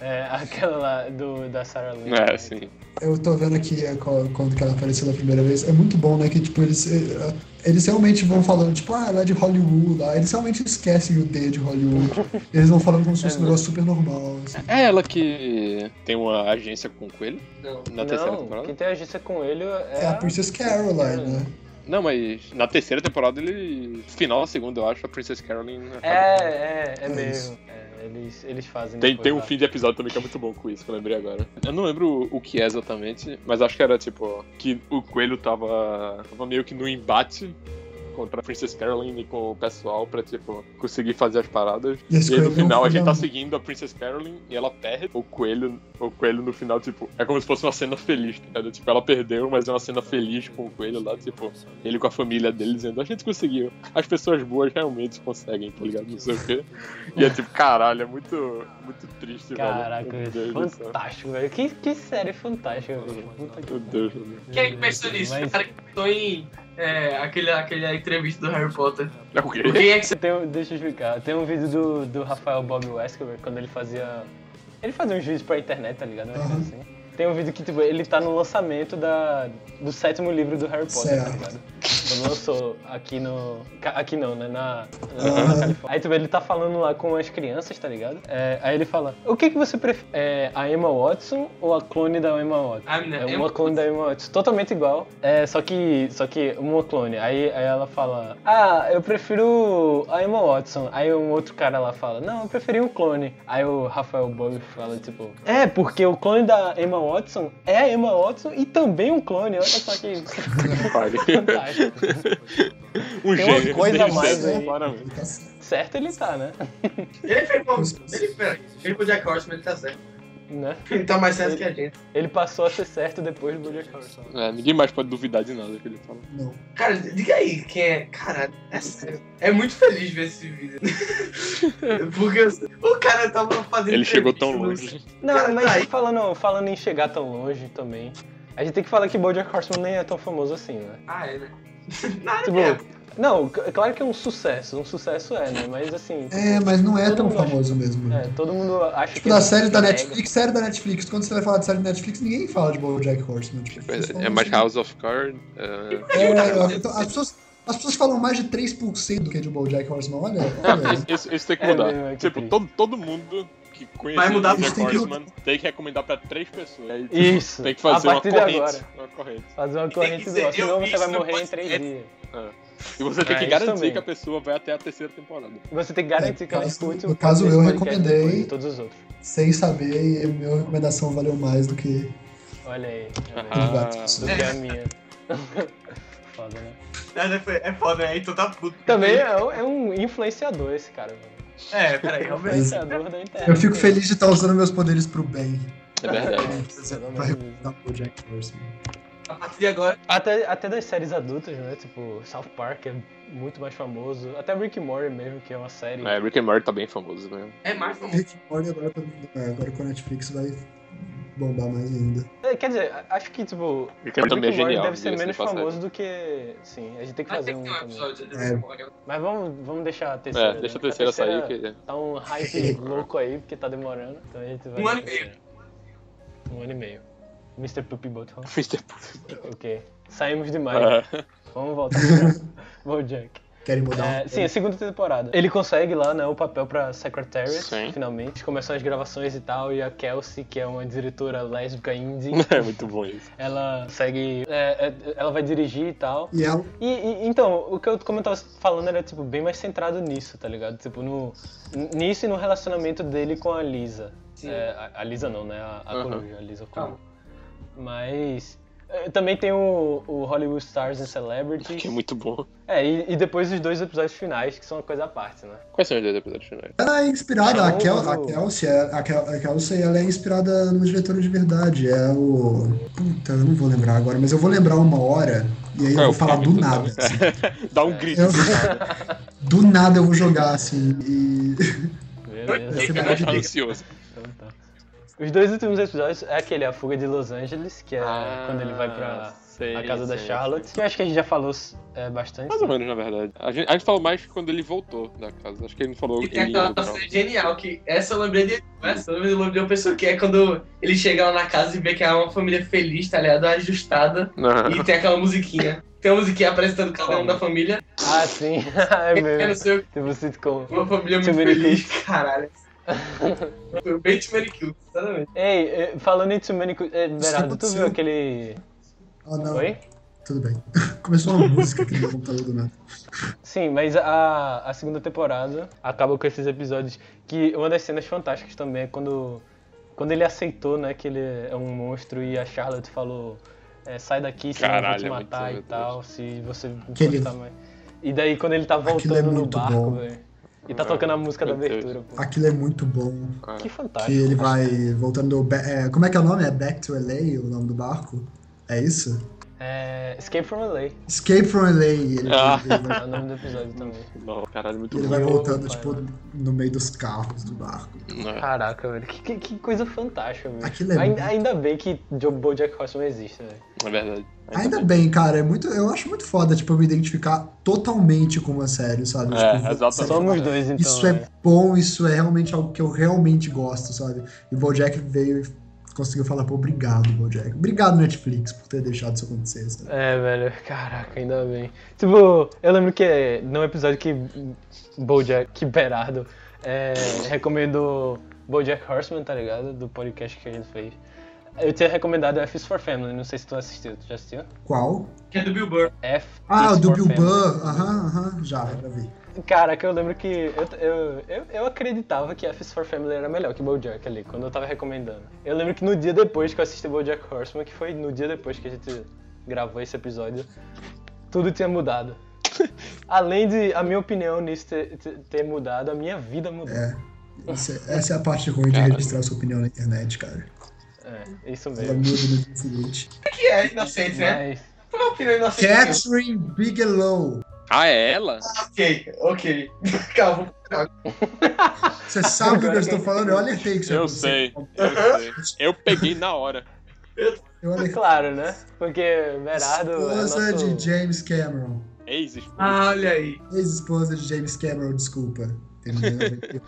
É, aquela lá do, da Sarah Lynn. É, né? sim. Eu tô vendo aqui é, quando que ela apareceu da primeira vez. É muito bom, né? Que, tipo, eles, eh, eles realmente vão falando, tipo, ah, ela é de Hollywood. Lá. Eles realmente esquecem o D de Hollywood. Eles vão falando como se fosse um negócio super normal. Assim. É ela que tem uma agência com o coelho Não. na terceira Não, temporada? quem tem agência com ele é, É a Princess Caroline, né? Não, mas na terceira temporada ele. Final da segunda, eu acho, a Princess Caroline. acaba- É, é, é É mesmo. É, eles, eles fazem. Tem, depois tem um lá. fim de episódio também que é muito bom com isso, que eu lembrei agora. Eu não lembro o que é exatamente, mas acho que era tipo que o coelho tava, tava meio que no embate contra a Princess Caroline e com o pessoal pra, tipo, conseguir fazer as paradas. E E aí no final a gente tá seguindo a Princess Caroline e ela perde. O coelho, o coelho no final, tipo, é como se fosse uma cena feliz, tá ligado? Tipo, ela perdeu, mas é uma cena feliz com o coelho lá, tipo, ele com a família dele dizendo, a gente conseguiu. As pessoas boas realmente conseguem, tá ligado? Não sei o quê. E é tipo, caralho, é muito, muito triste, Caraca, velho. Meu Deus do céu. fantástico, velho. Que, que série fantástica, velho. Puta que Meu Deus, meu Deus. Quem é que pensou nisso? Mas- O cara que pensou em é, aquele, aquele entrevista do Harry Potter. É o quê? Quem é que você Tem, deixa eu explicar. Tem um vídeo do, do Rafael Bob Wesker, quando ele fazia. Ele fazia uns vídeos pra internet, tá ligado? Aham. assim. Tem um vídeo que, tipo, ele tá no lançamento da, do sétimo livro do Harry Potter, tá Certo. ligado? Quando lançou aqui no. Aqui não, né? Na, na Aham. Califórnia. Aí, tipo, ele tá falando lá com as crianças, tá ligado? É, aí ele fala: O que, que você prefere? É, a Emma Watson ou a clone da Emma Watson? Ah, É Emma uma clone da Emma Watson, totalmente igual. É, só que. Só que uma clone. Aí, aí ela fala: Ah, eu prefiro a Emma Watson. Aí um outro cara lá fala: Não, eu preferi um clone. Aí o Rafael Bob fala, tipo, é, porque o clone da Emma Watson é a Emma Watson e também um clone. Olha só que fantástico. Um Tem uma coisa a mais aí. claramente. Tá certo. ele tá, né? Ele fez bom. Ele, ele pro Jack Horseman, ele tá certo. Né? Ele tá mais certo que a gente. Ele passou a ser certo depois do Bojack Horseman. É, ninguém mais pode duvidar de nada que ele fala. Não. Cara, diga aí quem é. Cara, é sério. É muito feliz ver esse vídeo. Porque o cara tava fazendo. Ele chegou tão longe. Não, Cara, mas tá aí. falando, falando em chegar tão longe também, a gente tem que falar que Bojack Horseman nem é tão famoso assim, né? Ah, é, né? Nada Tipo. Não, claro que é um sucesso, um sucesso é, né? Mas assim, É, mas não é tão mundo acha- famoso mesmo. é, todo mundo acha Tipo, que da é série da mega. Netflix, série da Netflix. Quando você vai falar de série da Netflix, ninguém fala de BoJack Horseman. Tipo, É, é mais assim- House of Cards. é, É, então, as, pessoas, as pessoas falam mais de 3% do que de BoJack Horseman. Olha, Não, olha. isso, isso- isso tem que É mudar. é que tipo, todo, todo mundo que Vai conhecer mudar o Jack tem que- Horseman tem que recomendar pra três pessoas. Aí, tipo, Isso. Tem que fazer a uma partir de corrente. agora. Uma corrente. Fazer uma corrente senão você vai morrer em três dias. E você tem É, que garantir também. que a pessoa vai até a terceira temporada. Você tem que garantir que ela escute no caso, eu recomendei. todos os outros. Sem saber, e a minha recomendação valeu mais do que. Olha aí. tá vendo? Ah, Do que a minha. Foda, né? É, é foda, né? Então tá puto. Também é, um- é um influenciador esse cara, mano. É, peraí, realmente. Influenciador da internet. Eu fico feliz de estar usando meus poderes pro bem. é verdade. Pra recomendar o Jack Horseman. A partir de agora, Até, até das séries adultas, né? Tipo, South Park é muito mais famoso. Até Rick and Morty mesmo, que é uma série. É, Rick and Morty tá bem famoso mesmo. é mais famoso. Rick and Morty agora, tá- é, agora com a Netflix vai bombar mais ainda. É, Quer dizer, a- acho que, tipo, Rick and Morty é genial. deve ser de menos famoso do que. Sim, a gente tem que Vai fazer ter que um um episódio É. Morty. Mas vamos, vamos deixar a terceira. É, deixa a né? terceira sair que. Tá um hype louco aí, porque tá demorando. Então a gente vai. Um ano e meio. terceira. Um ano e meio. Mr. Poopy Butthole. Mr. Puff. Ok. Saímos demais. Vamos voltar pro Bojack. Querem mudar? É, sim, a segunda temporada. Ele consegue lá, né, o papel pra Secretariat, Sim. finalmente. Começam as gravações e tal, e a Kelsey, que é uma diretora lésbica indie, É muito bom isso. ela segue. é, é, ela vai dirigir e tal. E ela, E, e- então, o que eu, como eu tava falando era, tipo, bem mais centrado nisso, tá ligado? Tipo, no, nisso e no relacionamento dele com a Lisa. Sim. É, a, a Lisa não, né? A, a Aham. coruja, a Lisa Coruja. Mas... é, Também tem o, o Hollywood Stars and Celebrities. Que é muito bom. É, e, e depois os dois episódios finais, que são uma coisa à parte, né? Quais são os dois episódios finais? ela é inspirada, a, Não, Kel, a Kelsey, é- a, Kel, a Kelsey, ela é inspirada no diretor de verdade. É o. Puta, eu não vou lembrar agora, mas eu vou lembrar uma hora. E aí eu Qual é vou o falar do tu nada. assim. Dá um grito. Eu- do nada eu vou jogar, assim. E. Beleza. Eu vai tô Os dois últimos episódios é aquele, a fuga de Los Angeles, que é Ah, quando ele vai pra sei, a casa da sei, Charlotte. Que eu acho que a gente já falou é, bastante. Mais ou menos, na verdade. A gente, a gente falou mais quando ele voltou da casa. Acho que ele não falou E tem aquela cena genial, que essa eu lembrei de. Essa eu lembrei de uma pessoa que é quando ele chega lá na casa e vê que é uma família feliz, tá ligado? Ajustada. Não. E tem aquela musiquinha. Tem uma musiquinha apresentando cada um da família. Ah, sim. é Eu não mesmo. sei, Tipo sitcom. uma família muito many feliz. Caralho. Foi bem Too Many Kills, exatamente. Ei, eh, falando em Too Many... Cu- eh, Berardo, tu viu aquele... Ah, não. Oi? Tudo bem. Começou uma música aqui no computador do nada. Sim, mas a, a segunda temporada acaba com esses episódios que uma das cenas fantásticas também é quando, quando ele aceitou, né, que ele é um monstro e a Charlotte falou é, sai daqui, senão eu vou te é matar e doido. tal, se você Que ele- mais. E daí quando ele tá é voltando no muito barco, velho, e tá tocando a música da abertura, pô. Aquilo é muito bom. Que Que fantástico. ele vai voltando. é, como é que é o nome? É Back to LA, o nome do barco? É isso? É, Escape from LA Escape from LA. Ele, Ah. ele vai, é o nome do episódio também. Não, caralho, muito ele bom. vai voltando, pai, tipo, no meio dos carros do barco. É. Caraca, velho, que, que, que coisa fantástica, velho. Aquilo é ainda, muito- ainda bem que Joe Bojack Horseman existe, velho. É verdade. Ainda bem, cara, é muito, eu acho muito foda, tipo, eu me identificar totalmente com uma série, sabe? É, tipo, exatamente. Somos dois, então. Isso é né? bom, isso é realmente algo que eu realmente gosto, sabe? E o Bojack veio e conseguiu falar, pô, obrigado, Bojack. Obrigado, Netflix, por ter deixado isso acontecer, sabe? É, velho, caraca, ainda bem. Tipo, eu lembro que num episódio que Bojack, que Berardo, é, recomendou Bojack Horseman, tá ligado? Do podcast que a gente fez. Eu tinha recomendado F is for Family, não sei se tu assistiu. Tu já assistiu? Qual? Que é do Bill Burr. F Ah, do Bill Family. Burr, aham, aham, já, já vi. Caraca, eu lembro que eu, eu, eu, eu acreditava que F for Family era melhor que Bojack ali, quando eu tava recomendando. Eu lembro que no dia depois que eu assisti Bojack Horseman, que foi no dia depois que a gente gravou esse episódio, tudo tinha mudado. Além de a minha opinião nisso ter, ter- mudado, a minha vida mudou. É. Essa, essa é a parte ruim de Cara. registrar sua opinião na internet, cara. É, isso Ela mesmo. muda no dia seguinte. Que é inocente, né? Mas, Qual é a opinião inocente? Catherine Bigelow. Ah, é ela? Ok, ok. Calma. Você sabe do que eu estou falando? Eu alertei que você Eu sei, eu sei. Eu peguei na hora. Eu alertei. claro, né? Porque Berardo é Esposa nosso... de James Cameron. Ex-esposa. Ah, olha aí. Ex-esposa de James Cameron, desculpa.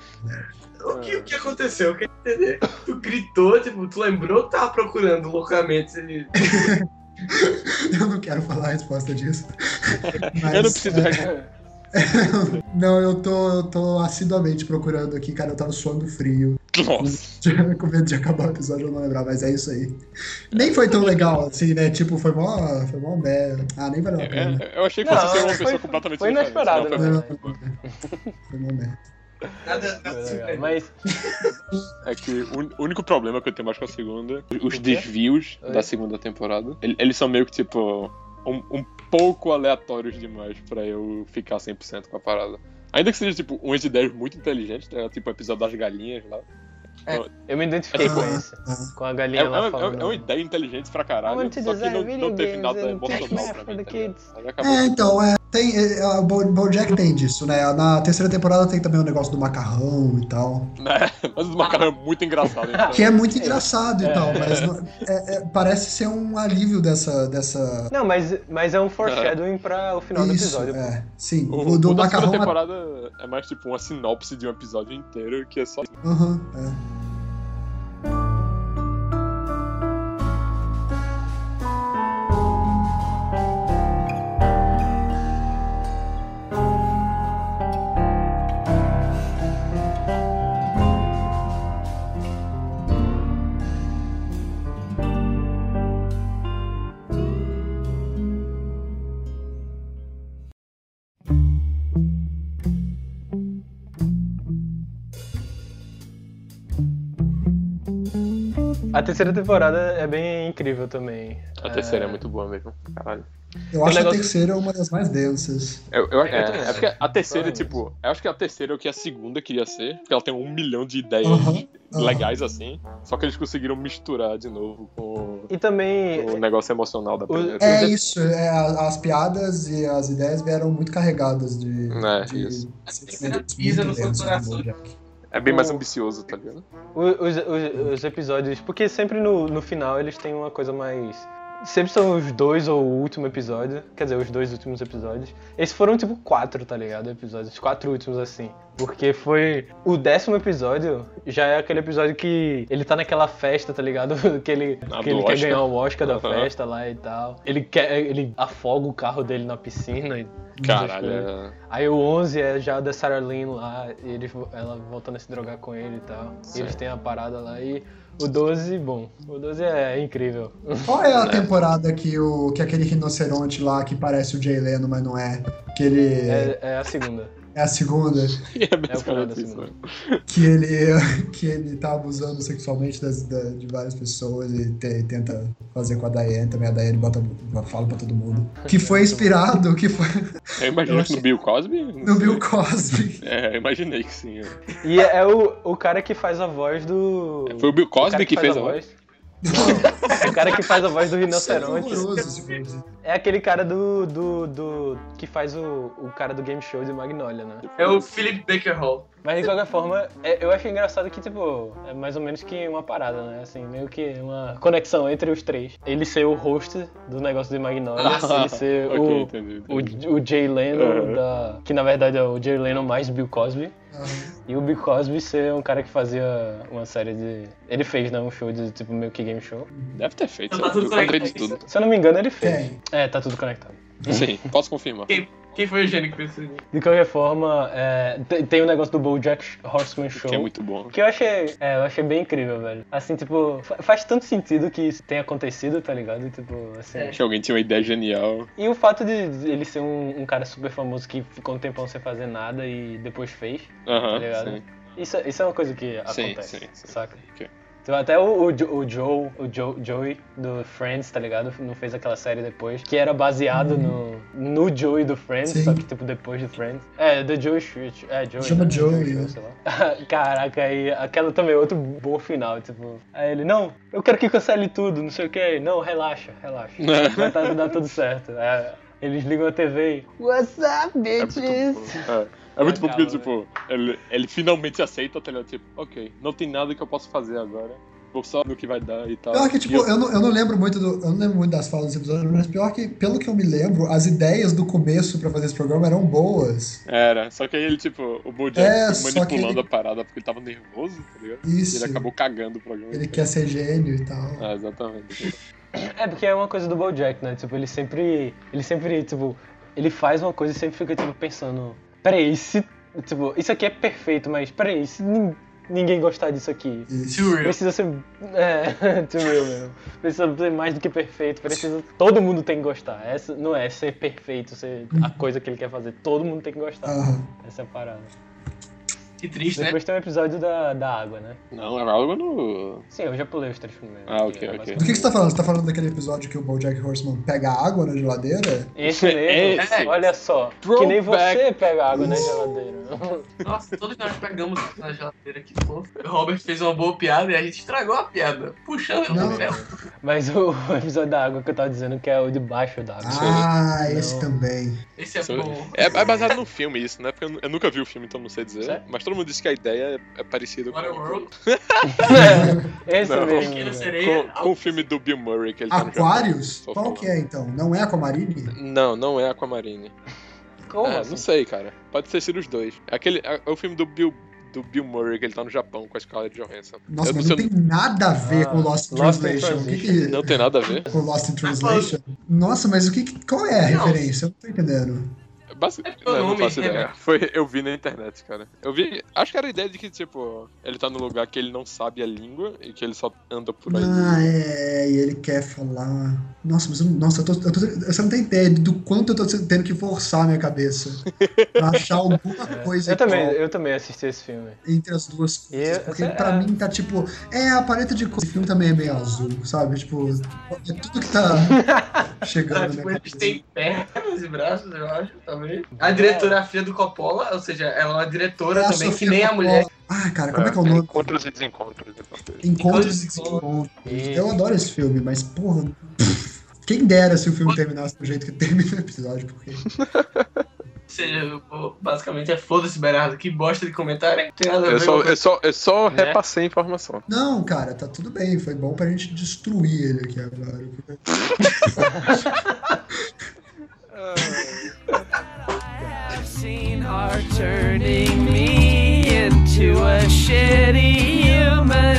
O que, o que aconteceu? Eu quero entender. Tu gritou, tipo, tu lembrou que tava procurando loucamente. ele- Eu não quero falar a resposta disso. Eu não preciso responder. Não, eu tô, eu tô assiduamente procurando aqui, cara. Eu tava suando frio. Nossa. Com medo de acabar o episódio, eu não lembrar, mas é isso aí. Nem foi tão legal assim, né? Tipo, foi mó. Foi mó merda. Ah, nem valeu a pena. É, eu achei que Não, fosse ser uma foi- pessoa completamente foi inesperado, né? foi mó merda. Nada, nada legal. surpreendente. Mas É que o único problema que eu tenho mais com a segunda, os desvios Oi? da segunda temporada, ele- eles são meio que tipo um, um pouco aleatórios demais pra eu ficar 100% com a parada. Ainda que seja tipo umas ideias muito inteligentes, né? tipo o episódio das galinhas lá. Eu me identifiquei É com esse. Com a É, galinha é, lá é- falando. é uma ideia inteligente pra I caralho, só que não, video não teve nada emocional pra mim. tá. É, então, é, tem, é, a Bo- Bojack tem disso, né? Na terceira temporada tem também o negócio do macarrão e tal. Né? Mas o macarrão é muito engraçado. Então... Que é muito engraçado É. e tal, mas não- é- é- parece ser um alívio dessa. dessa... Não, mas, mas é um foreshadowing pra o final do Isso, episódio. pô. é. Sim, O, o do o da macarrão. segunda temporada é mais tipo uma sinopse de um episódio inteiro que é só. Aham, é. A terceira temporada é bem incrível também. A terceira é muito boa mesmo. Caralho. Eu acho negócio- a terceira uma das mais densas. Eu, eu, é, é acho. porque a terceira, Provavelmente. tipo, eu acho que a terceira é o que a segunda queria ser, porque ela tem um milhão de ideias legais assim, só que eles conseguiram misturar de novo com E também. o negócio emocional da primeira. É isso, é, a- as piadas e as ideias vieram muito carregadas de, É, de isso. sentimentos Pisa muito no seu do coração. É bem mais ambicioso, tá ligado? Os, os, os episódios. Porque sempre no, no final eles têm uma coisa mais. Sempre são os dois ou o último episódio. Quer dizer, os dois últimos episódios. Esses foram tipo quatro, tá ligado? Episódios. Os quatro últimos assim. Porque foi. O décimo episódio já é aquele episódio que ele tá naquela festa, tá ligado? que ele, que ele quer ganhar o Oscar da Aham. festa lá e tal. Ele quer. Ele afoga o carro dele na piscina e Caralho, é... Aí o 11 é já da Sarah Lynn lá, e eles, ela voltando a se drogar com ele e tal. E eles têm a parada lá. E o 12, bom, o 12 é incrível. Qual é a temporada que, o, que aquele rinoceronte lá que parece o Jay Leno, mas não é? Que ele. É, é a segunda. A segunda. é É o final da basicamente isso. segunda. Que ele, que ele tá abusando sexualmente das, da- de várias pessoas e te- tenta fazer com a Diane também. A Diane bota, fala pra todo mundo. Que foi inspirado, que foi Eu imaginei Eu que no Bill Cosby. no sei. Bill Cosby. É, eu imaginei que sim. é. E é, é o, o cara que faz a voz do. Foi o Bill o cara Cosby que fez a voz? Não, o cara que faz a voz do Isso é rinoceronte horroroso, dizer. É aquele cara do. do, do que faz o, o cara do game show de Magnolia, né? É o Philip Baker Hall. Mas de qualquer forma, é- eu achei engraçado que, tipo, é mais ou menos que uma parada, né? Assim, meio que uma conexão entre os três. Ele ser o host do negócio de Magnolia, ele ser ok, o, entendi, entendi. o, o Jay Leno, Uhum. da, que na verdade é o Jay Leno mais Bill Cosby. Ah, E o Bill Cosby ser um cara que fazia uma série de. Ele fez, né? Um show de tipo meio que game show. Deve ter feito. Então tá tudo eu conectado. tudo. Se eu não me engano, ele fez. Tem. É, tá tudo conectado. Sim, posso confirmar. Quem, quem foi o gênio que pensou nisso? De qualquer forma, é, tem, tem o negócio do BoJack Horseman Show. Que é muito bom. Que eu achei, é, eu achei bem incrível, velho. Assim, tipo, fa- faz tanto sentido que isso tenha acontecido, tá ligado? E, tipo, assim. É. Que alguém tinha uma ideia genial. E o fato de ele ser um, um cara super famoso que ficou um tempão sem fazer nada e depois fez, Aham, tá ligado? sim. Isso, isso é uma coisa que Sim, acontece, sim, sim. saca? Ok. Então, até o, o, o Joe, o Joe, Joey do Friends, tá ligado? Não fez aquela série depois, que era baseado no, no Joey do Friends, Sim. só que tipo depois do Friends. É, The Joey Street. É, Joey. Chama né? Joey, Joey, né? sei lá. Caraca, aí aquela também, outro bom final, tipo. Aí ele, não, eu quero que cancele tudo, não sei o que. Não, relaxa, relaxa. Vai tá, dar tudo certo. É, eles ligam a TV e. What's up, É muito bitches? É, é muito bom porque, tipo, ele, ele finalmente aceita, tá ligado? Tipo, ok, não tem nada que eu possa fazer agora. Vou só ver o que vai dar e tal. Pior que, tipo, eu- eu não, eu não lembro muito do, eu não lembro muito das falas desse episódio, mas pior que, pelo que eu me lembro, as ideias do começo pra fazer esse programa eram boas. Era, só que aí ele, tipo, o Bojack É, manipulando ele- a parada porque ele tava nervoso, tá ligado? Isso. E ele acabou cagando o programa. Ele quer ser gênio e tal. Ah, exatamente. É, porque é uma coisa do BoJack, né? Tipo, ele sempre. Ele sempre, tipo. ele faz uma coisa e sempre fica, tipo, pensando, peraí, se. Tipo, isso aqui é perfeito, mas peraí, se nin- ninguém gostar disso aqui. Too real. Precisa ser. É, too real mesmo. Precisa ser mais do que perfeito. Precisa. Todo mundo tem que gostar. Essa não é ser perfeito, ser a coisa que ele quer fazer. Todo mundo tem que gostar. Aham. Essa é a parada. Que triste, né? Depois tem um episódio da, da água, né? Não, é algo no. Sim, eu já pulei os três primeiros. Ah, ok, É ok. Do que, que você tá falando? Você tá falando daquele episódio que o Bojack Horseman pega água na geladeira? Esse mesmo, Esse. olha só. Que nem Throwback. você pega água na geladeira. Nossa, todos nós pegamos na geladeira que fofo. O Robert fez uma boa piada e a gente estragou a piada. Puxando Não. o ferro. Mas o episódio da água que eu tava dizendo que é o de baixo da água. Ah, esse também. Esse é bom. É, é baseado num filme isso, né? Porque eu, eu nunca vi o filme, então não sei dizer. Sério? Mas todo mundo disse que a ideia é, é parecida com, Waterworld, Esse Não. mesmo. Pequena velho. Sereia. com, com o filme do Bill Murray que ele tá? Só Qual falando. que é então? Não é Aquamarine? Não, não é Aquamarine. Como É, assim? Não sei, cara. Pode ter sido os dois. É, aquele, é, é o filme do Bill, do Bill Murray que ele tá no Japão com a Scarlett Johansson. Nossa, Eu mas não tem nada a ver Ah, com Lost in Lost in Translation. O que que... Translation. Não tem nada a ver. Com Lost in Translation? Nossa, mas o que, que- qual é a Não. referência? Eu não tô entendendo. Basi- É não, não faço ideia. velho? Foi, eu vi na internet, cara. Eu vi. Acho que era a ideia de que, tipo, ele tá num lugar que ele não sabe a língua e que ele só anda por aí. Ah, é, e ele quer falar. Nossa, mas eu, nossa, eu tô, eu tô- você não tem ideia do quanto eu tô tendo que forçar a minha cabeça pra achar alguma coisa Eu também, eu também assisti esse filme. entre as duas coisas. E- porque é- pra mim tá tipo, é a paleta de cor. Esse filme também é meio azul, sabe? Tipo, é tudo que tá chegando tipo, eles têm pernas e braços, eu acho, talvez. A diretora é a filha do Coppola, ou seja, ela é uma diretora É a também, que nem a mulher. Ah, cara, como é que é o nome? Encontros e desencontros. Encontros e Encontros e Desencontros. Eu adoro esse filme, mas porra. Quem dera se o filme terminasse do jeito que termina o episódio, porque. Ou seja, basicamente é foda-se, Bernardo, que bosta de comentário. Não tem nada a Eu ver só, eu só, eu só Né? repassei a informação. Não, cara, tá tudo bem. Foi bom pra gente destruir ele aqui agora. Are turning me into a shitty human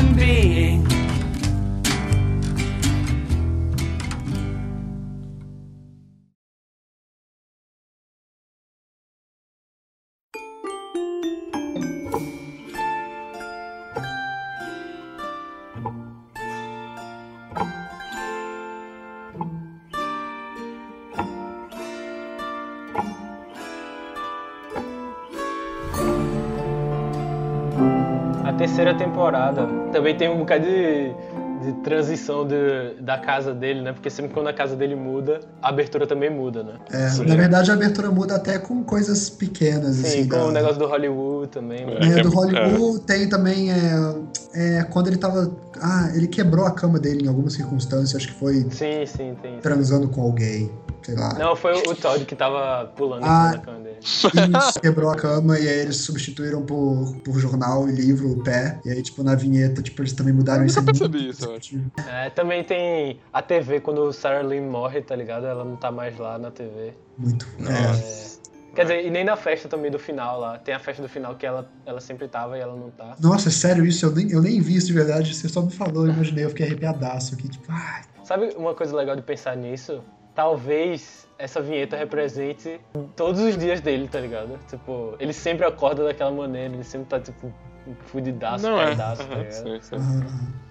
temporada. Também tem um bocado de, de transição de- da casa dele, né? Porque sempre quando a casa dele muda, a abertura também muda, né? É, na verdade, a abertura muda até com coisas pequenas, Sim, assim. com da- o negócio do Hollywood também. né? É, É, do é. Hollywood tem também é, é, quando ele tava. Ah, ele quebrou a cama dele em alguma circunstância, acho que foi Sim, sim, tem isso. transando com alguém, sei lá. Não, foi o Todd que tava pulando Ah. da cama dele. Isso, quebrou a cama e aí eles substituíram por, por jornal e livro o pé. E aí, tipo, na vinheta, tipo, eles também mudaram Eu isso. nunca muito percebi isso, perceptível. É, também tem a TV, quando o Sarah Lynn morre, tá ligado? Ela não tá mais lá na TV. Muito. É. Nossa. Quer dizer, e nem na festa também do final lá. Tem a festa do final que ela, ela sempre tava e ela não tá. Nossa, é sério isso? Eu nem, eu nem vi isso de verdade. Você só me falou, eu imaginei, eu fiquei arrepiadaço aqui, tipo, ai. Sabe uma coisa legal de pensar nisso? Talvez essa vinheta represente todos os dias dele, tá ligado? Tipo, ele sempre acorda daquela maneira, ele sempre tá, tipo, fudidaço, Não é. tá ligado? sim, sim.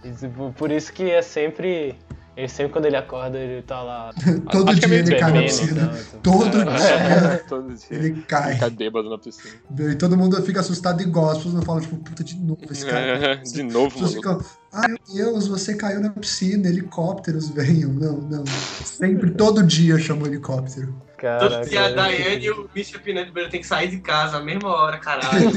E, tipo, por isso que é sempre. Ele sempre quando ele acorda, ele tá lá. Todo é dia ele cai na piscina. Todo É, dia todo dia. ele cai. Fica bêbado na piscina. E todo mundo fica assustado e gosta. As pessoas não falam, tipo, puta, de novo esse cara. É, de novo, mano. ficam, ai meu Deus, você caiu na piscina, helicópteros venham. Não, não. Sempre, todo dia chama o helicóptero. Caraca, Todo dia a eu- Daiane e o. Peanut Butter tem que sair de casa à mesma hora, caralho.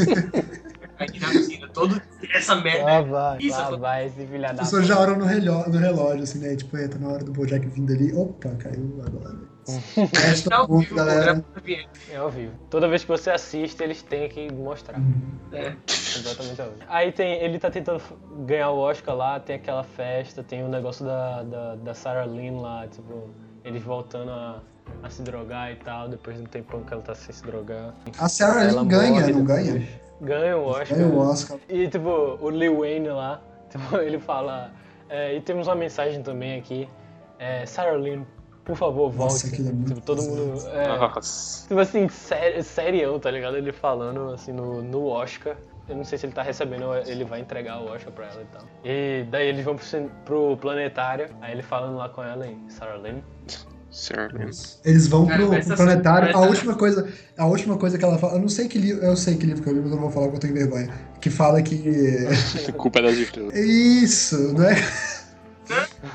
Aqui na piscina, todo essa merda. Lá vai, Isso, lá vai esse filho As da pessoas já olham no relógio, no relógio, assim, né? Tipo, é, tá na hora do Bojack vindo ali. Opa, caiu agora. Resta Tá ao ponto, vivo, galera. grava a vinheta. É ao vivo. Toda vez que você assiste, eles têm que mostrar. É. Completamente ao vivo. Aí tem, ele tá tentando ganhar o Oscar lá, tem aquela festa, tem o negócio da, da, da Sarah Lynn lá, tipo, eles voltando a, a se drogar e tal, depois de um tempão que ela tá sem se drogar. A Sarah Ela Lynn ganha, morre não depois. ganha? Ganha o Oscar. Ganha o Oscar. E tipo, o Lil Wayne lá, tipo, ele fala. é, e temos uma mensagem também aqui. É, Sarah Lynn, por favor, volte. Nossa, aquilo é muito tipo, todo mundo. É, Nossa. tipo assim, sé- serião, tá ligado? Ele falando assim no, no Oscar. Eu não sei se ele tá recebendo ou ele vai entregar o Oscar pra ela e tal. E daí eles vão pro, pro planetário, aí ele falando lá com ela em Sarah Lynn. Sir. Eles vão Cara, pro, pro planetário. A última coisa, a última coisa que ela fala, eu não sei que livro, eu sei que livro que eu li, mas eu não vou falar porque eu tenho vergonha. Que fala que culpa é das estrelas. isso, não é?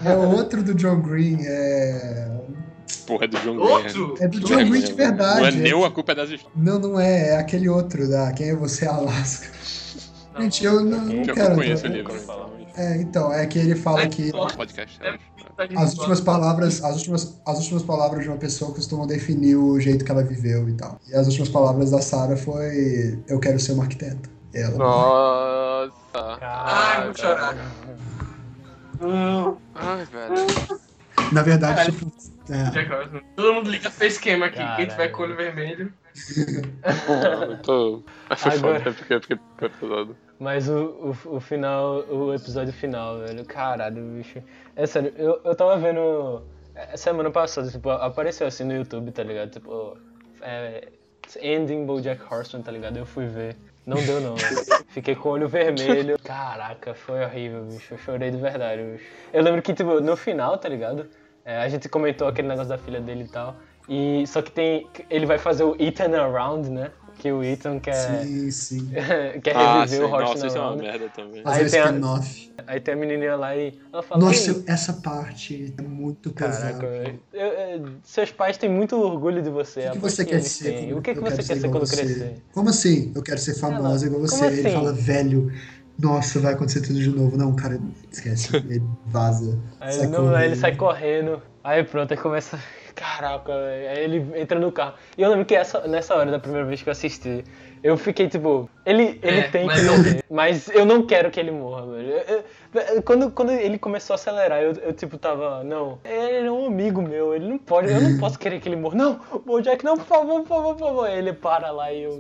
É outro do John Green, é Porra, é do John Green. Outro? é do Não John é, Green de verdade. Não é nem a culpa é das estrelas. Não, não é, é aquele outro da Quem é Você Alaska. Gente, eu não, não Eu quero. não conheço o eu- livro. É, então, é que ele fala É que Podcast. É é. muito as últimas palavras, as últimas, as últimas palavras de uma pessoa costumam definir o jeito que ela viveu e tal. E as últimas palavras da Sarah foi eu quero ser uma arquiteta. Ela. Nossa. Ai, vou chorar. Ai, velho. Na verdade, Caralho. tipo, é. Todo mundo liga face esquema aqui. Quem Caralho. tiver com o olho vermelho. Eu tô... Foi Agora- foda, porque fiquei pesado. Mas o, o, o final, o episódio final, velho, caralho, bicho. É sério, eu, eu tava vendo. é, Semana passada, tipo, apareceu assim no YouTube, tá ligado? Tipo, é, Ending Bojack Horseman, tá ligado? Eu fui ver. Não deu não. Fiquei com o olho vermelho. Caraca, foi horrível, bicho. Eu chorei de verdade, bicho. Eu lembro que, tipo, no final, tá ligado? É, a gente comentou aquele negócio da filha dele e tal. E só que tem. Ele vai fazer o Ethan Around, né? Que o Ethan quer, sim, sim. quer Ah, reviver sim. o Horseman Nossa, isso é uma merda também. Fazer Aí tem a- spin-off. Aí tem a menininha lá e ela fala, Nossa, "Ei, essa parte é muito pesada. caraca, eu- eu- seus pais têm muito orgulho de você. O que, que aposto você quer ser? O que, que você quer ser quando você? crescer? Como assim? Eu quero ser famosa igual você. Ele assim? fala, velho, nossa, vai acontecer tudo de novo. Não, cara, esquece. Ele vaza. Aí, sai não, aí ele correndo. sai correndo, aí pronto, aí começa. Caraca, aí ele entra no carro. E eu lembro que essa, nessa hora da primeira vez que eu assisti, eu fiquei tipo, ele, ele É, tem mas que morrer, mas eu não quero que ele morra, velho. Eu- eu- quando, quando ele começou a acelerar, eu, eu tipo tava, não, ele é um amigo meu, ele não pode, eu não posso querer que ele morra. Não, o Jack, não, por favor, por favor, por favor. Aí ele para lá e eu.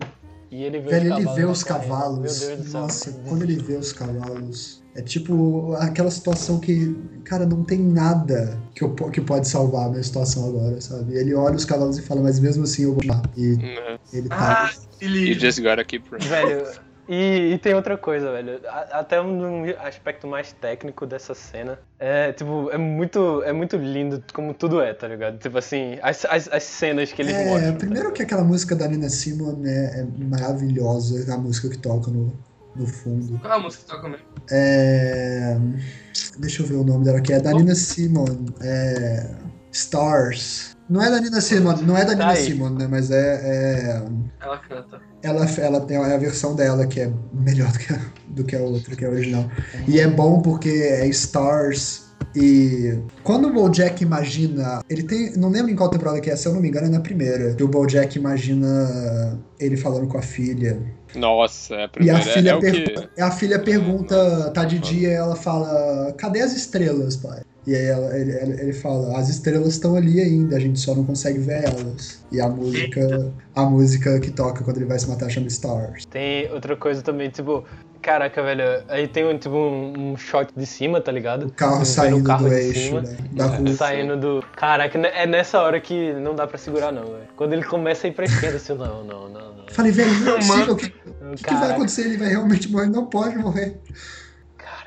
E ele vê Velho, os ele cavalos. vê os cavalos. Meu Deus do céu. Nossa, quando ele vê os cavalos. É tipo aquela situação que, cara, não tem nada que, eu, que pode salvar a minha situação agora, sabe? Ele olha os cavalos e fala, mas mesmo assim eu vou lá. E Né? ele tá. Ah, se You just gotta keep running. Velho, e, e tem outra coisa, velho. Até um aspecto mais técnico dessa cena. É, tipo, é muito, é muito lindo como tudo é, tá ligado? Tipo assim, as, as, as cenas que eles É, mostram. tá primeiro que aquela música da Nina Simon é, é maravilhosa, a música que toca no, no fundo. Qual é a música que toca mesmo? É, deixa eu ver o nome dela aqui, é da Nina Simon. É, Stars. Não é da Nina Simon, não é da Tá Nina aí. Simon, né? Mas é, é- Ela canta. ela, ela tem a versão dela que é melhor do que a, do que a outra, que é a original. E é bom porque é Stars. E quando o Bojack imagina. Ele tem. Não lembro em qual temporada que é, se eu não me engano, é na primeira. Que o Bojack imagina ele falando com a filha. Nossa, é a E a primeira. filha, é, é o que... a filha pergunta, tá de dia, e ela fala, cadê as estrelas, pai? E aí ela- ele, ele- ele fala, as estrelas estão ali ainda, a gente só não consegue ver elas. E a música, a música que toca quando ele vai se matar chama Stars. Tem outra coisa também, tipo, caraca, velho, aí tem um, tipo, um, um shot de cima, tá ligado? O carro o saindo carro do de eixo, cima. né, da rua. Saindo do. Caraca, é nessa hora que não dá pra segurar, não, velho. Quando ele começa a ir pra esquerda, assim, não, não, não, não. Falei, velho, não é possível, o que, que vai acontecer? Ele vai realmente morrer, não pode morrer.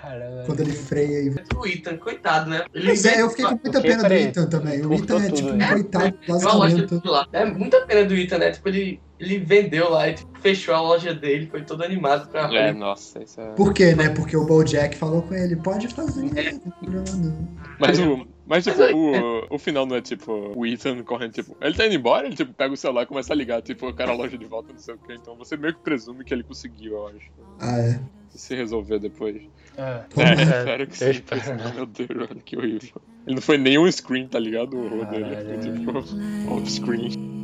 Velho. Quando ele freia e... O Ethan, coitado, né? Ele Pois é, eu fiquei com muita pena do Ethan também. O Ethan é tipo um né? coitado dele lá. É muita pena do Ethan, né? Tipo, ele, ele vendeu lá e tipo, fechou a loja dele, foi todo animado pra É, nossa, isso é. Por quê, né? Porque o Bojack falou com ele, pode fazer, Bruno. Mas o. Mas, tipo, aí- o, o final não é tipo o Ethan correndo, tipo, ele tá indo embora, ele tipo, pega o celular e começa a ligar, tipo, eu quero a loja de volta, não sei o que. Então você meio que presume que ele conseguiu, eu acho. Ah, é. Se resolver depois. É. É, espero que sim. espero. porque senão, Meu Deus, olha que horrível. Ele não foi nem um screen, tá ligado? O horror dele. Foi tipo off-screen.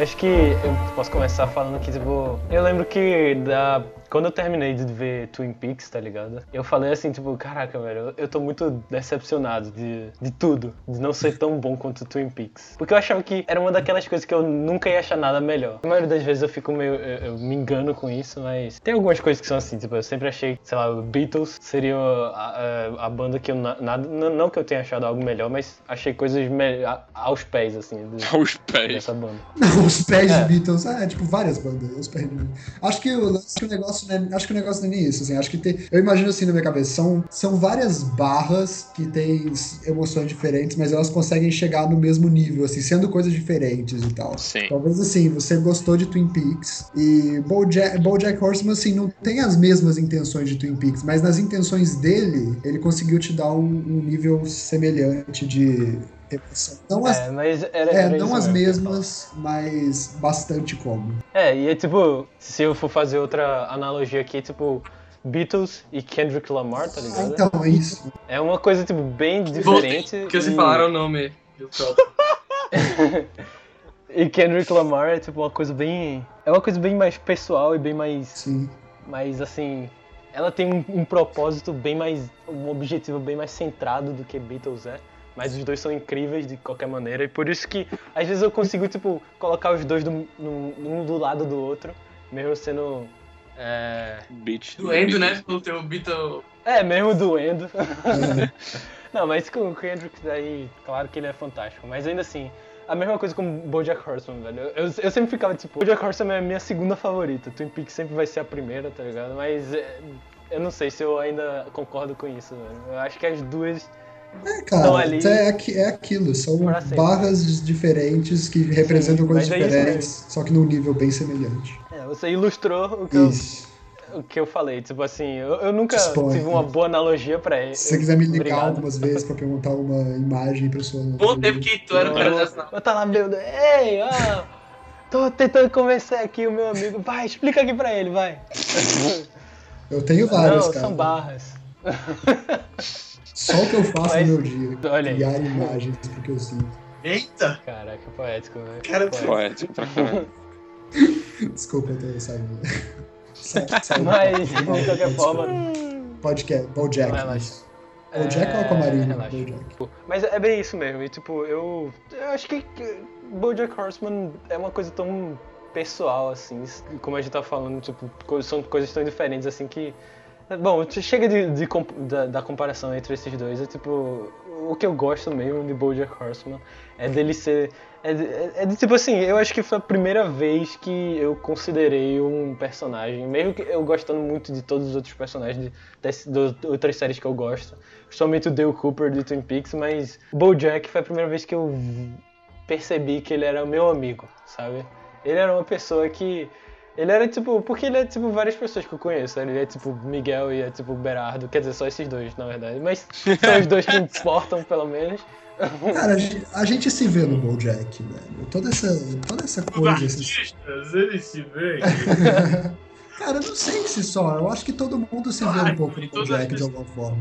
Acho que eu posso começar falando que, tipo, eu lembro que da quando eu terminei de ver Twin Peaks, tá ligado? Eu falei assim, tipo, caraca, velho, eu, tô muito decepcionado de, de tudo, de não ser tão bom quanto Twin Peaks. Porque eu achava que era uma daquelas coisas que eu nunca ia achar nada melhor. A maioria das vezes eu fico meio. Eu, eu me engano com isso, mas tem algumas coisas que são assim, tipo, eu sempre achei, sei lá, Beatles seria a, a, a banda que eu na- nada. Não, que eu tenha achado algo melhor, mas achei coisas me- a- aos pés, assim, de- Aos pés. dessa banda. Não, os pés É. de Beatles, é, tipo, várias bandas, os pés de. Acho que o, acho que o negócio não é, acho que o negócio não é nem isso, assim, acho que tem, eu imagino assim na minha cabeça, são, são várias barras que têm emoções diferentes, mas elas conseguem chegar no mesmo nível, assim, sendo coisas diferentes e tal. Sim. Talvez assim, você gostou de Twin Peaks e BoJack, BoJack Horseman assim não tem as mesmas intenções de Twin Peaks, mas nas intenções dele ele conseguiu te dar um, um nível semelhante de emoção. Não as, É, mas era. é, era não isso as que falar. mesmas, mas bastante como. É, e é tipo, se eu for fazer outra analogia aqui, tipo, Beatles e Kendrick Lamar, tá Ah, ligado? então, é isso. É uma coisa, tipo, bem diferente. Voltei, Porque vocês e- falaram o nome do próprio. E Kendrick Lamar é, tipo, uma coisa bem... É uma coisa bem mais pessoal e bem mais... Sim. mais assim... Ela tem um, um propósito bem mais... Um objetivo bem mais centrado do que Beatles é. Mas os dois são incríveis de qualquer maneira. E por isso que, às vezes, eu consigo, tipo, colocar os dois do, no- um do lado do outro. Mesmo sendo... É... Beat. Doendo, né? Pelo teu Beatle. É, mesmo doendo. Não, mas com o Kendrick daí, claro que ele é fantástico. Mas ainda assim, a mesma coisa com BoJack Horseman, velho. Eu, eu sempre ficava tipo, BoJack Horseman é a minha segunda favorita. Twin Peaks sempre vai ser a primeira, tá ligado? Mas é, eu não sei se eu ainda concordo com isso, velho. Eu acho que as duas... É, cara, ali. é, aqui- é aquilo. São barras diferentes que representam Sim, coisas é diferentes, só que num nível bem semelhante. É, você ilustrou o que, eu, o que eu falei. Tipo assim, eu, eu nunca Disponha. tive uma boa analogia pra ele. Se você quiser me ligar Obrigado. algumas vezes pra perguntar uma imagem pra sua. Bom tempo que tu era o cara dessa Eu tá lá, meu Deus, ei, ó, tô tentando convencer aqui o meu amigo, vai, explica aqui pra ele, vai. Eu tenho várias, Não, cara. são barras. Só o que eu faço Mas- no meu dia. olha aí. Criar imagens porque eu sinto. Eita! Caraca, poético, velho. Cara, Poético. Poético caralho. Desculpa, eu tô saindo. Sai, sai. Mas, de qualquer forma, Podcast, Bojack. Relaxa. isso. Bojack ou É, Aquamarine? relaxa. Bojack. Mas é bem isso mesmo. E tipo, eu, eu acho que que BoJack Horseman é uma coisa tão pessoal assim, como a gente tá falando, tipo, são coisas tão diferentes assim que Bom, chega de, de da, da comparação entre esses dois. É tipo, o que eu gosto mesmo de BoJack Horseman é dele ser, é de, é- é de tipo assim, eu acho que foi a primeira vez que eu considerei um personagem, mesmo que eu gostando muito de todos os outros personagens de, de outras séries que eu gosto, principalmente o Dale Cooper de Twin Peaks, mas BoJack foi a primeira vez que eu percebi que ele era meu amigo, sabe? Ele era uma pessoa que ele era tipo, porque ele é tipo várias pessoas que eu conheço. Ele é tipo Miguel e é tipo Berardo, quer dizer, só esses dois, na verdade. Mas são os dois que importam, pelo menos. Cara, a gente, a gente se vê no Bojack, velho. Toda essa, toda essa Os coisa. esses- artistas, eles se veem. Cara, eu não sei se só. Eu acho que todo mundo se vê um pouco no as de alguma forma.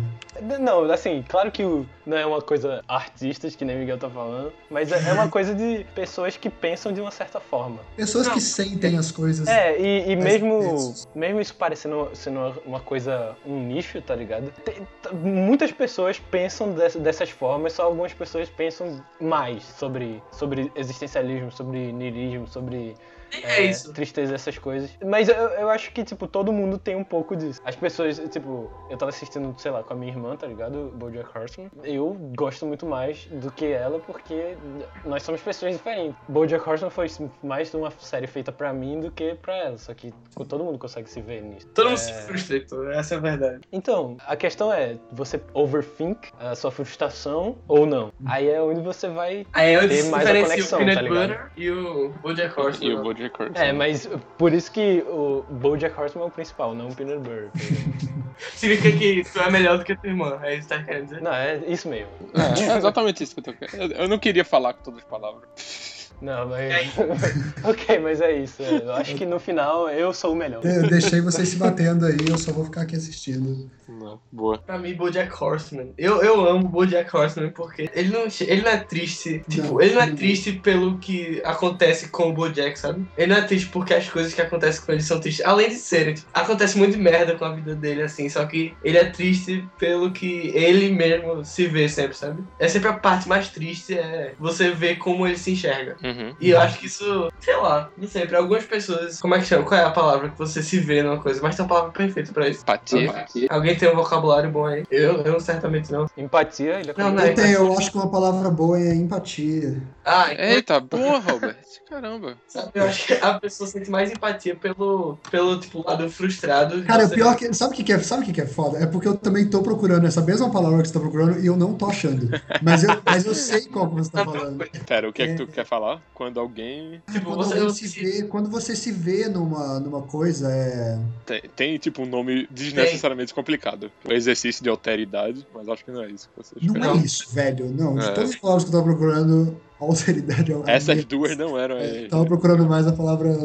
Não, assim, claro que não é uma coisa artistas, que nem o Miguel tá falando, mas é é uma coisa de pessoas que pensam de uma certa forma. Pessoas que sentem as coisas. É, e, e mesmo, mesmo isso parecendo sendo uma- coisa, um nicho, tá ligado? Tem- muitas pessoas pensam dess- dessas formas, só algumas pessoas pensam mais sobre, sobre existencialismo, sobre niilismo, sobre É isso. tristeza, essas coisas. Mas eu, eu acho que, tipo, todo mundo tem um pouco disso. As pessoas, tipo, eu tava assistindo, sei lá, com a minha irmã, tá ligado? Bojack Horseman. Eu gosto muito mais do que ela, porque nós somos pessoas diferentes. Bojack Horseman foi mais uma série feita pra mim do que pra ela. Só que tipo, todo mundo consegue se ver nisso. Todo mundo É, se frustra, Heitor, essa é a verdade. Então, a questão é, você overthink a sua frustração ou não? Aí é onde você vai Aí é onde se mais a conexão, o Peanut tá ligado? Butter e o Bojack Horseman. E o Bojack Horseman. É, mas por isso que o Bojack Horseman é o principal, não o Peanut Butter. Significa que tu é melhor do que tua irmã, é isso que tá querendo dizer? não, é isso mesmo. É, é exatamente isso que eu tô querendo. Eu não queria falar com todas as palavras. Não, mas. ok, mas é isso. Eu acho que no final eu sou o melhor. Eu deixei vocês se batendo aí, eu só vou ficar aqui assistindo. Não, boa. Pra mim, Bojack Horseman. Eu, eu amo Bojack Horseman porque ele não, ele não é triste. Tipo, Não. ele não é triste pelo que acontece com o Bojack, sabe? Ele não é triste porque as coisas que acontecem com ele são tristes. Além de serem, tipo, acontece muito merda com a vida dele, assim. Só que ele é triste pelo que ele mesmo se vê sempre, sabe? É sempre a parte mais triste, é você ver como ele se enxerga. Uhum. E eu acho que isso, sei lá, não sei, pra algumas pessoas, como é que chama? Qual é a palavra que você se vê numa coisa? Mas tem uma palavra perfeita pra isso. Empatia. Alguém tem um vocabulário bom aí? Eu, eu certamente não. Empatia, ele é Não, não Eu é. tenho, eu acho que uma palavra boa é empatia. Ah, então, Eita, boa, Robert. Caramba. sabe, eu acho que a pessoa sente mais empatia pelo, pelo tipo, lado frustrado. Cara, o pior que. Sabe o que, que é? Sabe o que, que é foda? É porque eu também tô procurando essa mesma palavra que você tá procurando e eu não tô achando. Mas eu, mas eu sei qual que você tá falando. Pera, o que é que tu É. quer falar? Quando alguém. Tipo, Quando, você não se vê, quando você se vê numa, numa coisa, é. Tem, tem, tipo um nome desnecessariamente complicado. O exercício de alteridade, mas acho que não é isso que você Não espera. é isso, velho. Não, de É. todas as palavras que eu tava procurando, alteridade é Essas minha- duas não eram. É, É, tava procurando mais a palavra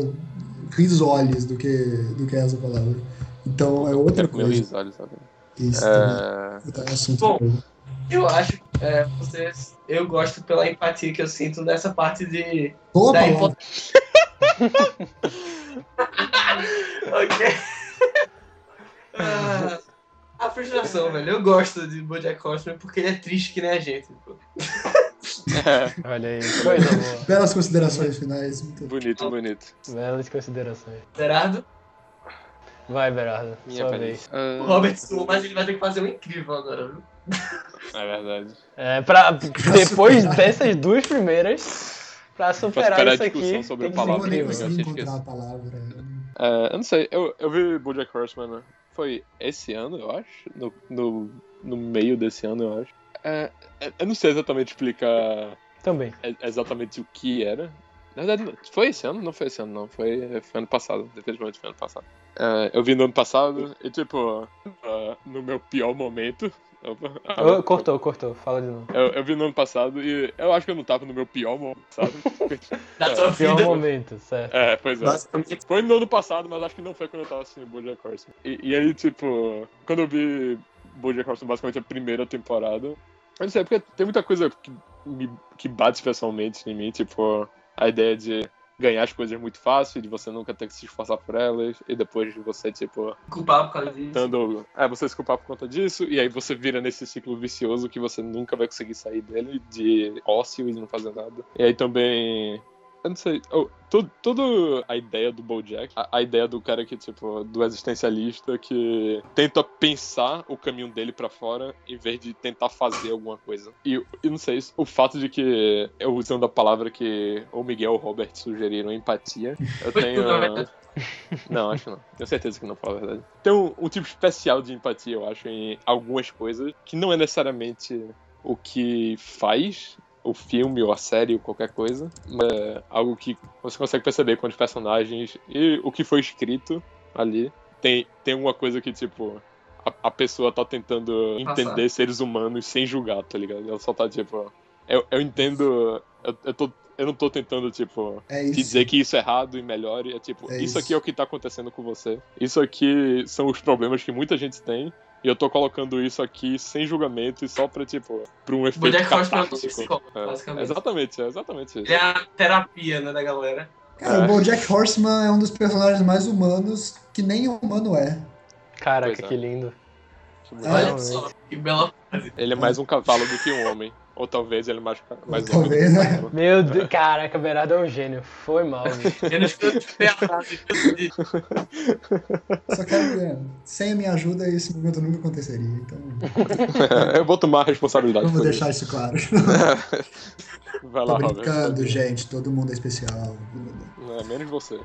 risoles do que, do que essa palavra. Então é outra coisa. risolho, sabe? Isso também. É, assunto Bom. Eu acho, é, vocês, eu gosto pela empatia que eu sinto nessa parte de. Boa da palavra. ok. Ah, a frustração, velho. Eu gosto de Bojack Horseman porque ele é triste que nem a gente. é, Olha aí, coisa boa. Belas considerações finais. Muito... bonito, bonito. Belas considerações. Gerardo, Vai, Berardo, Minha sua vez. Ah, o Robert suou, mas ele vai ter que fazer um incrível agora, viu? É verdade. É, pra, depois dessas duas primeiras, pra superar, superar a isso aqui, discussão sobre tem que Eu não Eu encontrar a palavra. É, eu não sei, eu, eu vi Bojack Horseman, né? foi esse ano, eu acho. No, no, no meio desse ano, eu acho. É, é, eu não sei exatamente explicar Também. e- exatamente o que era. Na verdade, foi esse ano? Não foi esse ano, não. Foi, foi ano passado. Definitivamente foi ano passado. É, eu vi no ano passado e, tipo, ah, no meu pior momento. Opa, ah, cortou, cortou. Fala de novo. Eu, eu vi no ano passado e eu acho que eu não tava no meu pior momento, sabe? Da É, tua Pior momento, certo. É, pois é. Basicamente, Foi no ano passado, mas acho que não foi quando eu tava assistindo Bojack Horseman. E, e aí, tipo, quando eu vi Bojack Horseman, basicamente a primeira temporada, eu não sei, porque tem muita coisa que, me, que bate especialmente em mim, tipo, a ideia de ganhar as coisas muito fácil, de você nunca ter que se esforçar por elas, e depois de você, tipo, culpado por causa disso. tentando. É, você se culpar por conta disso, e aí você vira nesse ciclo vicioso que você nunca vai conseguir sair dele, de ócio e não fazer nada. E aí também. Eu não sei. oh, tu- Toda a ideia do Bojack, a, a ideia do cara que, tipo, do existencialista que tenta pensar o caminho dele pra fora em vez de tentar fazer alguma coisa. E eu não sei, o fato de que eu usando a palavra que o Miguel ou o Robert sugeriram, empatia, eu tenho. tudo. Não, acho que não. Tenho certeza que não fala a verdade. Tem um, um tipo especial de empatia, eu acho, em algumas coisas, que não é necessariamente o que faz o filme ou a série ou qualquer coisa, é algo que você consegue perceber com os personagens e o que foi escrito ali. Tem, tem uma coisa que, tipo, a, a pessoa tá tentando Passar. entender seres humanos sem julgar, tá ligado? Ela só tá, tipo, eu, eu entendo. Eu, eu, tô, eu não tô tentando, tipo, É te dizer que isso é errado e melhore. É tipo, É isso, isso. aqui é o que tá acontecendo com você. Isso aqui são os problemas que muita gente tem. E eu tô colocando isso aqui sem julgamento e só pra, tipo, pra um efeito Bojack Horseman é um catártico. É, basicamente. Exatamente, é exatamente isso. É a terapia, né, da galera. Cara, É. o Bojack Horseman é um dos personagens mais humanos que nem humano é. Caraca, é. que lindo. Olha só, que bela frase. Ele é mais um cavalo do que um homem. Ou talvez ele é mais, mais talvez, um né? cavalo. Meu Deus, caraca, Berardo é um gênio. Foi mal, bicho. Disse. Só quero sem a minha ajuda esse momento nunca aconteceria. Então, eu vou tomar a responsabilidade. vamos deixar isso claro. isso. Vai lá, Tô Robert. brincando, gente. Todo mundo é especial. É, menos você.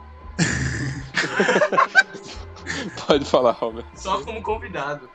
Pode falar, Robert. Só como convidado.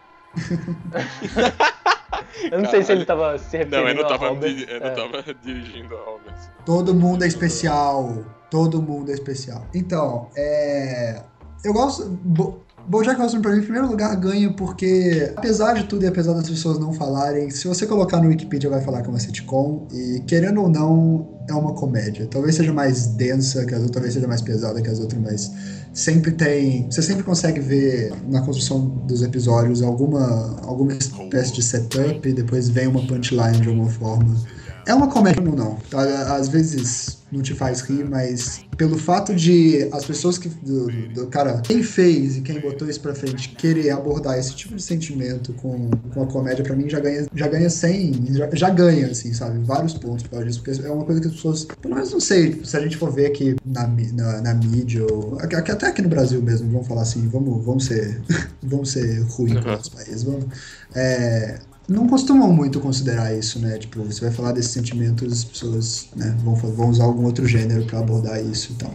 Eu não sei se ele tava se referindo Não, eu não a tava, Robert. eu não É. tava dirigindo a Robert. Todo mundo é especial. Todo mundo é especial. Então, é. Eu gosto. Bo- BoJack Horseman, pra mim, em primeiro lugar, ganha porque, apesar de tudo e apesar das pessoas não falarem, se você colocar no Wikipedia vai falar que é uma sitcom, e querendo ou não, é uma comédia. Talvez seja mais densa que as outras, talvez seja mais pesada que as outras, mas sempre tem. Você sempre consegue ver na construção dos episódios alguma, alguma espécie de setup e depois vem uma punchline de alguma forma. É uma comédia ou não. Às vezes não te faz rir, mas pelo fato de as pessoas que. Do, do- cara, quem fez e quem botou isso pra frente querer abordar esse tipo de sentimento com, com a comédia, pra mim já ganha, já ganha 100, já, já ganha, assim, sabe? Vários pontos por causa disso, porque é uma coisa que as pessoas. Pelo menos não sei, se a gente for ver aqui na, na, na mídia, ou até aqui no Brasil mesmo, vamos falar assim, vamos, vamos ser. vamos ser ruim com os países. Vamos, é, não costumam muito considerar isso, né? Tipo, você vai falar desses sentimentos, as pessoas né, vão, vão usar algum outro gênero pra abordar isso e tal.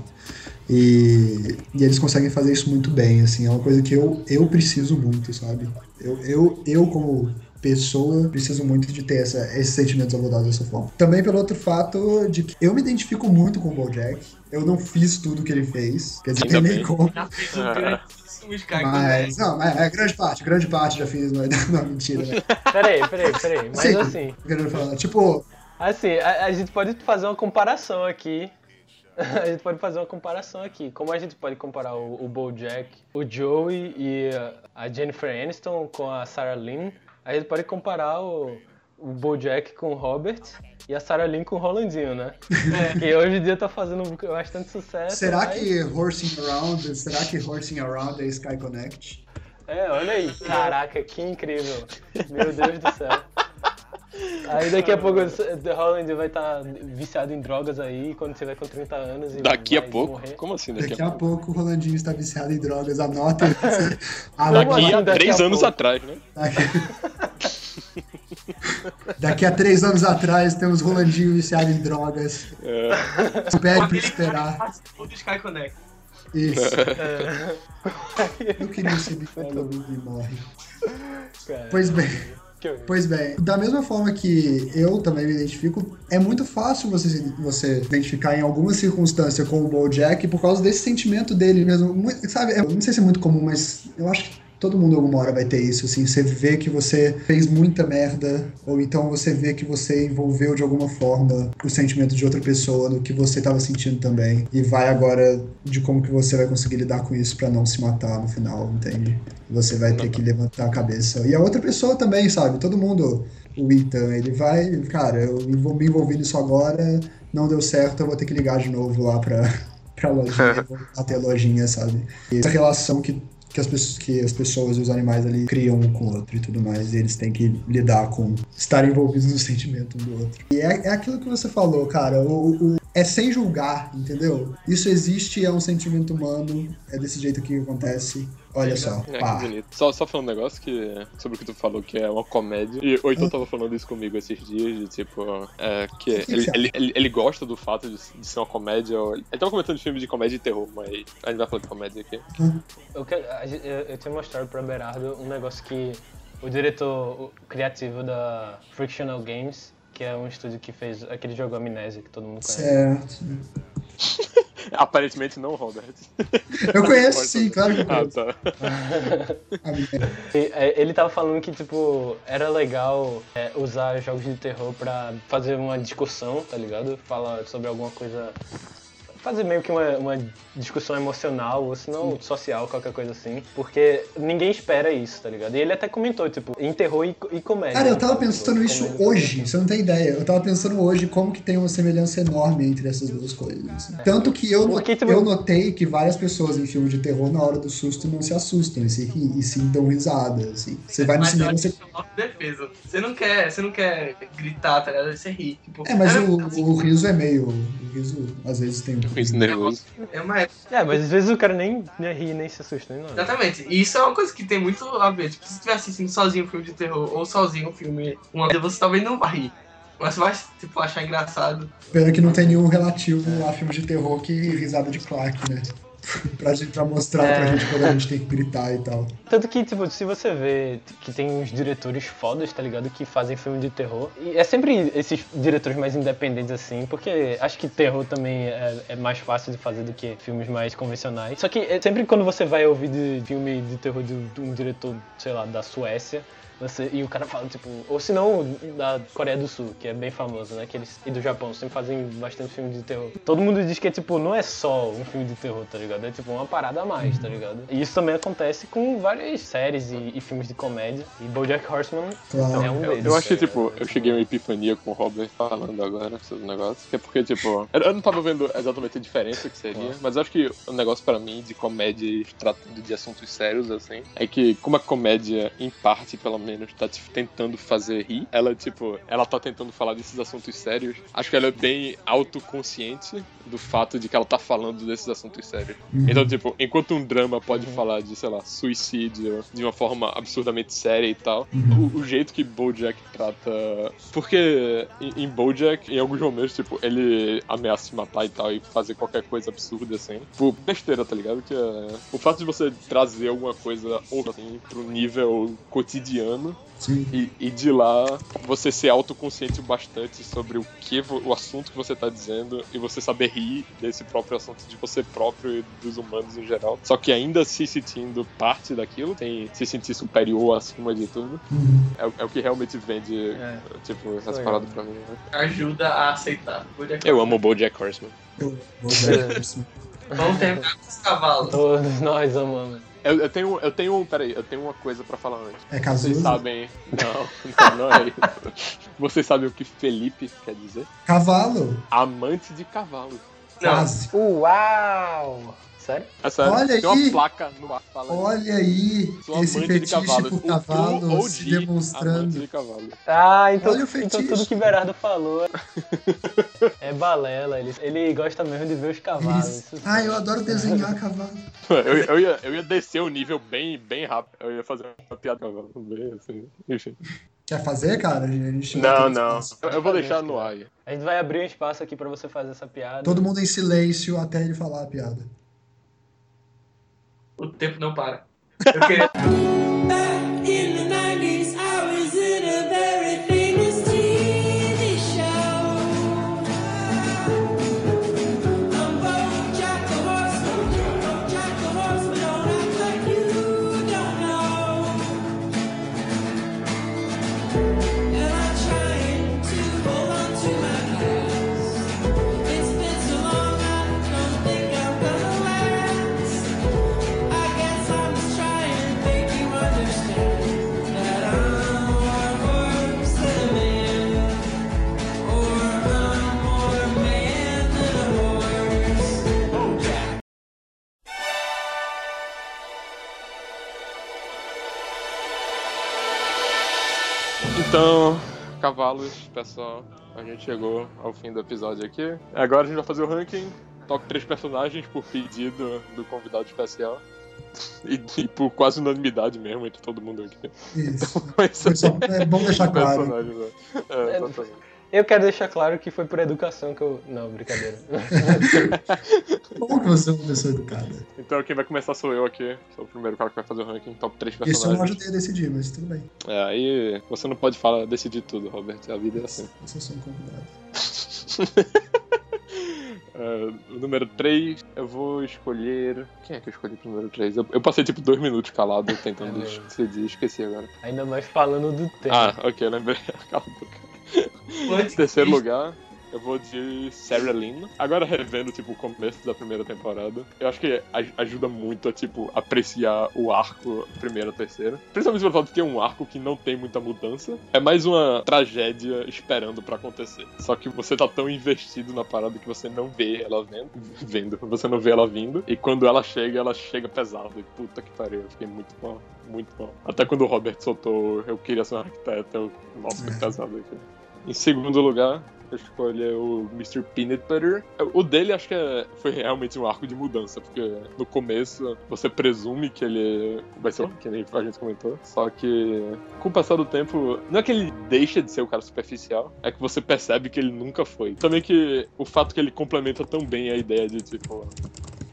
E, e eles conseguem fazer isso muito bem, assim, é uma coisa que eu, eu preciso muito, sabe? Eu, eu, eu como pessoa, preciso muito de ter essa, esses sentimentos abordados dessa forma. Também pelo outro fato de que eu me identifico muito com o BoJack, eu não fiz tudo que ele fez, quer dizer, Ainda tem nem bem. como. Um grandíssimo Sky Mas, não, mas é grande parte, grande parte já fiz, não, não mentira, né? Peraí, peraí, peraí. Mas Sim. assim, Querendo falar, Tipo, assim, a, a gente pode fazer uma comparação aqui. A gente pode fazer uma comparação aqui. Como a gente pode comparar o, o BoJack, o Joey e a Jennifer Aniston com a Sarah Lynn, a gente pode comparar o, o BoJack com o Robert e a Sarah Lynn com o Rolandinho, né? Que hoje em dia tá fazendo bastante sucesso. será mas- que Horsing Around, será que Horsing Around é Sky Connect? É, olha aí. Caraca, que incrível. Meu Deus do céu. Aí daqui a pouco o The Holland vai estar viciado em drogas aí quando tiver com 30 anos e Daqui a vai pouco? morrer. Como assim Daqui daqui, a a pouco? pouco o Rolandinho está viciado em drogas, anota. Ah, Como Daqui assim, a daqui três a anos pouco? atrás, né? Daqui... Daqui a três anos atrás temos Rolandinho viciado em drogas. É, Espere pra esperar. que participou do Sky Connect. Isso. É, Eu queria ser biólogo e morre. cara, Pois bem. Pois bem, da mesma forma que eu também me identifico, é muito fácil você se você identificar em alguma circunstância com o BoJack por causa desse sentimento dele mesmo. Muito- sabe, eu não sei se é muito comum, mas eu acho que todo mundo alguma hora vai ter isso, assim, você vê que você fez muita merda, ou então você vê que você envolveu de alguma forma o sentimento de outra pessoa no que você estava sentindo também, e vai agora de como que você vai conseguir lidar com isso pra não se matar no final, entende? Você vai ter que levantar a cabeça. E a outra pessoa também, sabe? Todo mundo, o Ethan, ele vai, cara, eu vou me envolver nisso agora, não deu certo, eu vou ter que ligar de novo lá pra, pra lojinha, até a lojinha, sabe? E essa relação que, que, as pessoas, que as pessoas e os animais ali criam um com o outro e tudo mais, e eles têm que lidar com estar envolvidos no sentimento um do outro. E é, é aquilo que você falou, cara, o, o- é sem julgar, entendeu? Isso existe, é um sentimento humano, é desse jeito que acontece. Olha só, É, que pá. bonito. Só, só falando um negócio que, sobre o que tu falou, que é uma comédia. E o Heitor tava falando isso comigo esses dias, de tipo, é, que que ele, ele, ele, ele gosta do fato de, de ser uma comédia. ou- Ele tava comentando de filme de comédia e terror, mas a gente vai falar de comédia aqui. Eu, que- gente- eu, eu tinha mostrado pra Berardo um negócio que o diretor o criativo da Frictional Games, que é um estúdio que fez aquele jogo Amnésia que todo mundo conhece. Certo. Aparentemente não, Robert. Eu conheço sim, claro que eu Ah, conheço. tá. A minha- E, é, Ele tava falando que, tipo, era legal é, usar jogos de terror pra fazer uma discussão, tá ligado? Falar sobre alguma coisa. Fazer meio que uma, uma discussão emocional, ou se não social, qualquer coisa assim. Porque ninguém espera isso, tá ligado? E ele até comentou, tipo, em terror e, e comédia. Cara, eu tava Tipo, pensando isso comédia- hoje, você não tem ideia. Eu tava pensando hoje como que tem uma semelhança enorme entre essas duas coisas. assim. Tanto que eu, Porque, tipo- eu notei que várias pessoas em filmes de terror, na hora do susto, não se assustam e, se ri, e sim dão risada. Assim. Você vai no Mas eu cinema, acho você. é autodefesa. Você não quer, você não quer gritar, tá ligado? Você ri. Tipo, É, mas é, o, o riso é meio. Riso às vezes tem um. Isso nervoso. é uma época. É, mas às vezes o cara nem, nem ri, nem se assusta, nem nada. Exatamente. E isso é uma coisa que tem muito a ver. Tipo, se você estiver assistindo sozinho um filme de terror ou sozinho um filme, uma vez você talvez não vai rir. Mas você vai, tipo, achar engraçado. Pena que não tem nenhum relativo a filmes de terror que risada de claque, né? pra, gente, pra mostrar pra É. gente quando a gente tem que gritar e tal. Tanto que, tipo, se você vê que tem uns diretores fodas, tá ligado? Que fazem filme de terror. E é sempre esses diretores mais independentes, assim, porque acho que terror também é, é mais fácil de fazer do que filmes mais convencionais. Só que é sempre quando você vai ouvir de filme de terror de, de um diretor, sei lá, da Suécia. Você, e o cara fala, tipo, ou se não, da Coreia do Sul, que é bem famoso, né? Que eles, e do Japão, sempre fazem bastante filme de terror. Todo mundo diz que, tipo, não é só um filme de terror, tá ligado? É, tipo, uma parada a mais, tá ligado? E isso também acontece com várias séries e, e filmes de comédia. E BoJack Horseman Claro. é um Eu, deles. eu acho que, tipo, eu cheguei a uma epifania com o Robert falando agora sobre o negócio. Que é porque, tipo, eu, eu não tava vendo exatamente a diferença que seria, mas eu acho que o negócio pra mim de comédia tratando de assuntos sérios, assim, é que como a comédia, em parte, pelo menos, tá tipo, tentando fazer rir, ela, tipo, ela tá tentando falar desses assuntos sérios. Acho que ela é bem autoconsciente do fato de que ela tá falando desses assuntos sérios. Então, tipo, enquanto um drama pode falar de, sei lá, suicídio de uma forma absurdamente séria e tal, o, o jeito que Bojack trata. Porque em, em Bojack, em alguns momentos, tipo, ele ameaça se matar e tal e fazer qualquer coisa absurda assim. Por besteira, tá ligado? Que é... O fato de você trazer alguma coisa ou assim pro nível cotidiano Sim. e, e de lá você ser autoconsciente o bastante sobre o que o assunto que você tá dizendo e você saber rir desse próprio assunto de você próprio e dos humanos em geral. Só que ainda se sentindo parte daquilo, sem se sentir superior acima de tudo. Uhum. É, o- é o que realmente vende, É. tipo, essas paradas pra mim. né? Ajuda a aceitar. BoJack Eu amo o BoJack Horseman. Eu ver isso. Vamos terminar com os cavalos. Todos nós amamos. Eu, eu tenho, eu tenho, peraí, eu tenho uma coisa pra falar antes. É Vocês Cazuza? sabem. Não, não, não é isso. Vocês sabem o que Felipe quer dizer? Cavalo. Amante de cavalo. Não. Quase. Uau! Sério? É sério, Olha tem aí. uma placa no ar falando. Olha aí, Sou esse amante de fetiche cavalos. por O true cavalo OG se demonstrando. de cavalo. Ah, então, Olha o então tudo que Berardo falou é balela. Ele, ele gosta mesmo de ver os cavalos. Isso. Ah, eu adoro desenhar cavalo. Eu, eu, ia, eu ia descer o nível bem, bem rápido. Eu ia fazer uma piada de cavalo. Bem assim. Enfim. Quer fazer, cara? A gente Não, não. Eu, eu vou deixar no ar. A gente vai abrir um espaço aqui pra você fazer essa piada. Todo mundo em silêncio até ele falar a piada. O tempo não para. Eu queria. cavalos, pessoal. A gente chegou ao fim do episódio aqui. Agora a gente vai fazer o ranking. Top 3 personagens por pedido do convidado especial. E, e por quase unanimidade mesmo entre todo mundo aqui. Isso. Foi só- é bom deixar claro. personagens, né? É, exatamente. Eu quero deixar claro que foi por educação que eu. Não, brincadeira. Como que você é uma pessoa educada? Então quem vai começar sou eu aqui. Sou o primeiro cara que vai fazer o ranking. Top 3 Isso eu não personagens. ajudei a decidir, mas tudo bem. É, aí você não pode falar, decidir tudo, Robert. A vida é assim. Eu sou um convidado. O número 3, eu vou escolher. Quem é que eu escolhi pro número 3? Eu, eu passei tipo dois minutos calado tentando É decidir, esqueci agora. Ainda mais falando do tempo. Ah, ok, lembrei. Cala a boca. Antes Terceiro lugar, eu vou de Sarah Lynn. Agora revendo, tipo, o começo da primeira temporada, eu acho que aj- ajuda muito a, tipo, apreciar o arco primeira terceira. Principalmente pelo fato de ter um arco que não tem muita mudança. É mais uma tragédia esperando pra acontecer. Só que você tá tão investido na parada que você não vê ela vendo. vendo. Você não vê ela vindo. E quando ela chega, ela chega pesada. E puta que pariu, eu fiquei muito mal. Muito mal. Até quando o Robert soltou Eu Queria Ser um Arquiteto, eu... Nossa, que pesado aqui. Em segundo lugar, eu escolhi o Mr. Peanut Butter. O dele acho que é- foi realmente um arco de mudança, porque no começo você presume que ele vai ser o que a gente comentou. Só que com o passar do tempo, não é que ele deixa de ser o cara superficial, é que você percebe que ele nunca foi. Também que o fato que ele complementa tão bem a ideia de tipo.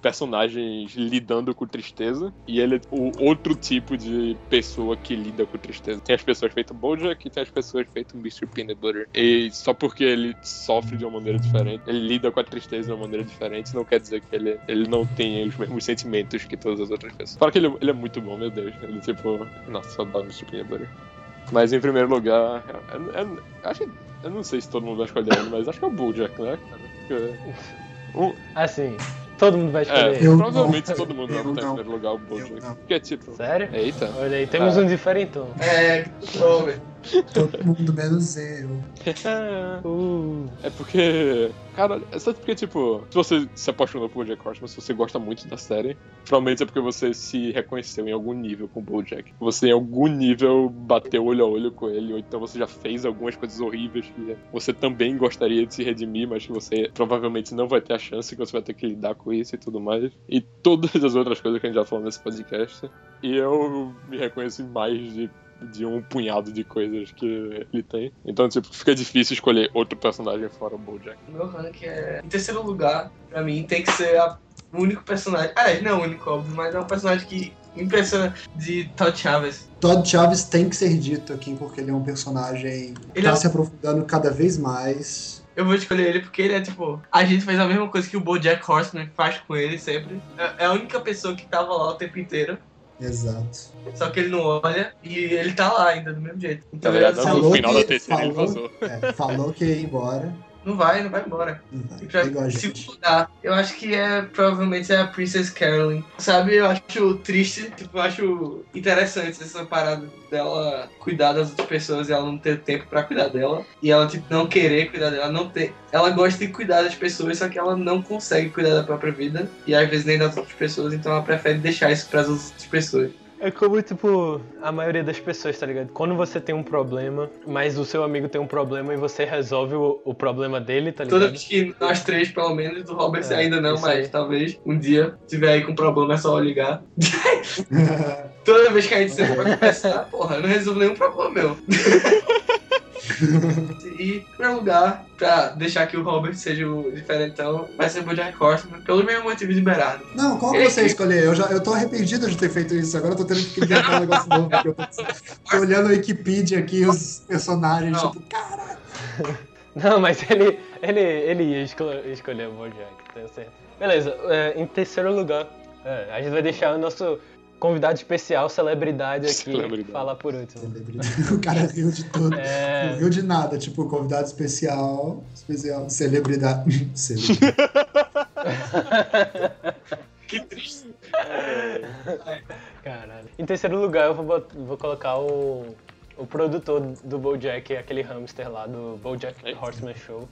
Personagens lidando com tristeza e ele é o outro tipo de pessoa que lida com tristeza. Tem as pessoas feitas Bojack e tem as pessoas feitas Mr. Peanut Butter. E só porque ele sofre de uma maneira diferente, ele lida com a tristeza de uma maneira diferente, não quer dizer que ele, ele não tenha os mesmos sentimentos que todas as outras pessoas. Fala que ele, ele é muito bom, meu Deus. Ele tipo, nossa, só dá Mr. Peanut Butter. Mas em primeiro lugar, eu, acho que- eu não sei se todo mundo vai escolher ele, mas acho que é o Bojack, né? Porque- Um, Assim, todo mundo vai escolher. é, Eu provavelmente não. todo mundo vai botar em não. primeiro lugar o Bojack. não. Porque, tipo... Sério? Eita. Olha aí, temos Ah. um diferentão. É, velho. Todo mundo menos eu. Uh, É porque. Cara, é só porque, tipo, se você se apaixonou por Bojack Horseman, se você gosta muito da série, provavelmente é porque você se reconheceu em algum nível com o Bojack. Você em algum nível bateu olho a olho com ele, ou então você já fez algumas coisas horríveis que você também gostaria de se redimir, mas que você provavelmente não vai ter a chance, que você vai ter que lidar com isso e tudo mais. E todas as outras coisas que a gente já falou nesse podcast. E eu me reconheço em mais de de um punhado de coisas que ele tem. Então, tipo, fica difícil escolher outro personagem fora o Bojack. Meu rank é. Em terceiro lugar, pra mim, tem que ser a- o único personagem. Ah, não é o único, óbvio, mas é um personagem que impressiona de Todd Chaves. Todd Chaves tem que ser dito aqui, porque ele é um personagem que Ele tá é- se aprofundando cada vez mais. Eu vou escolher ele porque ele é tipo. A gente fez a mesma coisa que o Bojack Horseman faz com ele sempre. É é a única pessoa que tava lá o tempo inteiro. Exato. Só que ele não olha e ele tá lá ainda do mesmo jeito. Então ligado? ele- No Falou final que- da terceira ele falou- vazou. É, falou que ia embora. não vai, não vai embora. Não vai. Pra É igual gente. lugar, eu acho que é provavelmente é a Princess Carolyn. Sabe, eu acho triste, tipo, eu acho interessante essa parada dela cuidar das outras pessoas e ela não ter tempo pra cuidar dela. E ela, tipo, não querer cuidar dela, não ter. Ela gosta de cuidar das pessoas, só que ela não consegue cuidar da própria vida. E às vezes nem das outras pessoas, então ela prefere deixar isso pras outras pessoas. É como, tipo, a maioria das pessoas, tá ligado? Quando você tem um problema, mas o seu amigo tem um problema e você resolve o, o problema dele, tá ligado? Toda vez que nós três, pelo menos, do Robert É, ainda não, mas aí. talvez um dia tiver aí com problema é só ligar. Toda vez que a gente senta pra conversar, porra, eu não resolvo nenhum problema meu. e, em primeiro lugar, pra deixar que o Robert seja o diferentão, vai ser o Bojack Horseman, pelo mesmo motivo de Berardo. Não, qual que você escolher? Eu, já, eu tô arrependido de ter feito isso. Agora eu tô tendo que inventar um negócio novo. Porque eu tô, tô olhando a Wikipedia aqui, os personagens, Não. tipo, caralho. Não, mas ele, ele, ele ia esco- escolher o Bojack, tenho certeza. Beleza, é, em terceiro lugar, é, a gente vai deixar o nosso convidado especial, celebridade aqui, Celebridade. falar por último. O cara riu de tudo. Não É, riu de nada. Tipo, convidado especial, especial, celebridade. celebridade. Que triste. caralho. Em terceiro lugar, eu vou, vou colocar o, o produtor do Bojack, aquele hamster lá do Bojack Eita. Horseman Show.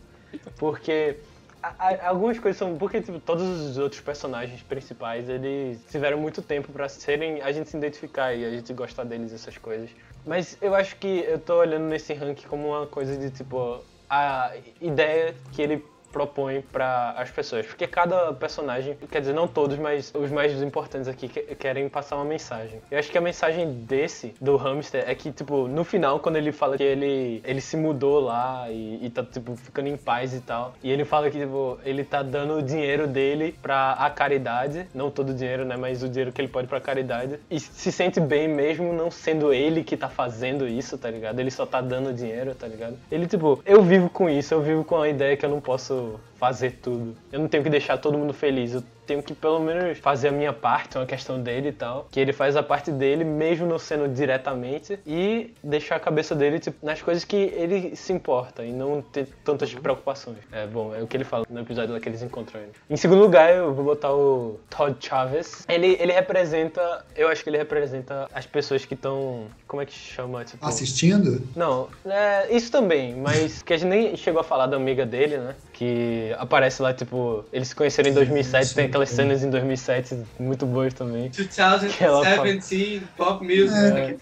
Porque a- algumas coisas são. Porque tipo, todos os outros personagens principais eles tiveram muito tempo pra serem. a gente se identificar e a gente gostar deles, essas coisas. Mas eu acho que eu tô olhando nesse ranking como uma coisa de tipo. a ideia que ele propõe para as pessoas, porque cada personagem, quer dizer, não todos, mas os mais importantes aqui que- querem passar uma mensagem. Eu acho que a mensagem desse, do hamster, é que, tipo, no final, quando ele fala que ele, ele se mudou lá e, e tá, tipo, ficando em paz e tal, e ele fala que, tipo, ele tá dando o dinheiro dele pra a caridade, não todo o dinheiro, né, mas o dinheiro que ele pode pra caridade, e se sente bem mesmo não sendo ele que tá fazendo isso, tá ligado? Ele só tá dando dinheiro, tá ligado? Ele, tipo, eu vivo com isso, eu vivo com a ideia que eu não posso Valeu! Fazer tudo. Eu não tenho que deixar todo mundo feliz. Eu tenho que pelo menos fazer a minha parte, é uma questão dele e tal. Que ele faz a parte dele, mesmo não sendo diretamente, e deixar a cabeça dele tipo, nas coisas que ele se importa e não ter tantas preocupações. É bom, é o que ele fala no episódio lá que eles encontram ele. Em segundo lugar, eu vou botar o Todd Chaves. Ele, ele representa, eu acho que ele representa as pessoas que estão, como é que chama? Tipo, Assistindo? não, é, isso também, mas que a gente nem chegou a falar da amiga dele, né? Que aparece lá, tipo, eles se conheceram em 2007, tem aquelas cenas em 2007 muito boas também. 2017 Pop Music. É.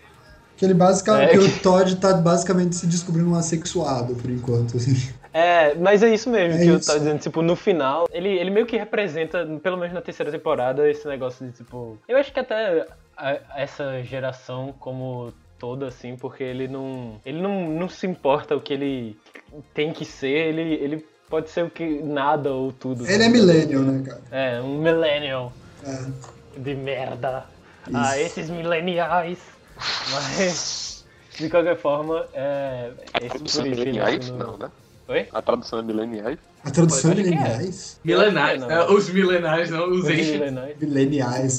Que ele basicamente. É que o Todd tá basicamente se descobrindo um assexuado por enquanto, assim. É, mas é isso mesmo É que eu isso. tava dizendo, tipo, no final, ele, ele meio que representa, pelo menos na terceira temporada, esse negócio de, tipo... Eu acho que até a- essa geração como toda, assim, porque ele não... Ele não, não se importa o que ele tem que ser, ele... ele pode ser o que nada ou tudo. Ele é millennial, né, cara? É, um millennial É. de merda. Isso. Ah, esses millenniais. Mas, de qualquer forma, é. A tradução é mileniais? no- Não, né? Oi? A tradução é mileniais? A tradução é Pode, que é. mileniais? Milenários, Não. né? Os milenários, não, os Os. Mileniais.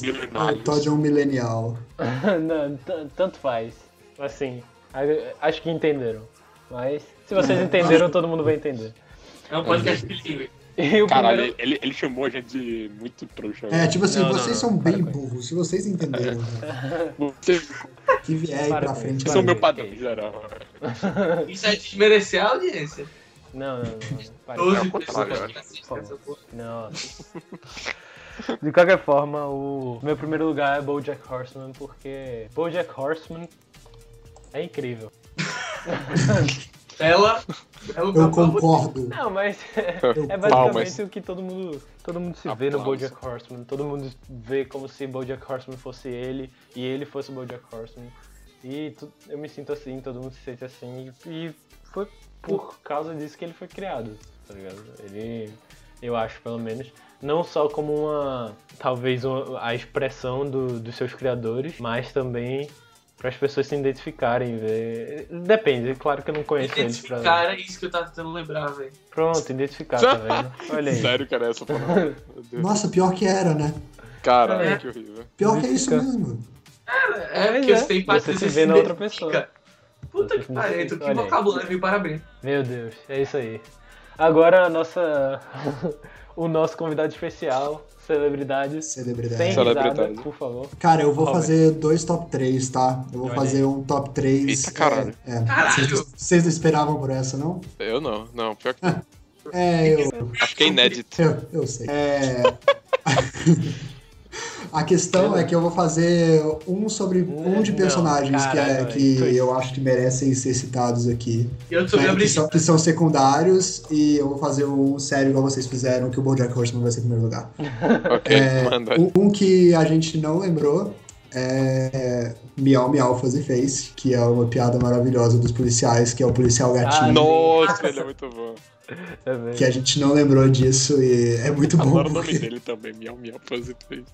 Milenários. O Todd é um millennial. Não, tanto faz. Assim, acho que entenderam. Mas, se vocês entenderam, todo mundo vai entender. É um podcast bilíngue. E o Caralho, primeiro... ele, ele chamou a gente de muito trouxa. É, tipo assim, Não, não, vocês não. são bem burros. Se vocês entenderam, cara, Vocês que vier aí Para pra frente. isso. são vai meu padrão geral. Isso é desmerecer a audiência. Não, não, não. Doze pessoas porra. Nossa. De qualquer forma, o meu primeiro lugar é BoJack Horseman porque BoJack Horseman é incrível. Ela. ela Eu concordo. Não, mas é Palmas. basicamente o que todo mundo, todo mundo se vê no Aplausos. BoJack Horseman. Todo mundo vê como se BoJack Horseman fosse ele e ele fosse o BoJack Horseman. E tu- eu me sinto assim, todo mundo se sente assim e foi por causa disso que ele foi criado, tá ligado? Ele, eu acho pelo menos, não só como uma, talvez uma- a expressão do- dos seus criadores, mas também para as pessoas se identificarem, ver. Depende, claro que eu não conheço eles pra. Identificar é isso que eu tava tentando lembrar, velho. Pronto, identificar, tá vendo? Olha aí. Sério que era essa palavra? Meu Deus. Nossa, pior que era, né? Caralho, É. que horrível. Pior que é isso mesmo. É, Mas porque é, você tem você que se vê na outra pessoa. Puta Você que pariu, que olha vocabulário, viu? Parabéns. Meu Deus, é isso aí. Agora a nossa. o nosso convidado especial, celebridade. Sem Celebridade. risada, por favor. Cara, eu vou Robert. fazer dois top 3, tá? Eu vou Olha fazer aí. um top 3. Eita, caralho. É, é. Caralho. Vocês, vocês não esperavam por essa, não? Eu não, não, pior que não. É, eu. Acho que é inédito. Eu, eu sei. É. A questão é que eu vou fazer um sobre um de Não, personagens que, é, que eu acho que merecem ser citados aqui. E eu tô né, que, lembrando são, que são secundários e eu vou fazer um sério igual vocês fizeram, que o BoJack Horseman vai ser em primeiro lugar. Ok, É, manda. Um, um que a gente não lembrou é Miau Miau Fuzzy Face, que é uma piada maravilhosa dos policiais, que é o policial gatinho. Ah, Nossa, ele é muito bom. É. Que a gente não lembrou disso e é muito bom. Adoro o nome porque dele também, Miau Miau.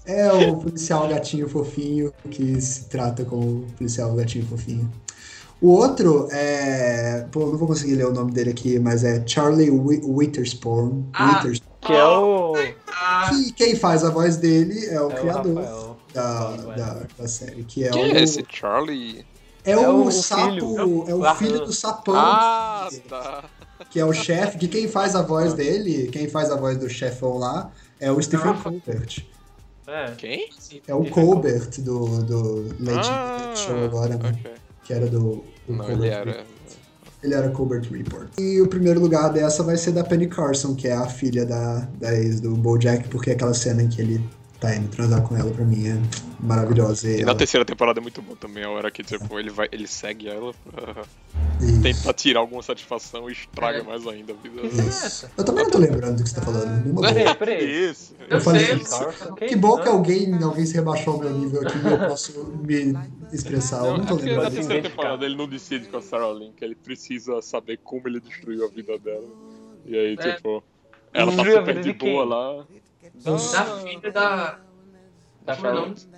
É o policial gatinho fofinho que se trata como policial gatinho fofinho. O outro é. Pô, eu não vou conseguir ler o nome dele aqui, mas é Charlie Wi- Witherspoon. Ah. Witherspoon. Que é o. Ah, Que quem faz a voz dele é o é o criador Rafael. da, da, da série, que é Quem o. é esse Charlie? É, É o, o sapo, filho. é o Aham. filho do sapão, Ah, tá. Que é o chefe, que quem faz a voz dele, quem faz a voz do chefão lá, é o Stephen Colbert. É. Quem? É o Colbert do, do Late Ah, Show agora, né? ok. Que era do. do Não, Colbert ele era. Ele era Colbert Report. E o primeiro lugar dessa vai ser da Penny Carson, que é a filha da, da ex do Bojack, porque aquela cena em que ele tá indo transar com ela, pra mim, é maravilhosa. E E na ela- terceira temporada é muito bom também, a hora que tipo, ele, vai, ele segue ela pra e- tentar tirar alguma satisfação e estraga É. mais ainda a vida é essa? Eu também não tô lembrando do que você tá falando. Boa. Peraí, peraí. Isso. Eu falei sei. isso. Carson, Que bom que Hã? alguém, alguém se rebaixou ao meu nível aqui e eu posso me expressar. Eu Não, é tô na lembrando. Pode terceira temporada ele não decide com a Sarah que ele precisa saber como ele destruiu a vida dela. E aí, É. tipo, ela tá super de boa lá. Da filha da. Da é? Charlotte.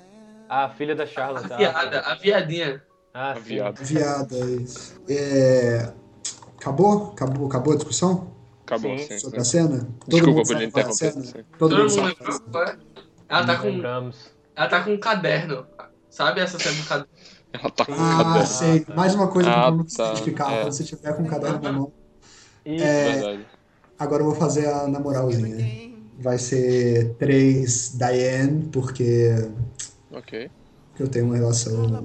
Ah, a filha da A Charlotte. ah, viada, a viadinha. Ah, A viada. Viada, isso. É... Acabou? Acabou? Acabou a discussão Acabou, Sim. sim. sobre sim. a cena? Todo Desculpa mundo por sabe lhe qual é a interromper. cena? Todo Todo mundo mundo sabe. lembrou é? Ela tá com. Lembramos. Ela tá com um caderno. Sabe essa cena do caderno? Ela tá com um Ah, caderno. sei. Mais uma coisa Ah, pra não se tá. identificar. É. Quando você tiver com o caderno na mão. Isso. É. Verdade. Agora eu vou fazer a na moralzinha. Vai ser três Diane, porque, Ok. porque eu tenho uma relação.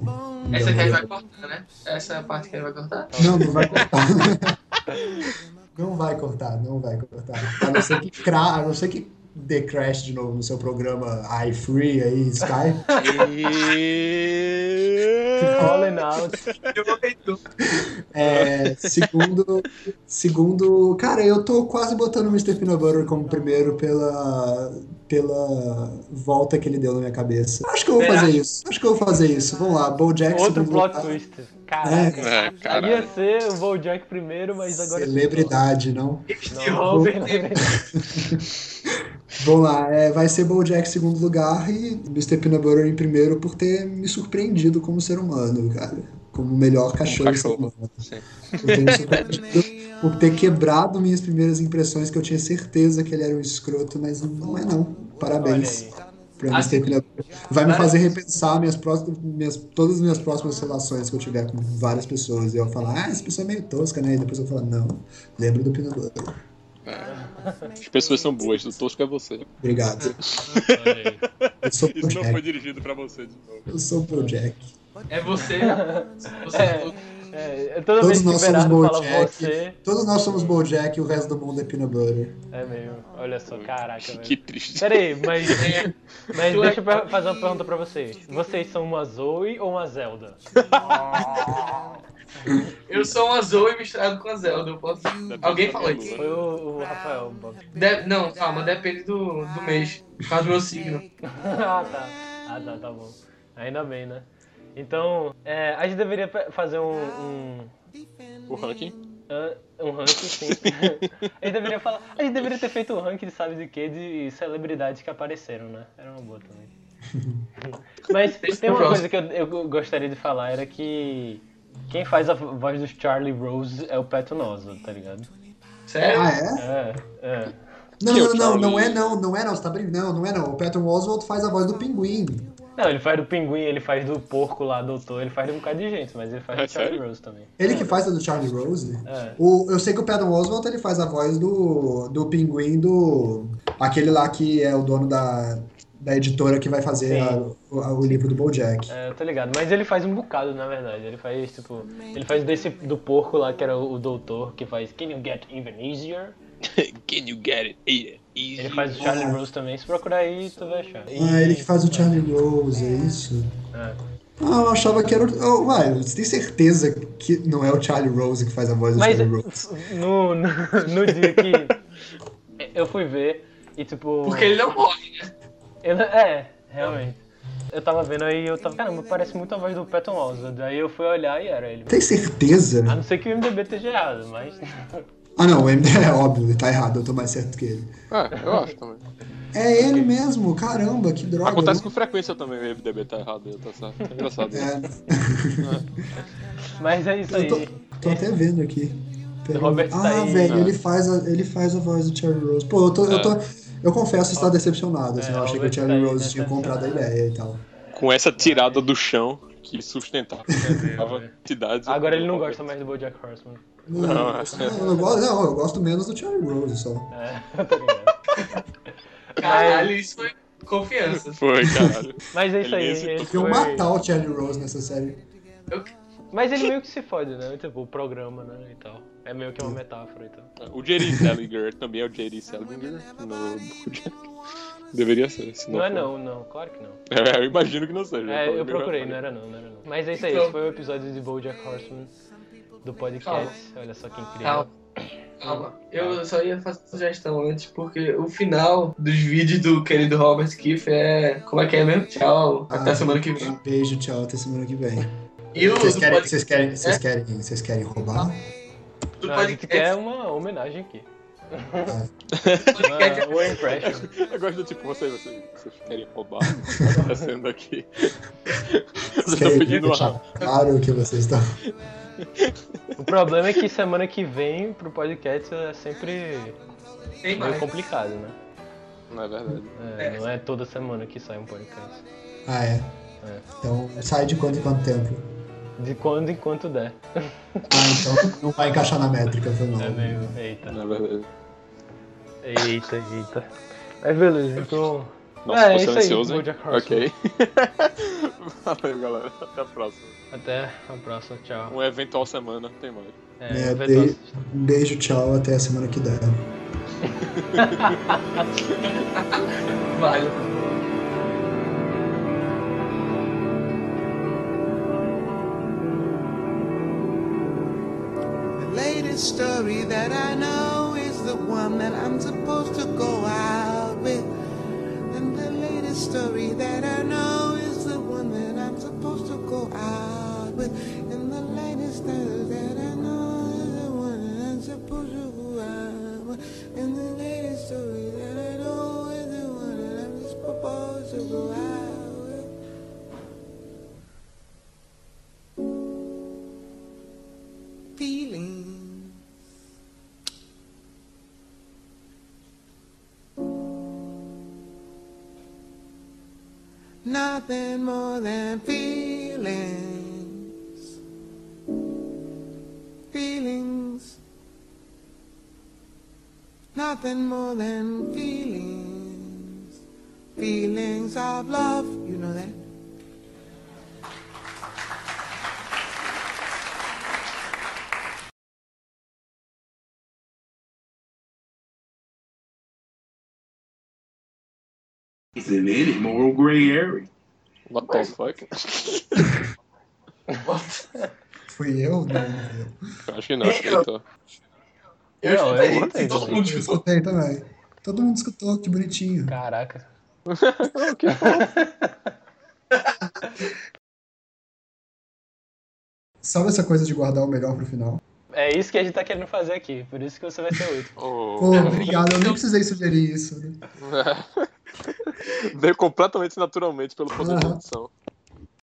Essa gente vai cortar, né? Essa é a parte que gente vai cortar. Não, não vai cortar. não vai cortar, não vai cortar. A não ser que, cra... a não ser que dê crash de novo no seu programa iFree aí, Sky. Calling out. É, segundo, segundo, cara, eu tô quase botando o Mr. Peanut Butter como primeiro pela, pela volta que ele deu na minha cabeça. Acho que eu vou Será? fazer isso. Acho que eu vou fazer isso. Vamos lá, BoJack Outro plot lugar. twist. Caraca. É, caralho. Ia ser o Bojack primeiro, mas agora... Celebridade, não? Não, Robert, Vamos lá, é, vai ser BoJack em segundo lugar e Mr. Peanut Butter em primeiro por ter me surpreendido como ser humano, cara. Como o melhor cachorro. ser cachorro, humano. sim. Por ter por quebrado minhas primeiras impressões que eu tinha certeza que ele era um escroto, mas não é não. Parabéns. Pra Ah, Mr. Peanut Butter. Vai me fazer repensar minhas próximas, minhas, todas as minhas próximas relações que eu tiver com várias pessoas. E eu falar, ah, essa pessoa é meio tosca, né? E depois eu falar, não, lembra do Peanut Butter. As pessoas são boas, o tosco é você. Obrigado. Eu sou Isso não foi dirigido pra você de novo. Eu sou BoJack. é você. você É, é, toda Todos vez que o nós somos BoJack. você, Todos nós somos BoJack e o resto do mundo é Peanut Butter. é mesmo. Olha só, caraca, velho. Que triste. Pera aí, mas, mas deixa eu fazer uma pergunta pra vocês. Vocês são uma Zoe ou uma Zelda? Eu sou uma Zoe misturado com a Zelda. Eu posso... Alguém falou isso? Foi o, o Rafael, Bob. De- Não, calma, depende do, do mês. Por causa do meu signo. ah, tá. Ah, tá, tá bom. Ainda bem, né? Então, é, a gente deveria fazer um, um, O ranking. ah, um ranking, sim. a gente deveria falar. A gente deveria ter feito um ranking, sabe de quê? De celebridades que apareceram, né? Era uma boa também. Mas tem uma coisa que eu, eu gostaria de falar, era que quem faz a voz dos Charlie Rose é o Peto Nosa, tá ligado? Sério? Ah, é? É, é. Não, é não, não, não Charlie? é não, não é não, você tá brincando. Não, não é não. O Patton Oswalt faz a voz do pinguim. Não, ele faz do pinguim, ele faz do porco lá, doutor, ele faz de um bocado de gente, mas ele faz É do Charlie sério? Rose também. Ele que faz a do Charlie Rose. É. O, eu sei que o Patton Oswalt ele faz a voz do, do pinguim do. Aquele lá que é o dono da, da editora que vai fazer a-. o, livro do Bojack. É, eu tô ligado. Mas ele faz um bocado, na verdade. Ele faz, tipo. Ele faz desse do porco lá, que era o, o doutor, que faz Can you get even easier? Can you get it? Easy. Ele faz o Charlie Rose também. Se procurar aí, tu vai achar. Ah, ele que faz o Charlie Rose, é isso? É. Ah, eu achava que era o. Oh, uai, você tem certeza que não é o Charlie Rose que faz a voz do Mas Charlie Rose? no, no, no dia que eu fui ver, e tipo. Porque ele não morre, né? Eu- é, realmente. Eu tava vendo aí eu tava. Caramba, parece muito a voz do Patton Oswalt. Aí eu fui olhar e era ele. Tem certeza? A não ser que o MDB esteja errado, mas. Ah, não, o MD é óbvio, ele tá errado, eu tô mais certo que ele. Ah, eu acho também. É ele mesmo, caramba, que droga. Acontece né? com frequência também, o MDB tá errado, tá certo. É engraçado. É, Mas é isso eu aí. tô, tô até vendo aqui. Pera- Robert tá ah, aí, velho, né? ele, faz a, ele faz a voz do Charlie Rose. Pô, eu tô. Eu, tô, eu confesso estar decepcionado, assim, É, eu achei que o Charlie tá aí, Rose né? tinha comprado a ideia e tal. Com essa tirada do chão que sustentava a entidades. Agora ele não gosta mais do Bojack Horseman. Não, Não, não, eu gosto, não, eu gosto menos do Charlie Rose só. É, tá ligado. Caralho, isso foi confiança. Foi, caralho. Mas é isso Ele aí. Ele Eu foi... matar o Charlie Rose nessa série. Mas ele meio que se fode, né? Tipo, o programa, né? E tal. É meio que uma metáfora e tal. O Jerry Salinger também é o Jerry Salinger no Bojack. Deveria ser, se não Não é não, não, claro que não. É, eu imagino que não seja. É, eu procurei, não era não, não era não. Mas é isso aí, Então- esse foi o episódio de Bojack Horseman do podcast. Olha só que incrível. Calma. Calma. Eu só ia fazer uma sugestão antes, porque o final dos vídeos do querido Robert Kiff é. Como é que é mesmo? Tchau. Até Ah, semana que vem. Beijo, tchau, até semana que vem. E o Vocês querem, vocês querem, vocês É? querem, vocês querem roubar? Do Não, a gente podcast. quer uma homenagem aqui. podcast Uma, uma impression. Eu gosto do tipo, vocês, vocês, vocês querem roubar? Tá acontecendo aqui. Vocês estão pedindo uma. claro que vocês estão. O problema é que semana que vem pro podcast é sempre Tem meio mais. complicado, né? Não é verdade. É, não é toda semana que sai um podcast. Ah, é? É. Então sai de quanto em quanto tempo? De quando em quanto der. Ah, então não vai encaixar na métrica, mal. É meio. Eita. Não é verdade. Eita, eita. Mas beleza, então. Nossa, é, aí, silencioso, hein? Bojack Horseman. Ok. Valeu, galera. Até a próxima. Até a próxima, tchau. Um eventual semana, tem mais. É, É, eventual- beijo, beijo, tchau, até a semana que der. Vale. The story that I know is the one that I'm supposed to go out with. And the latest story that I know is the one that I'm supposed to go out with. And the latest story that I know is the one that I'm supposed to go out with. And the latest story that I know is the one that I'm supposed to go out with. Feeling. Nothing more than feelings. Feelings. Nothing more than feelings. Feelings of love. You know that? Isn't any moral gray area? What the fuck? Fui eu? Não, Eu acho que não, acho que ele tá. Eu eu escutei, botei todo também. mundo eu escutou. escutei também. Todo mundo escutou, que bonitinho. Caraca. Que Sabe essa coisa de guardar o melhor pro final? É isso que a gente tá querendo fazer aqui, por isso que você vai ser o último. Pô, obrigado, eu nem precisei sugerir isso. né? Veio completamente naturalmente pelo poder de edição.